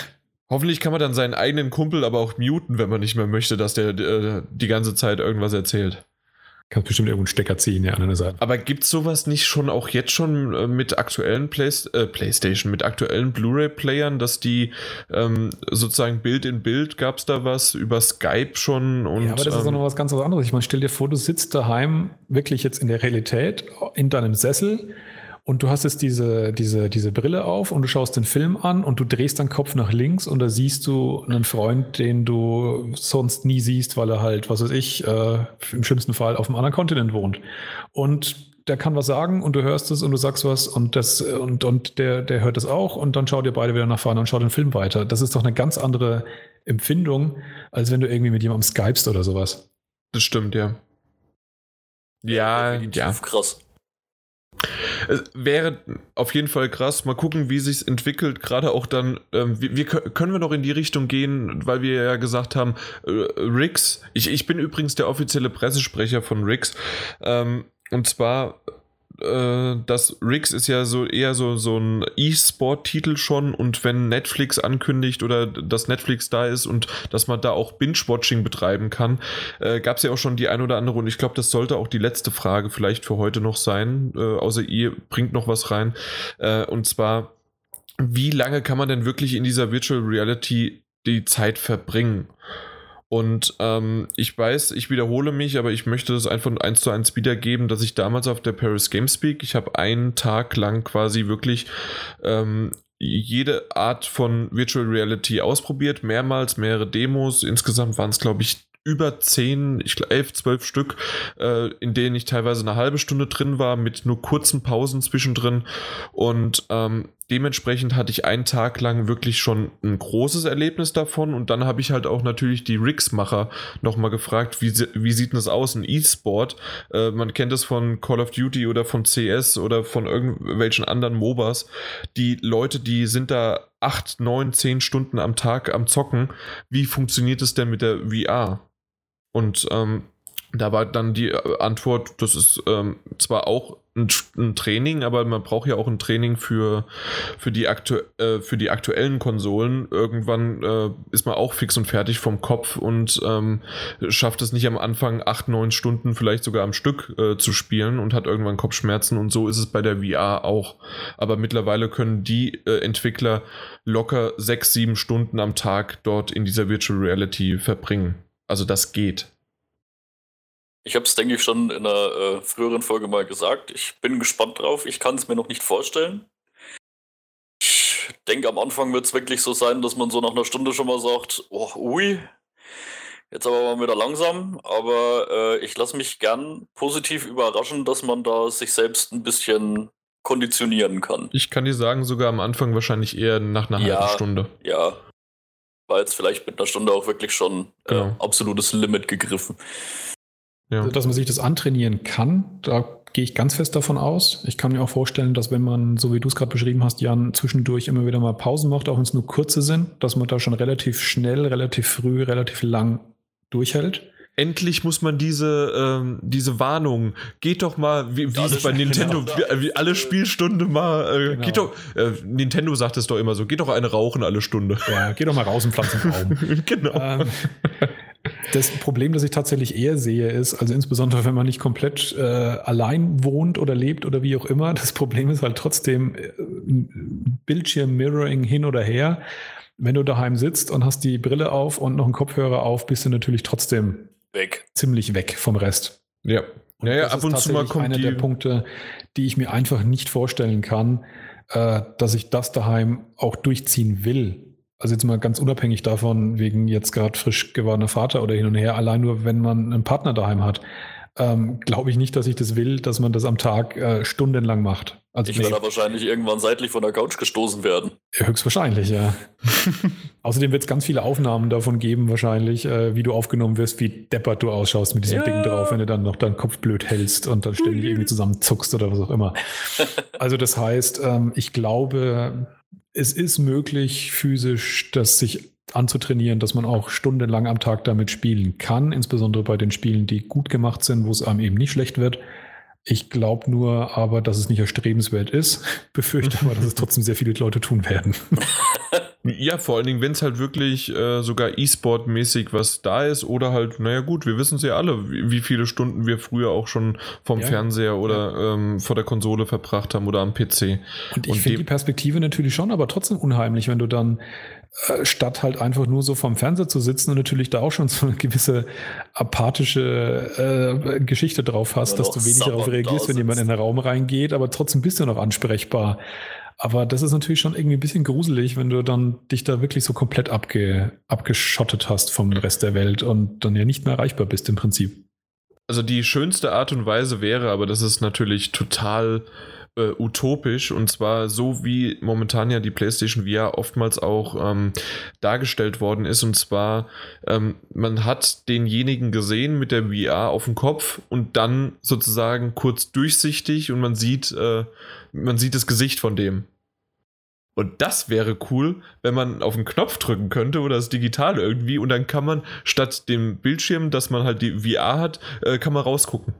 A: Hoffentlich kann man dann seinen eigenen Kumpel aber auch muten, wenn man nicht mehr möchte, dass der äh, die ganze Zeit irgendwas erzählt.
C: Kannst bestimmt irgendwo einen Stecker ziehen, ja, an einer Seite.
A: Aber gibt es sowas nicht schon auch jetzt schon äh, mit aktuellen Play äh, PlayStation, mit aktuellen Blu-ray-Playern, dass die ähm, sozusagen Bild in Bild gab es da was über Skype schon und
C: ja, aber das ist auch
A: ähm,
C: noch was ganz anderes. Ich meine, stell dir vor, du sitzt daheim wirklich jetzt in der Realität in deinem Sessel und du hast jetzt diese, diese, diese Brille auf und du schaust den Film an und du drehst deinen Kopf nach links und da siehst du einen Freund, den du sonst nie siehst, weil er halt, was weiß ich, äh, im schlimmsten Fall auf einem anderen Kontinent wohnt. Und der kann was sagen und du hörst es und du sagst was und das und, und der, der hört es auch und dann schaut ihr beide wieder nach vorne und schaut den Film weiter. Das ist doch eine ganz andere Empfindung, als wenn du irgendwie mit jemandem skypst oder sowas.
A: das stimmt, ja. Ja, ja.
B: krass.
A: Es wäre auf jeden Fall krass. Mal gucken, wie sich entwickelt. Gerade auch dann, ähm, wir, wir kö- können wir noch in die Richtung gehen, weil wir ja gesagt haben, äh, Rix. Ich, ich bin übrigens der offizielle Pressesprecher von Rix. Ähm, und zwar, äh, das Rix ist ja so eher so, so ein E-Sport-Titel schon. Und wenn Netflix ankündigt oder dass Netflix da ist und dass man da auch Binge-Watching betreiben kann, äh, gab es ja auch schon die ein oder andere. Und ich glaube, das sollte auch die letzte Frage vielleicht für heute noch sein. Äh, außer ihr bringt noch was rein. Äh, und zwar, wie lange kann man denn wirklich in dieser Virtual Reality die Zeit verbringen? Und ähm, ich weiß, ich wiederhole mich, aber ich möchte das einfach eins zu eins wiedergeben, dass ich damals auf der Paris Games Week, ich habe einen Tag lang quasi wirklich ähm, jede Art von Virtual Reality ausprobiert, mehrmals, mehrere Demos. Insgesamt waren es, glaube ich, über 10, ich glaube 11, 12 Stück, äh, in denen ich teilweise eine halbe Stunde drin war, mit nur kurzen Pausen zwischendrin. Und ähm, dementsprechend hatte ich einen Tag lang wirklich schon ein großes Erlebnis davon. Und dann habe ich halt auch natürlich die Rigs-Macher nochmal gefragt, wie, wie sieht denn das aus, ein E-Sport? Äh, man kennt es von Call of Duty oder von CS oder von irgendwelchen anderen MOBAs. Die Leute, die sind da 8, 9, 10 Stunden am Tag am Zocken. Wie funktioniert es denn mit der VR? Und ähm, da war dann die äh, Antwort, das ist ähm, zwar auch ein, ein Training, aber man braucht ja auch ein Training für, für, die, aktu äh, für die aktuellen Konsolen. Irgendwann äh, ist man auch fix und fertig vom Kopf und ähm, schafft es nicht am Anfang acht, neun Stunden vielleicht sogar am Stück äh, zu spielen und hat irgendwann Kopfschmerzen und so ist es bei der VR auch. Aber mittlerweile können die äh, Entwickler locker sechs, sieben Stunden am Tag dort in dieser Virtual Reality verbringen. Also das geht.
B: Ich habe es, denke ich, schon in einer äh, früheren Folge mal gesagt. Ich bin gespannt drauf. Ich kann es mir noch nicht vorstellen. Ich denke, am Anfang wird es wirklich so sein, dass man so nach einer Stunde schon mal sagt, oh, ui, jetzt aber mal wieder langsam. Aber äh, ich lasse mich gern positiv überraschen, dass man da sich selbst ein bisschen konditionieren kann.
A: Ich kann dir sagen, sogar am Anfang wahrscheinlich eher nach einer
B: Ja.
A: halben Stunde.
B: Ja, war jetzt vielleicht mit einer Stunde auch wirklich schon äh,
A: Genau.
B: absolutes Limit gegriffen.
A: Ja.
C: Also, dass man sich das antrainieren kann, da gehe ich ganz fest davon aus. Ich kann mir auch vorstellen, dass wenn man, so wie du es gerade beschrieben hast, Jan, zwischendurch immer wieder mal Pausen macht, auch wenn es nur kurze sind, dass man da schon relativ schnell, relativ früh, relativ lang durchhält.
A: Endlich muss man diese, ähm, diese Warnung, geht doch mal, wie, wie
B: Ja,
A: es bei Nintendo,
B: genau.
A: wie, wie alle Spielstunde mal, äh,
C: Genau.
A: geht doch, äh, Nintendo sagt es doch immer so, geht doch eine rauchen alle Stunde.
C: Ja, geh doch mal raus und pflanz einen Baum.
A: genau.
C: Ähm, das Problem, das ich tatsächlich eher sehe, ist, also insbesondere wenn man nicht komplett äh, allein wohnt oder lebt oder wie auch immer, das Problem ist halt trotzdem äh, Bildschirm-Mirroring hin oder her. Wenn du daheim sitzt und hast die Brille auf und noch einen Kopfhörer auf, bist du natürlich trotzdem
B: Weg.
C: ziemlich weg vom Rest.
A: ja.
C: Und
A: Ja, ja,
C: das
A: ab
C: ist
A: und zu mal
C: tatsächlich
A: kommt
C: einer
A: die-
C: der Punkte, die ich mir einfach nicht vorstellen kann, äh, dass ich das daheim auch durchziehen will. Also jetzt mal ganz unabhängig davon, wegen jetzt gerade frisch gewordener Vater oder hin und her, allein nur, wenn man einen Partner daheim hat, ähm, glaube ich nicht, dass ich das will, dass man das am Tag äh, stundenlang macht.
B: Also ich werde da wahrscheinlich irgendwann seitlich von der Couch gestoßen werden.
C: Höchstwahrscheinlich, ja. Außerdem wird es ganz viele Aufnahmen davon geben, wahrscheinlich, äh, wie du aufgenommen wirst, wie deppert du ausschaust mit diesem ja. Ding drauf, wenn du dann noch deinen Kopf blöd hältst und dann ständig irgendwie zusammenzuckst oder was auch immer. Also das heißt, ähm, ich glaube, es ist möglich, physisch das sich anzutrainieren, dass man auch stundenlang am Tag damit spielen kann, insbesondere bei den Spielen, die gut gemacht sind, wo es einem eben nicht schlecht wird. Ich glaube nur aber, dass es nicht erstrebenswert ist. Befürchte aber, dass es trotzdem sehr viele Leute tun werden.
A: Ja, vor allen Dingen, wenn es halt wirklich äh, sogar E-Sport-mäßig was da ist oder halt, naja gut, wir wissen es ja alle, wie, wie, viele Stunden wir früher auch schon vom ja, Fernseher oder ja. ähm, vor der Konsole verbracht haben oder am PC.
C: Und ich finde die Perspektive natürlich schon, aber trotzdem unheimlich, wenn du dann äh, statt halt einfach nur so vom Fernseher zu sitzen und natürlich da auch schon so eine gewisse apathische äh, Geschichte drauf hast, dass du wenig darauf reagierst, wenn jemand in den Raum reingeht, aber trotzdem bist du noch ansprechbar. Aber das ist natürlich schon irgendwie ein bisschen gruselig, wenn du dann dich da wirklich so komplett abge, abgeschottet hast vom Rest der Welt und dann ja nicht mehr erreichbar bist im Prinzip.
A: Also die schönste Art und Weise wäre, aber das ist natürlich total äh, utopisch und zwar so wie momentan ja die PlayStation VR oftmals auch ähm, dargestellt worden ist und zwar ähm, man hat denjenigen gesehen mit der VR auf dem Kopf und dann sozusagen kurz durchsichtig und man sieht äh, man sieht das Gesicht von dem. Und das wäre cool, wenn man auf den Knopf drücken könnte oder das digital irgendwie und dann kann man statt dem Bildschirm, dass man halt die VR hat, äh, kann man rausgucken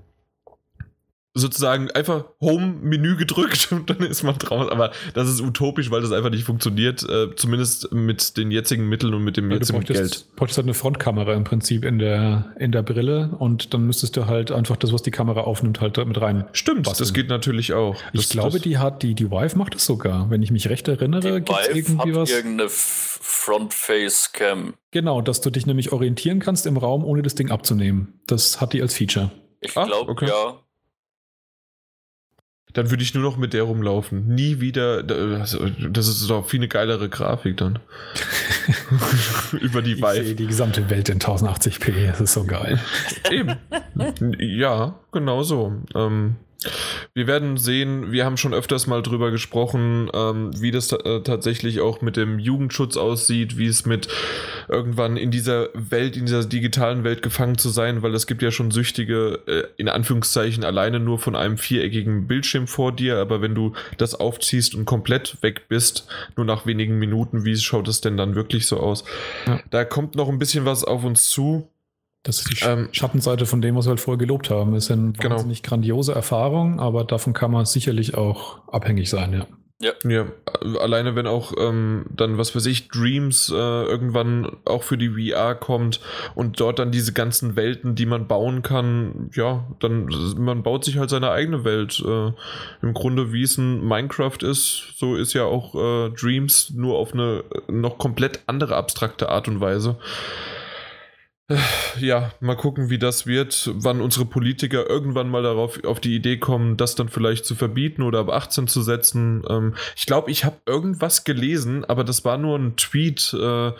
A: sozusagen einfach Home-Menü gedrückt und dann ist man draus. Aber das ist utopisch, weil das einfach nicht funktioniert, äh, zumindest mit den jetzigen Mitteln und mit dem
C: weil
A: jetzigen
C: du bräuchtest, Geld. bräuchtest halt eine Frontkamera im Prinzip in der, in der Brille und dann müsstest du halt einfach das, was die Kamera aufnimmt, halt mit rein.
A: Stimmt, basteln. das geht natürlich auch.
C: Das, ich glaube, die hat, die, die Vive macht es sogar. Wenn ich mich recht erinnere,
B: gibt es irgendwie hat was. irgendeine Front-Face-Cam.
C: Genau, dass du dich nämlich orientieren kannst im Raum, ohne das Ding abzunehmen. Das hat die als Feature.
B: Ich glaube, okay. ja
A: dann würde ich nur noch mit der rumlaufen. Nie wieder. Das ist doch viel eine geilere Grafik dann. Über die
C: Vive. Ich sehe die gesamte Welt in 1080p. Das ist so geil.
A: Eben. Ja, genau so. Ähm, wir werden sehen, wir haben schon öfters mal drüber gesprochen, ähm, wie das äh, tatsächlich auch mit dem Jugendschutz aussieht, wie es mit irgendwann in dieser Welt, in dieser digitalen Welt gefangen zu sein, weil es gibt ja schon Süchtige, äh, in Anführungszeichen, alleine nur von einem viereckigen Bildschirm vor dir, aber wenn du das aufziehst und komplett weg bist, nur nach wenigen Minuten, wie schaut es denn dann wirklich so aus? Ja. Da kommt noch ein bisschen was auf uns zu.
C: Das ist die ähm, Schattenseite von dem, was wir halt vorher gelobt haben. Es sind genau. wahnsinnig grandiose Erfahrungen, aber davon kann man sicherlich auch abhängig sein, ja.
A: Ja. ja, alleine wenn auch ähm, dann, was weiß ich, Dreams äh, irgendwann auch für die VR kommt und dort dann diese ganzen Welten, die man bauen kann, ja, dann man baut sich halt seine eigene Welt. Äh, Im Grunde, wie es ein Minecraft ist, so ist ja auch äh, Dreams nur auf eine noch komplett andere abstrakte Art und Weise ja, mal gucken, wie das wird, wann unsere Politiker irgendwann mal darauf auf die Idee kommen, das dann vielleicht zu verbieten oder ab 18 zu setzen. Ähm, ich glaube, ich habe irgendwas gelesen, aber das war nur ein Tweet, äh,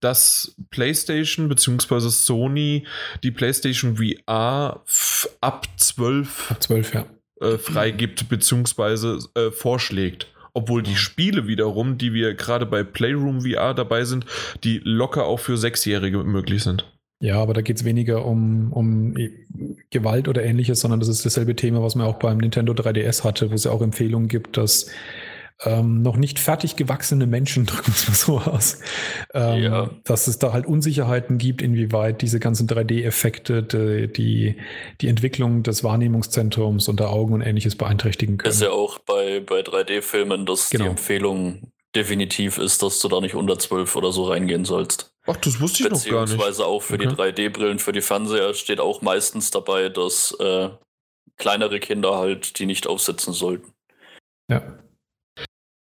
A: dass PlayStation bzw. Sony die PlayStation VR ab 12,
C: ab 12 ja.
A: äh, freigibt bzw. Äh, vorschlägt obwohl die Spiele wiederum, die wir gerade bei Playroom VR dabei sind, die locker auch für Sechsjährige möglich sind.
C: Ja, aber da geht es weniger um, um Gewalt oder ähnliches, sondern das ist dasselbe Thema, was man auch beim Nintendo 3DS hatte, wo es ja auch Empfehlungen gibt, dass ähm, noch nicht fertig gewachsene Menschen, drücken wir es mal so aus, ähm, ja. dass es da halt Unsicherheiten gibt, inwieweit diese ganzen 3D-Effekte die, die, die Entwicklung des Wahrnehmungszentrums und der Augen und ähnliches beeinträchtigen können.
B: Das ist ja auch bei, bei 3D-Filmen, dass genau. die Empfehlung definitiv ist, dass du da nicht unter 12 oder so reingehen sollst.
A: Ach, das wusste ich noch gar nicht.
B: Beziehungsweise auch für okay. die 3D-Brillen, für die Fernseher steht auch meistens dabei, dass äh, kleinere Kinder halt die nicht aufsetzen sollten.
C: Ja.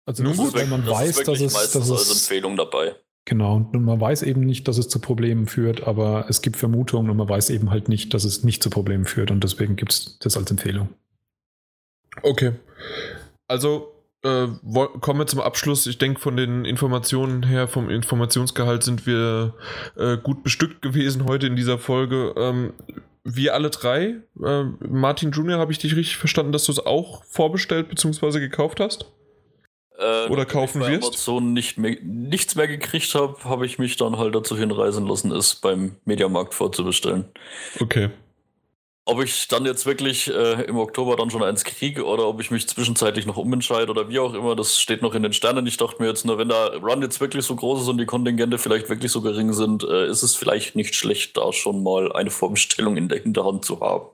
C: Also Nun gut, wenn man das weiß, dass es
B: meistens dass es, als Empfehlung dabei.
C: Genau, und man weiß eben nicht, dass es zu Problemen führt, aber es gibt Vermutungen und man weiß eben halt nicht, dass es nicht zu Problemen führt und deswegen gibt es das als Empfehlung.
A: Okay. Also äh, kommen wir zum Abschluss. Ich denke, von den Informationen her, vom Informationsgehalt sind wir äh, gut bestückt gewesen heute in dieser Folge. Ähm, wir alle drei, äh, Martin Junior, habe ich dich richtig verstanden, dass du es auch vorbestellt bzw. gekauft hast?
B: Äh, Oder kaufen wirst? Amazon nicht mehr, nichts mehr gekriegt habe, habe ich mich dann halt dazu hinreisen lassen, es beim Mediamarkt vorzubestellen.
A: Okay.
B: Ob ich dann jetzt wirklich äh, im Oktober dann schon eins kriege oder ob ich mich zwischenzeitlich noch umentscheide oder wie auch immer, das steht noch in den Sternen. Ich dachte mir jetzt nur, wenn der Run jetzt wirklich so groß ist und die Kontingente vielleicht wirklich so gering sind, äh, ist es vielleicht nicht schlecht, da schon mal eine Vorbestellung in der Hinterhand zu haben.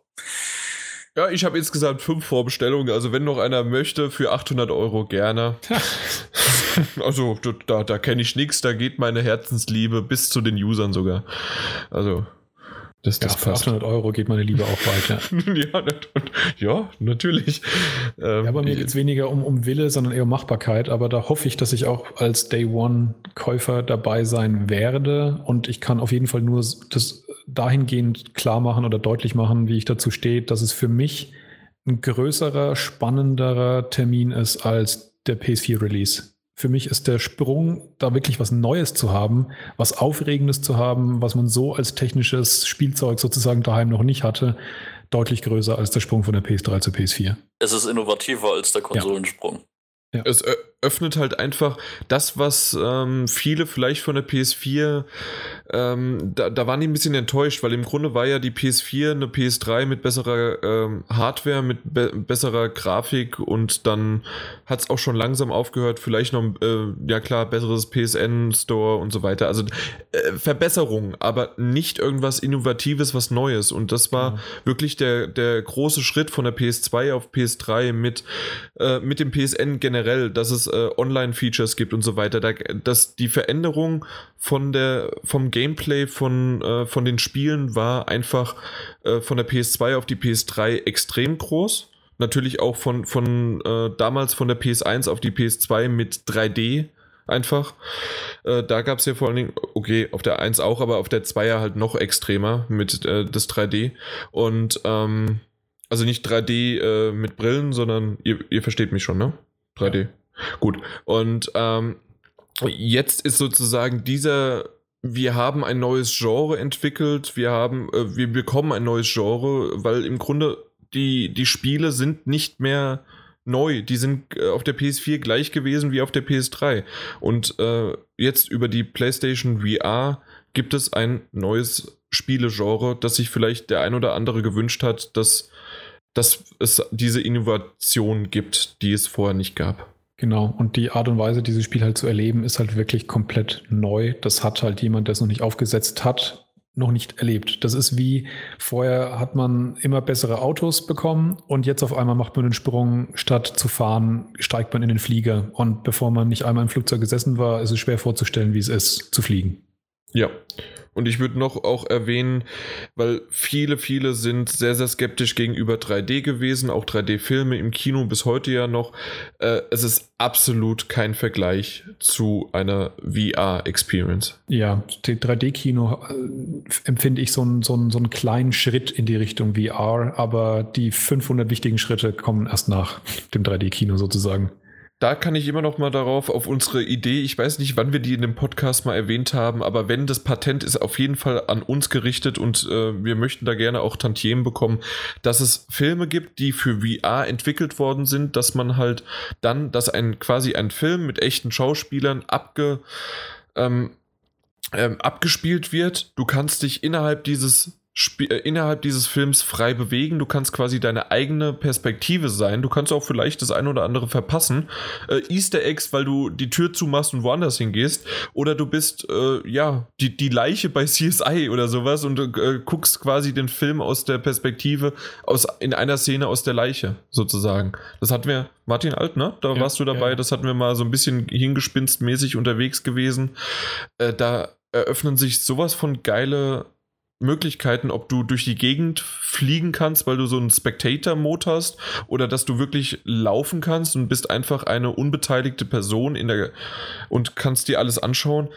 A: Ja, ich habe insgesamt fünf Vorbestellungen. Also wenn noch einer möchte, für 800 Euro gerne. also da, da kenne ich nichts. Da geht meine Herzensliebe bis zu den Usern sogar. Also
C: das, das ja, für 800 Euro geht meine Liebe auch weiter.
A: ja, ja, natürlich.
C: Ähm, ja, bei mir geht es weniger um, um Wille, sondern eher um Machbarkeit. Aber da hoffe ich, dass ich auch als Day One-Käufer dabei sein werde. Und ich kann auf jeden Fall nur das dahingehend klar machen oder deutlich machen, wie ich dazu stehe, dass es für mich ein größerer, spannenderer Termin ist als der PS4-Release. Für mich ist der Sprung, da wirklich was Neues zu haben, was Aufregendes zu haben, was man so als technisches Spielzeug sozusagen daheim noch nicht hatte, deutlich größer als der Sprung von der PS3 zur PS4.
B: Es ist innovativer als der Konsolensprung.
A: Ja. Es öffnet halt einfach das, was ähm, viele vielleicht von der PS4, ähm, da, da, waren die ein bisschen enttäuscht, weil im Grunde war ja die PS4 eine PS3 mit besserer ähm, Hardware, mit be besserer Grafik und dann hat es auch schon langsam aufgehört, vielleicht noch, äh, ja klar, besseres PSN-Store und so weiter. Also äh, Verbesserung, aber nicht irgendwas Innovatives, was Neues. Und das war mhm. wirklich der, der große Schritt von der PS2 auf PS3 mit, äh, mit dem PSN generell, dass es äh, Online-Features gibt und so weiter, da, dass die Veränderung von der, vom Gameplay von, äh, von den Spielen war einfach äh, von der PS2 auf die PS3 extrem groß. Natürlich auch von, von äh, damals von der PS1 auf die PS2 mit 3D einfach. Äh, da gab es ja vor allen Dingen, okay, auf der 1 auch, aber auf der 2 ja halt noch extremer mit äh, das 3D. Und ähm, also nicht 3D äh, mit Brillen, sondern ihr, ihr versteht mich schon, ne? 3D. Gut. Und ähm, jetzt ist sozusagen dieser wir haben ein neues Genre entwickelt, wir haben, äh, wir bekommen ein neues Genre, weil im Grunde die, die Spiele sind nicht mehr neu, die sind äh, auf der PS4 gleich gewesen wie auf der PS3. Und äh, jetzt über die PlayStation VR gibt es ein neues Spielegenre, das sich vielleicht der ein oder andere gewünscht hat, dass, dass es diese Innovation gibt, die es vorher nicht gab.
C: Genau, und die Art und Weise, dieses Spiel halt zu erleben, ist halt wirklich komplett neu. Das hat halt jemand, der es noch nicht aufgesetzt hat, noch nicht erlebt. Das ist wie vorher hat man immer bessere Autos bekommen und jetzt auf einmal macht man den Sprung, statt zu fahren, steigt man in den Flieger. Und bevor man nicht einmal im Flugzeug gesessen war, ist es schwer vorzustellen, wie es ist, zu fliegen.
A: Ja, und ich würde noch auch erwähnen, weil viele, viele sind sehr, sehr skeptisch gegenüber 3D gewesen, auch 3D-Filme im Kino bis heute ja noch. Äh, es ist absolut kein Vergleich zu einer VR-Experience.
C: Ja, 3D-Kino äh, empfinde ich so einen, so, so einen kleinen Schritt in die Richtung VR, aber die 500 wichtigen Schritte kommen erst nach dem 3D-Kino sozusagen
A: da kann ich immer noch mal darauf, auf unsere Idee, ich weiß nicht, wann wir die in dem Podcast mal erwähnt haben, aber wenn das Patent ist auf jeden Fall an uns gerichtet und äh, wir möchten da gerne auch Tantiemen bekommen, dass es Filme gibt, die für VR entwickelt worden sind, dass man halt dann, dass ein quasi ein Film mit echten Schauspielern abge, ähm, ähm, abgespielt wird. Du kannst dich innerhalb dieses innerhalb dieses Films frei bewegen. Du kannst quasi deine eigene Perspektive sein. Du kannst auch vielleicht das eine oder andere verpassen. Äh, Easter Eggs, weil du die Tür zumachst und woanders hingehst. Oder du bist, äh, ja, die, die Leiche bei CSI oder sowas und du äh, guckst quasi den Film aus der Perspektive, aus, in einer Szene aus der Leiche, sozusagen. Das hatten wir, Martin Alt, ne? Da ja, warst du dabei. Ja. Das hatten wir mal so ein bisschen hingespinstmäßig unterwegs gewesen. Äh, da eröffnen sich sowas von geile Möglichkeiten, ob du durch die Gegend fliegen kannst, weil du so einen Spectator-Mode hast, oder dass du wirklich laufen kannst und bist einfach eine unbeteiligte Person in der und kannst dir alles anschauen.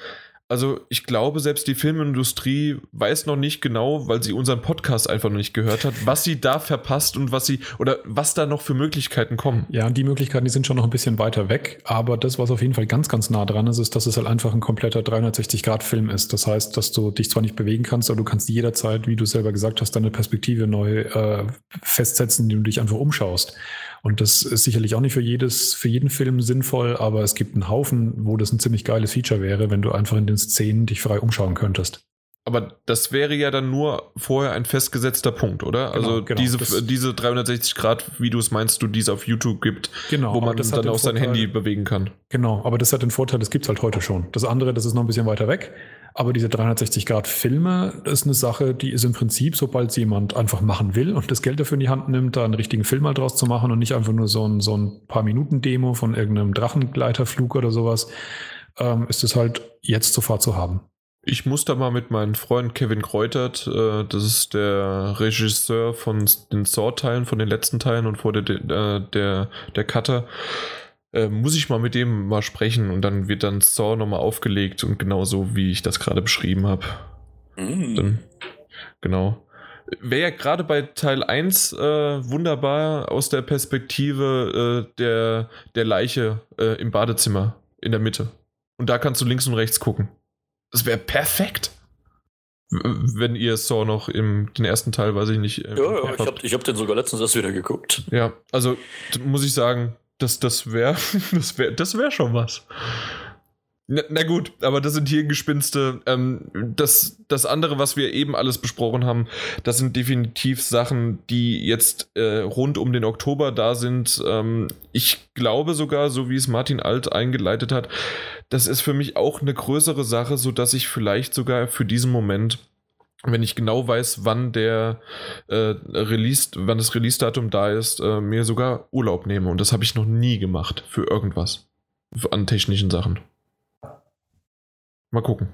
A: Also ich glaube, selbst die Filmindustrie weiß noch nicht genau, weil sie unseren Podcast einfach noch nicht gehört hat, was sie da verpasst und was sie oder was da noch für Möglichkeiten kommen.
C: Ja, die Möglichkeiten, die sind schon noch ein bisschen weiter weg, aber das, was auf jeden Fall ganz, ganz nah dran ist, ist, dass es halt einfach ein kompletter 360-Grad-Film ist. Das heißt, dass du dich zwar nicht bewegen kannst, aber du kannst jederzeit, wie du selber gesagt hast, deine Perspektive neu äh, festsetzen, indem du dich einfach umschaust. Und das ist sicherlich auch nicht für jedes, für jeden Film sinnvoll, aber es gibt einen Haufen, wo das ein ziemlich geiles Feature wäre, wenn du einfach in den Szenen dich frei umschauen könntest.
A: Aber das wäre ja dann nur vorher ein festgesetzter Punkt, oder? Genau, also genau, diese, diese 360 Grad Videos meinst du, die es auf YouTube gibt,
C: genau,
A: wo man dann auch sein Handy bewegen kann.
C: Genau, aber das hat den Vorteil, das gibt es halt heute schon. Das andere, das ist noch ein bisschen weiter weg. Aber diese 360-Grad-Filme ist eine Sache, die ist im Prinzip, sobald jemand einfach machen will und das Geld dafür in die Hand nimmt, da einen richtigen Film mal draus zu machen und nicht einfach nur so ein, so ein paar Minuten Demo von irgendeinem Drachengleiterflug oder sowas, ähm, ist es halt jetzt sofort zu haben.
A: Ich muss da mal mit meinem Freund Kevin Kreutert, äh, das ist der Regisseur von den Saw-Teilen, von den letzten Teilen und vor der, der, der, der Cutter, äh, muss ich mal mit dem mal sprechen und dann wird dann Saw nochmal aufgelegt und genau so, wie ich das gerade beschrieben habe. Dann, genau. Wäre ja gerade bei Teil 1 äh, wunderbar aus der Perspektive äh, der, der Leiche äh, im Badezimmer in der Mitte. Und da kannst du links und rechts gucken. Das wäre perfekt. Wenn ihr Saw noch im den ersten Teil, weiß ich nicht.
B: Äh, ja, ja, ich habe hab den sogar letztens erst wieder geguckt.
A: Ja, also muss ich sagen, das, das wäre das wär, das wär schon was. Na, na, gut, aber das sind Hirngespinste. Ähm, das, das andere, was wir eben alles besprochen haben, das sind definitiv Sachen, die jetzt äh, rund um den Oktober da sind. Ähm, ich glaube sogar, so wie es Martin Alt eingeleitet hat, das ist für mich auch eine größere Sache, sodass ich vielleicht sogar für diesen Moment wenn ich genau weiß, wann der äh, Release, wann das Release-Datum da ist, äh, mir sogar Urlaub nehme. Und das habe ich noch nie gemacht für irgendwas. An technischen Sachen. Mal gucken.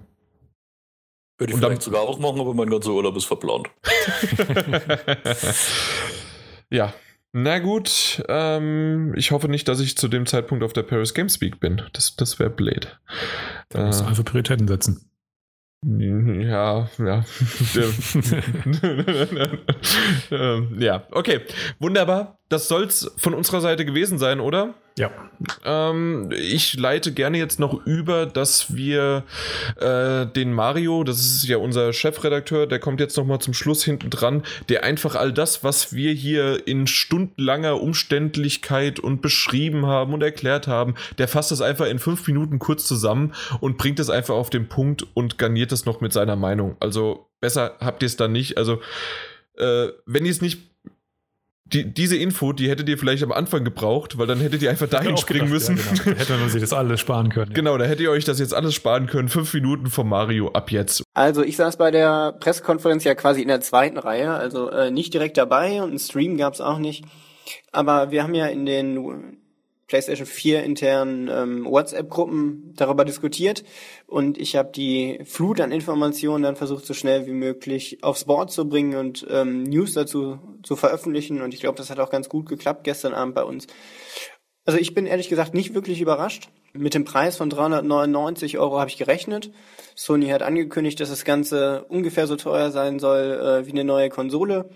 B: Würde ich Und vielleicht dann, sogar auch machen, aber mein ganzer Urlaub ist verplant.
A: ja. Na gut, ähm, ich hoffe nicht, dass ich zu dem Zeitpunkt auf der Paris Games Week bin. Das, das wäre blöd.
C: Da musst du äh, einfach Prioritäten setzen.
A: Ja, ja. Ähm, ja, okay. Wunderbar. Das soll's von unserer Seite gewesen sein, oder?
C: Ja.
A: Ähm, ich leite gerne jetzt noch über, dass wir äh, den Mario, das ist ja unser Chefredakteur, der kommt jetzt nochmal zum Schluss hinten dran, der einfach all das, was wir hier in stundenlanger Umständlichkeit und beschrieben haben und erklärt haben, der fasst das einfach in fünf Minuten kurz zusammen und bringt es einfach auf den Punkt und garniert es noch mit seiner Meinung. Also besser habt ihr es dann nicht. Also äh, wenn ihr es nicht die, diese Info, die hättet ihr vielleicht am Anfang gebraucht, weil dann hättet ihr einfach dahin springen gedacht, müssen.
C: Ja, genau. Hätte man sich das alles sparen können.
A: Ja. Genau, da hättet ihr euch das jetzt alles sparen können. Fünf Minuten von Mario ab jetzt.
D: Also ich saß bei der Pressekonferenz ja quasi in der zweiten Reihe, also äh, nicht direkt dabei und einen Stream gab's auch nicht. Aber wir haben ja in den PlayStation 4 internen ähm, WhatsApp-Gruppen darüber diskutiert und ich habe die Flut an Informationen dann versucht, so schnell wie möglich aufs Board zu bringen und ähm, News dazu zu veröffentlichen und ich glaube, das hat auch ganz gut geklappt gestern Abend bei uns. Also ich bin ehrlich gesagt nicht wirklich überrascht. Mit dem Preis von 399 Euro habe ich gerechnet. Sony hat angekündigt, dass das Ganze ungefähr so teuer sein soll äh, wie eine neue Konsole.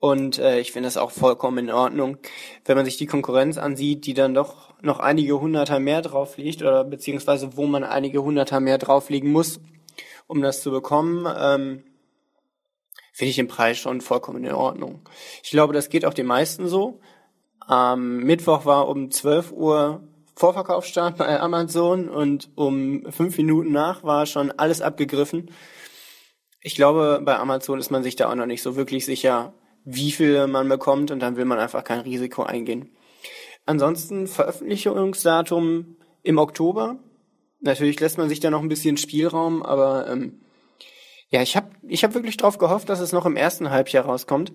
D: Und äh, ich finde das auch vollkommen in Ordnung, wenn man sich die Konkurrenz ansieht, die dann doch noch einige Hunderter mehr drauf liegt oder beziehungsweise wo man einige Hunderter mehr drauflegen muss, um das zu bekommen, ähm, finde ich den Preis schon vollkommen in Ordnung. Ich glaube, das geht auch den meisten so. Am Mittwoch war um 12 Uhr Vorverkaufsstart bei Amazon und um fünf Minuten nach war schon alles abgegriffen. Ich glaube, bei Amazon ist man sich da auch noch nicht so wirklich sicher, wie viel man bekommt und dann will man einfach kein Risiko eingehen. Ansonsten Veröffentlichungsdatum im Oktober. Natürlich lässt man sich da noch ein bisschen Spielraum, aber ähm, ja, ich habe ich hab wirklich drauf gehofft, dass es noch im ersten Halbjahr rauskommt.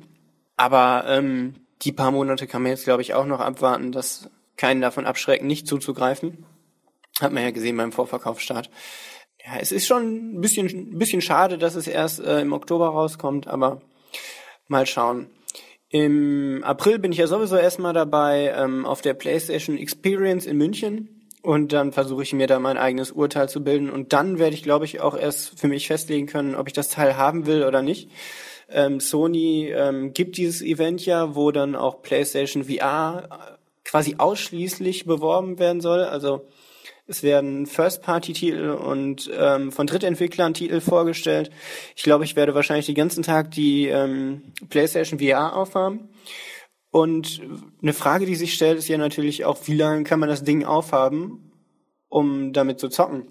D: Aber ähm, die paar Monate kann man jetzt, glaube ich, auch noch abwarten, dass keinen davon abschrecken, nicht zuzugreifen. Hat man ja gesehen beim Vorverkaufsstart. Ja, es ist schon ein bisschen, ein bisschen schade, dass es erst äh, im Oktober rauskommt, aber Mal schauen. Im April bin ich ja sowieso erstmal dabei ähm, auf der PlayStation Experience in München. Und dann versuche ich mir da mein eigenes Urteil zu bilden. Und dann werde ich, glaube ich, auch erst für mich festlegen können, ob ich das Teil haben will oder nicht. Ähm, Sony ähm, gibt dieses Event ja, wo dann auch PlayStation VR äh, quasi ausschließlich beworben werden soll. Also es werden First-Party-Titel und ähm, von Drittentwicklern Titel vorgestellt. Ich glaube, ich werde wahrscheinlich den ganzen Tag die ähm, PlayStation VR aufhaben. Und eine Frage, die sich stellt, ist ja natürlich auch, wie lange kann man das Ding aufhaben, um damit zu zocken?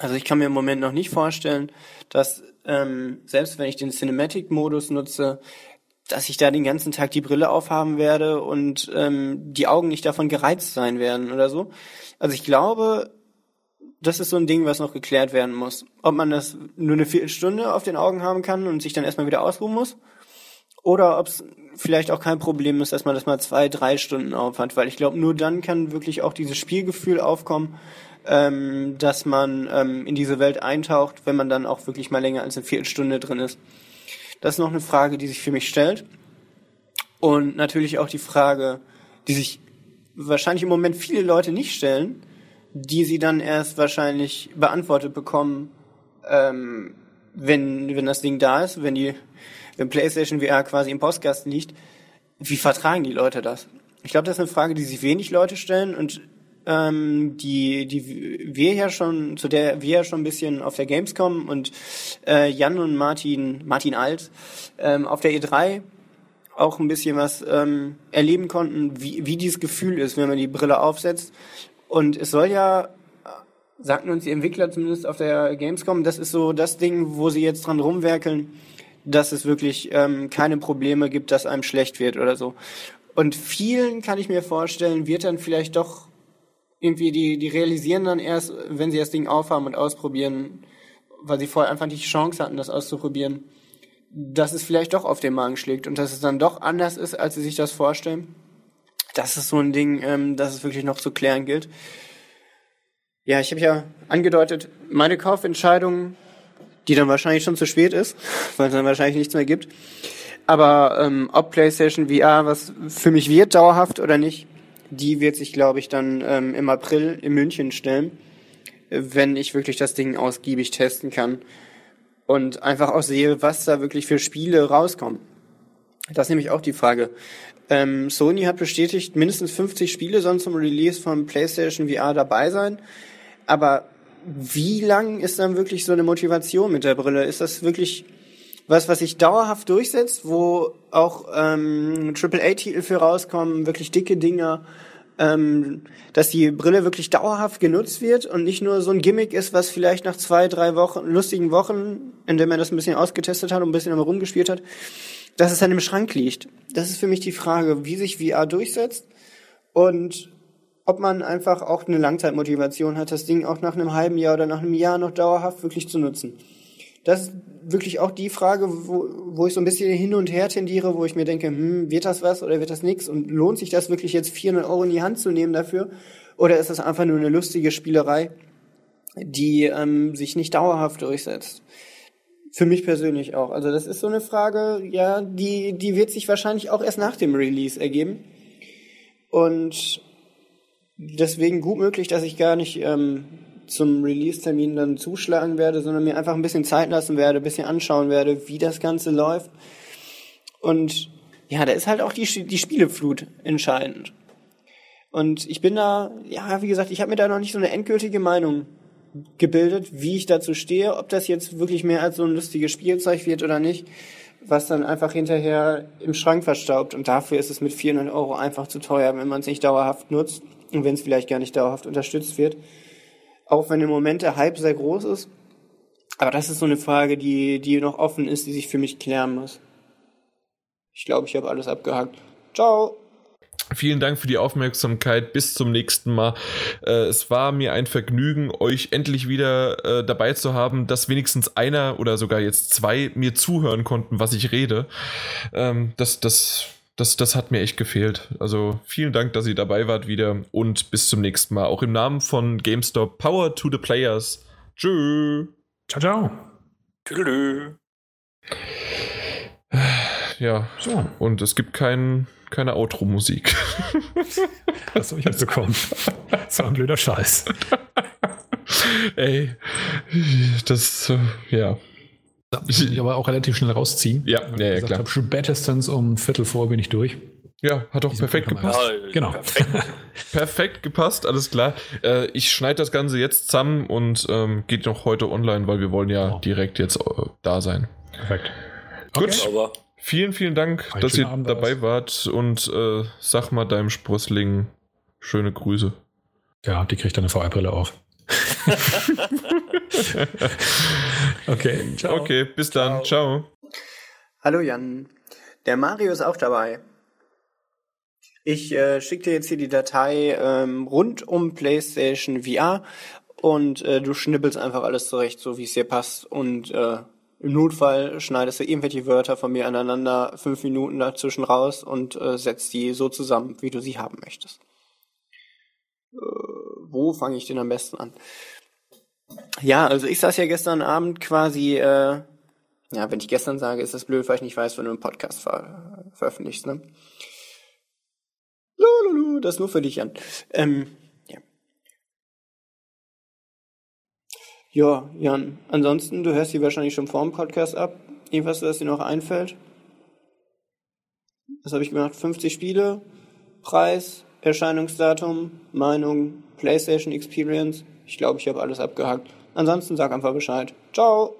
D: Also ich kann mir im Moment noch nicht vorstellen, dass ähm, selbst wenn ich den Cinematic-Modus nutze, dass ich da den ganzen Tag die Brille aufhaben werde und ähm, die Augen nicht davon gereizt sein werden oder so. Also ich glaube, das ist so ein Ding, was noch geklärt werden muss. Ob man das nur eine Viertelstunde auf den Augen haben kann und sich dann erstmal wieder ausruhen muss oder ob es vielleicht auch kein Problem ist, dass man das mal zwei, drei Stunden aufhat, weil ich glaube, nur dann kann wirklich auch dieses Spielgefühl aufkommen, ähm, dass man ähm, in diese Welt eintaucht, wenn man dann auch wirklich mal länger als eine Viertelstunde drin ist. Das ist noch eine Frage, die sich für mich stellt. Und natürlich auch die Frage, die sich wahrscheinlich im Moment viele Leute nicht stellen, die sie dann erst wahrscheinlich beantwortet bekommen, ähm, wenn, wenn das Ding da ist, wenn die wenn PlayStation VR quasi im Postkasten liegt, wie vertragen die Leute das? Ich glaube, das ist eine Frage, die sich wenig Leute stellen und ähm, die, die wir ja schon, zu der wir ja schon ein bisschen auf der Gamescom und äh, Jan und Martin, Martin Alt, ähm, auf der E3 auch ein bisschen was ähm, erleben konnten, wie, wie dieses Gefühl ist, wenn man die Brille aufsetzt. Und es soll ja, sagten uns die Entwickler zumindest auf der Gamescom, das ist so das Ding, wo sie jetzt dran rumwerkeln, dass es wirklich ähm, keine Probleme gibt, dass einem schlecht wird oder so. Und vielen kann ich mir vorstellen, wird dann vielleicht doch irgendwie, die, die realisieren dann erst, wenn sie das Ding aufhaben und ausprobieren, weil sie vorher einfach nicht die Chance hatten, das auszuprobieren, dass es vielleicht doch auf den Magen schlägt und dass es dann doch anders ist, als sie sich das vorstellen. Das ist so ein Ding, ähm, das es wirklich noch zu klären gilt. Ja, ich habe ja angedeutet, meine Kaufentscheidung die dann wahrscheinlich schon zu spät ist, weil es dann wahrscheinlich nichts mehr gibt. Aber ähm, ob PlayStation VR was für mich wird, dauerhaft oder nicht, die wird sich, glaube ich, dann ähm, im April in München stellen, wenn ich wirklich das Ding ausgiebig testen kann und einfach auch sehe, was da wirklich für Spiele rauskommen. Das ist nämlich auch die Frage. Ähm, Sony hat bestätigt, mindestens 50 Spiele sollen zum Release von PlayStation VR dabei sein. Aber wie lang ist dann wirklich so eine Motivation mit der Brille? Ist das wirklich was, was sich dauerhaft durchsetzt, wo auch ähm, AAA-Titel für rauskommen, wirklich dicke Dinger, ähm, dass die Brille wirklich dauerhaft genutzt wird und nicht nur so ein Gimmick ist, was vielleicht nach zwei, drei Wochen, lustigen Wochen, in dem er das ein bisschen ausgetestet hat und ein bisschen rumgespielt hat, dass es dann im Schrank liegt. Das ist für mich die Frage, wie sich VR durchsetzt und ob man einfach auch eine Langzeitmotivation hat, das Ding auch nach einem halben Jahr oder nach einem Jahr noch dauerhaft wirklich zu nutzen. Das ist wirklich auch die Frage, wo, wo ich so ein bisschen hin und her tendiere, wo ich mir denke, hm, wird das was oder wird das nichts? Und lohnt sich das wirklich jetzt 400 Euro in die Hand zu nehmen dafür? Oder ist das einfach nur eine lustige Spielerei, die ähm, sich nicht dauerhaft durchsetzt? Für mich persönlich auch. Also das ist so eine Frage, ja, die, die wird sich wahrscheinlich auch erst nach dem Release ergeben. Und deswegen gut möglich, dass ich gar nicht ähm, zum Release-Termin dann zuschlagen werde, sondern mir einfach ein bisschen Zeit lassen werde, ein bisschen anschauen werde, wie das Ganze läuft. Und ja, da ist halt auch die, die Spieleflut entscheidend. Und ich bin da, ja, wie gesagt, ich habe mir da noch nicht so eine endgültige Meinung gebildet, wie ich dazu stehe, ob das jetzt wirklich mehr als so ein lustiges Spielzeug wird oder nicht, was dann einfach hinterher im Schrank verstaubt. Und dafür ist es mit 400 Euro einfach zu teuer, wenn man es nicht dauerhaft nutzt und wenn es vielleicht gar nicht dauerhaft unterstützt wird. Auch wenn im Moment der Hype sehr groß ist. Aber das ist so eine Frage, die, die noch offen ist, die sich für mich klären muss. Ich glaube, ich habe alles abgehakt. Ciao!
A: Vielen Dank für die Aufmerksamkeit. Bis zum nächsten Mal. Äh, es war mir ein Vergnügen, euch endlich wieder äh, dabei zu haben, dass wenigstens einer oder sogar jetzt zwei mir zuhören konnten, was ich rede. Ähm, das, das das, das hat mir echt gefehlt. Also vielen Dank, dass ihr dabei wart wieder und bis zum nächsten Mal. Auch im Namen von GameStop, Power to the Players. Tschö.
C: Ciao, ciao.
B: Tschüss.
A: Ja. So. Und es gibt kein, keine Outro-Musik.
C: Das habe ich mitbekommen. Das war ein blöder Scheiß.
A: Ey, das, äh, ja.
C: Ich aber auch relativ schnell rausziehen.
A: Ja, ja, ja klar.
C: Hab, spätestens um Viertel vor bin ich durch.
A: Ja, hat doch perfekt gepasst.
B: Ja,
C: Genau.
B: Perfekt.
A: Perfekt gepasst, alles klar. Äh, ich schneide das Ganze jetzt zusammen und ähm, geht noch heute online, weil wir wollen ja
C: Oh.
A: direkt jetzt äh, da sein.
C: Perfekt.
A: Gut.
B: Aber
A: Vielen, vielen Dank,
C: Einen
A: dass ihr
C: Abend
A: dabei wart und äh, sag mal deinem Sprossling schöne Grüße.
C: Ja, die kriegt eine VR-Brille auf. okay, ciao.
A: Okay, bis dann. Ciao.
D: Hallo Jan. Der Mario ist auch dabei. Ich äh, schicke dir jetzt hier die Datei ähm, rund um PlayStation VR und äh, du schnippelst einfach alles zurecht, so wie es dir passt. Und äh, im Notfall schneidest du irgendwelche Wörter von mir aneinander, fünf Minuten dazwischen raus und äh, setzt die so zusammen, wie du sie haben möchtest. Äh, wo fange ich denn am besten an? Ja, also ich saß ja gestern Abend quasi äh, ja, wenn ich gestern sage, ist das blöd, weil ich nicht weiß, wenn du einen Podcast ver veröffentlichst, ne? Lululu, das nur für dich, Jan. Ähm, ja. Ja, Jan, ansonsten, du hörst sie wahrscheinlich schon vor dem Podcast ab. Irgendwas, das dir noch einfällt? Was habe ich gemacht? 50 Spiele, Preis, Erscheinungsdatum, Meinung, PlayStation Experience. Ich glaube, ich habe alles abgehakt. Ansonsten sag einfach Bescheid. Ciao!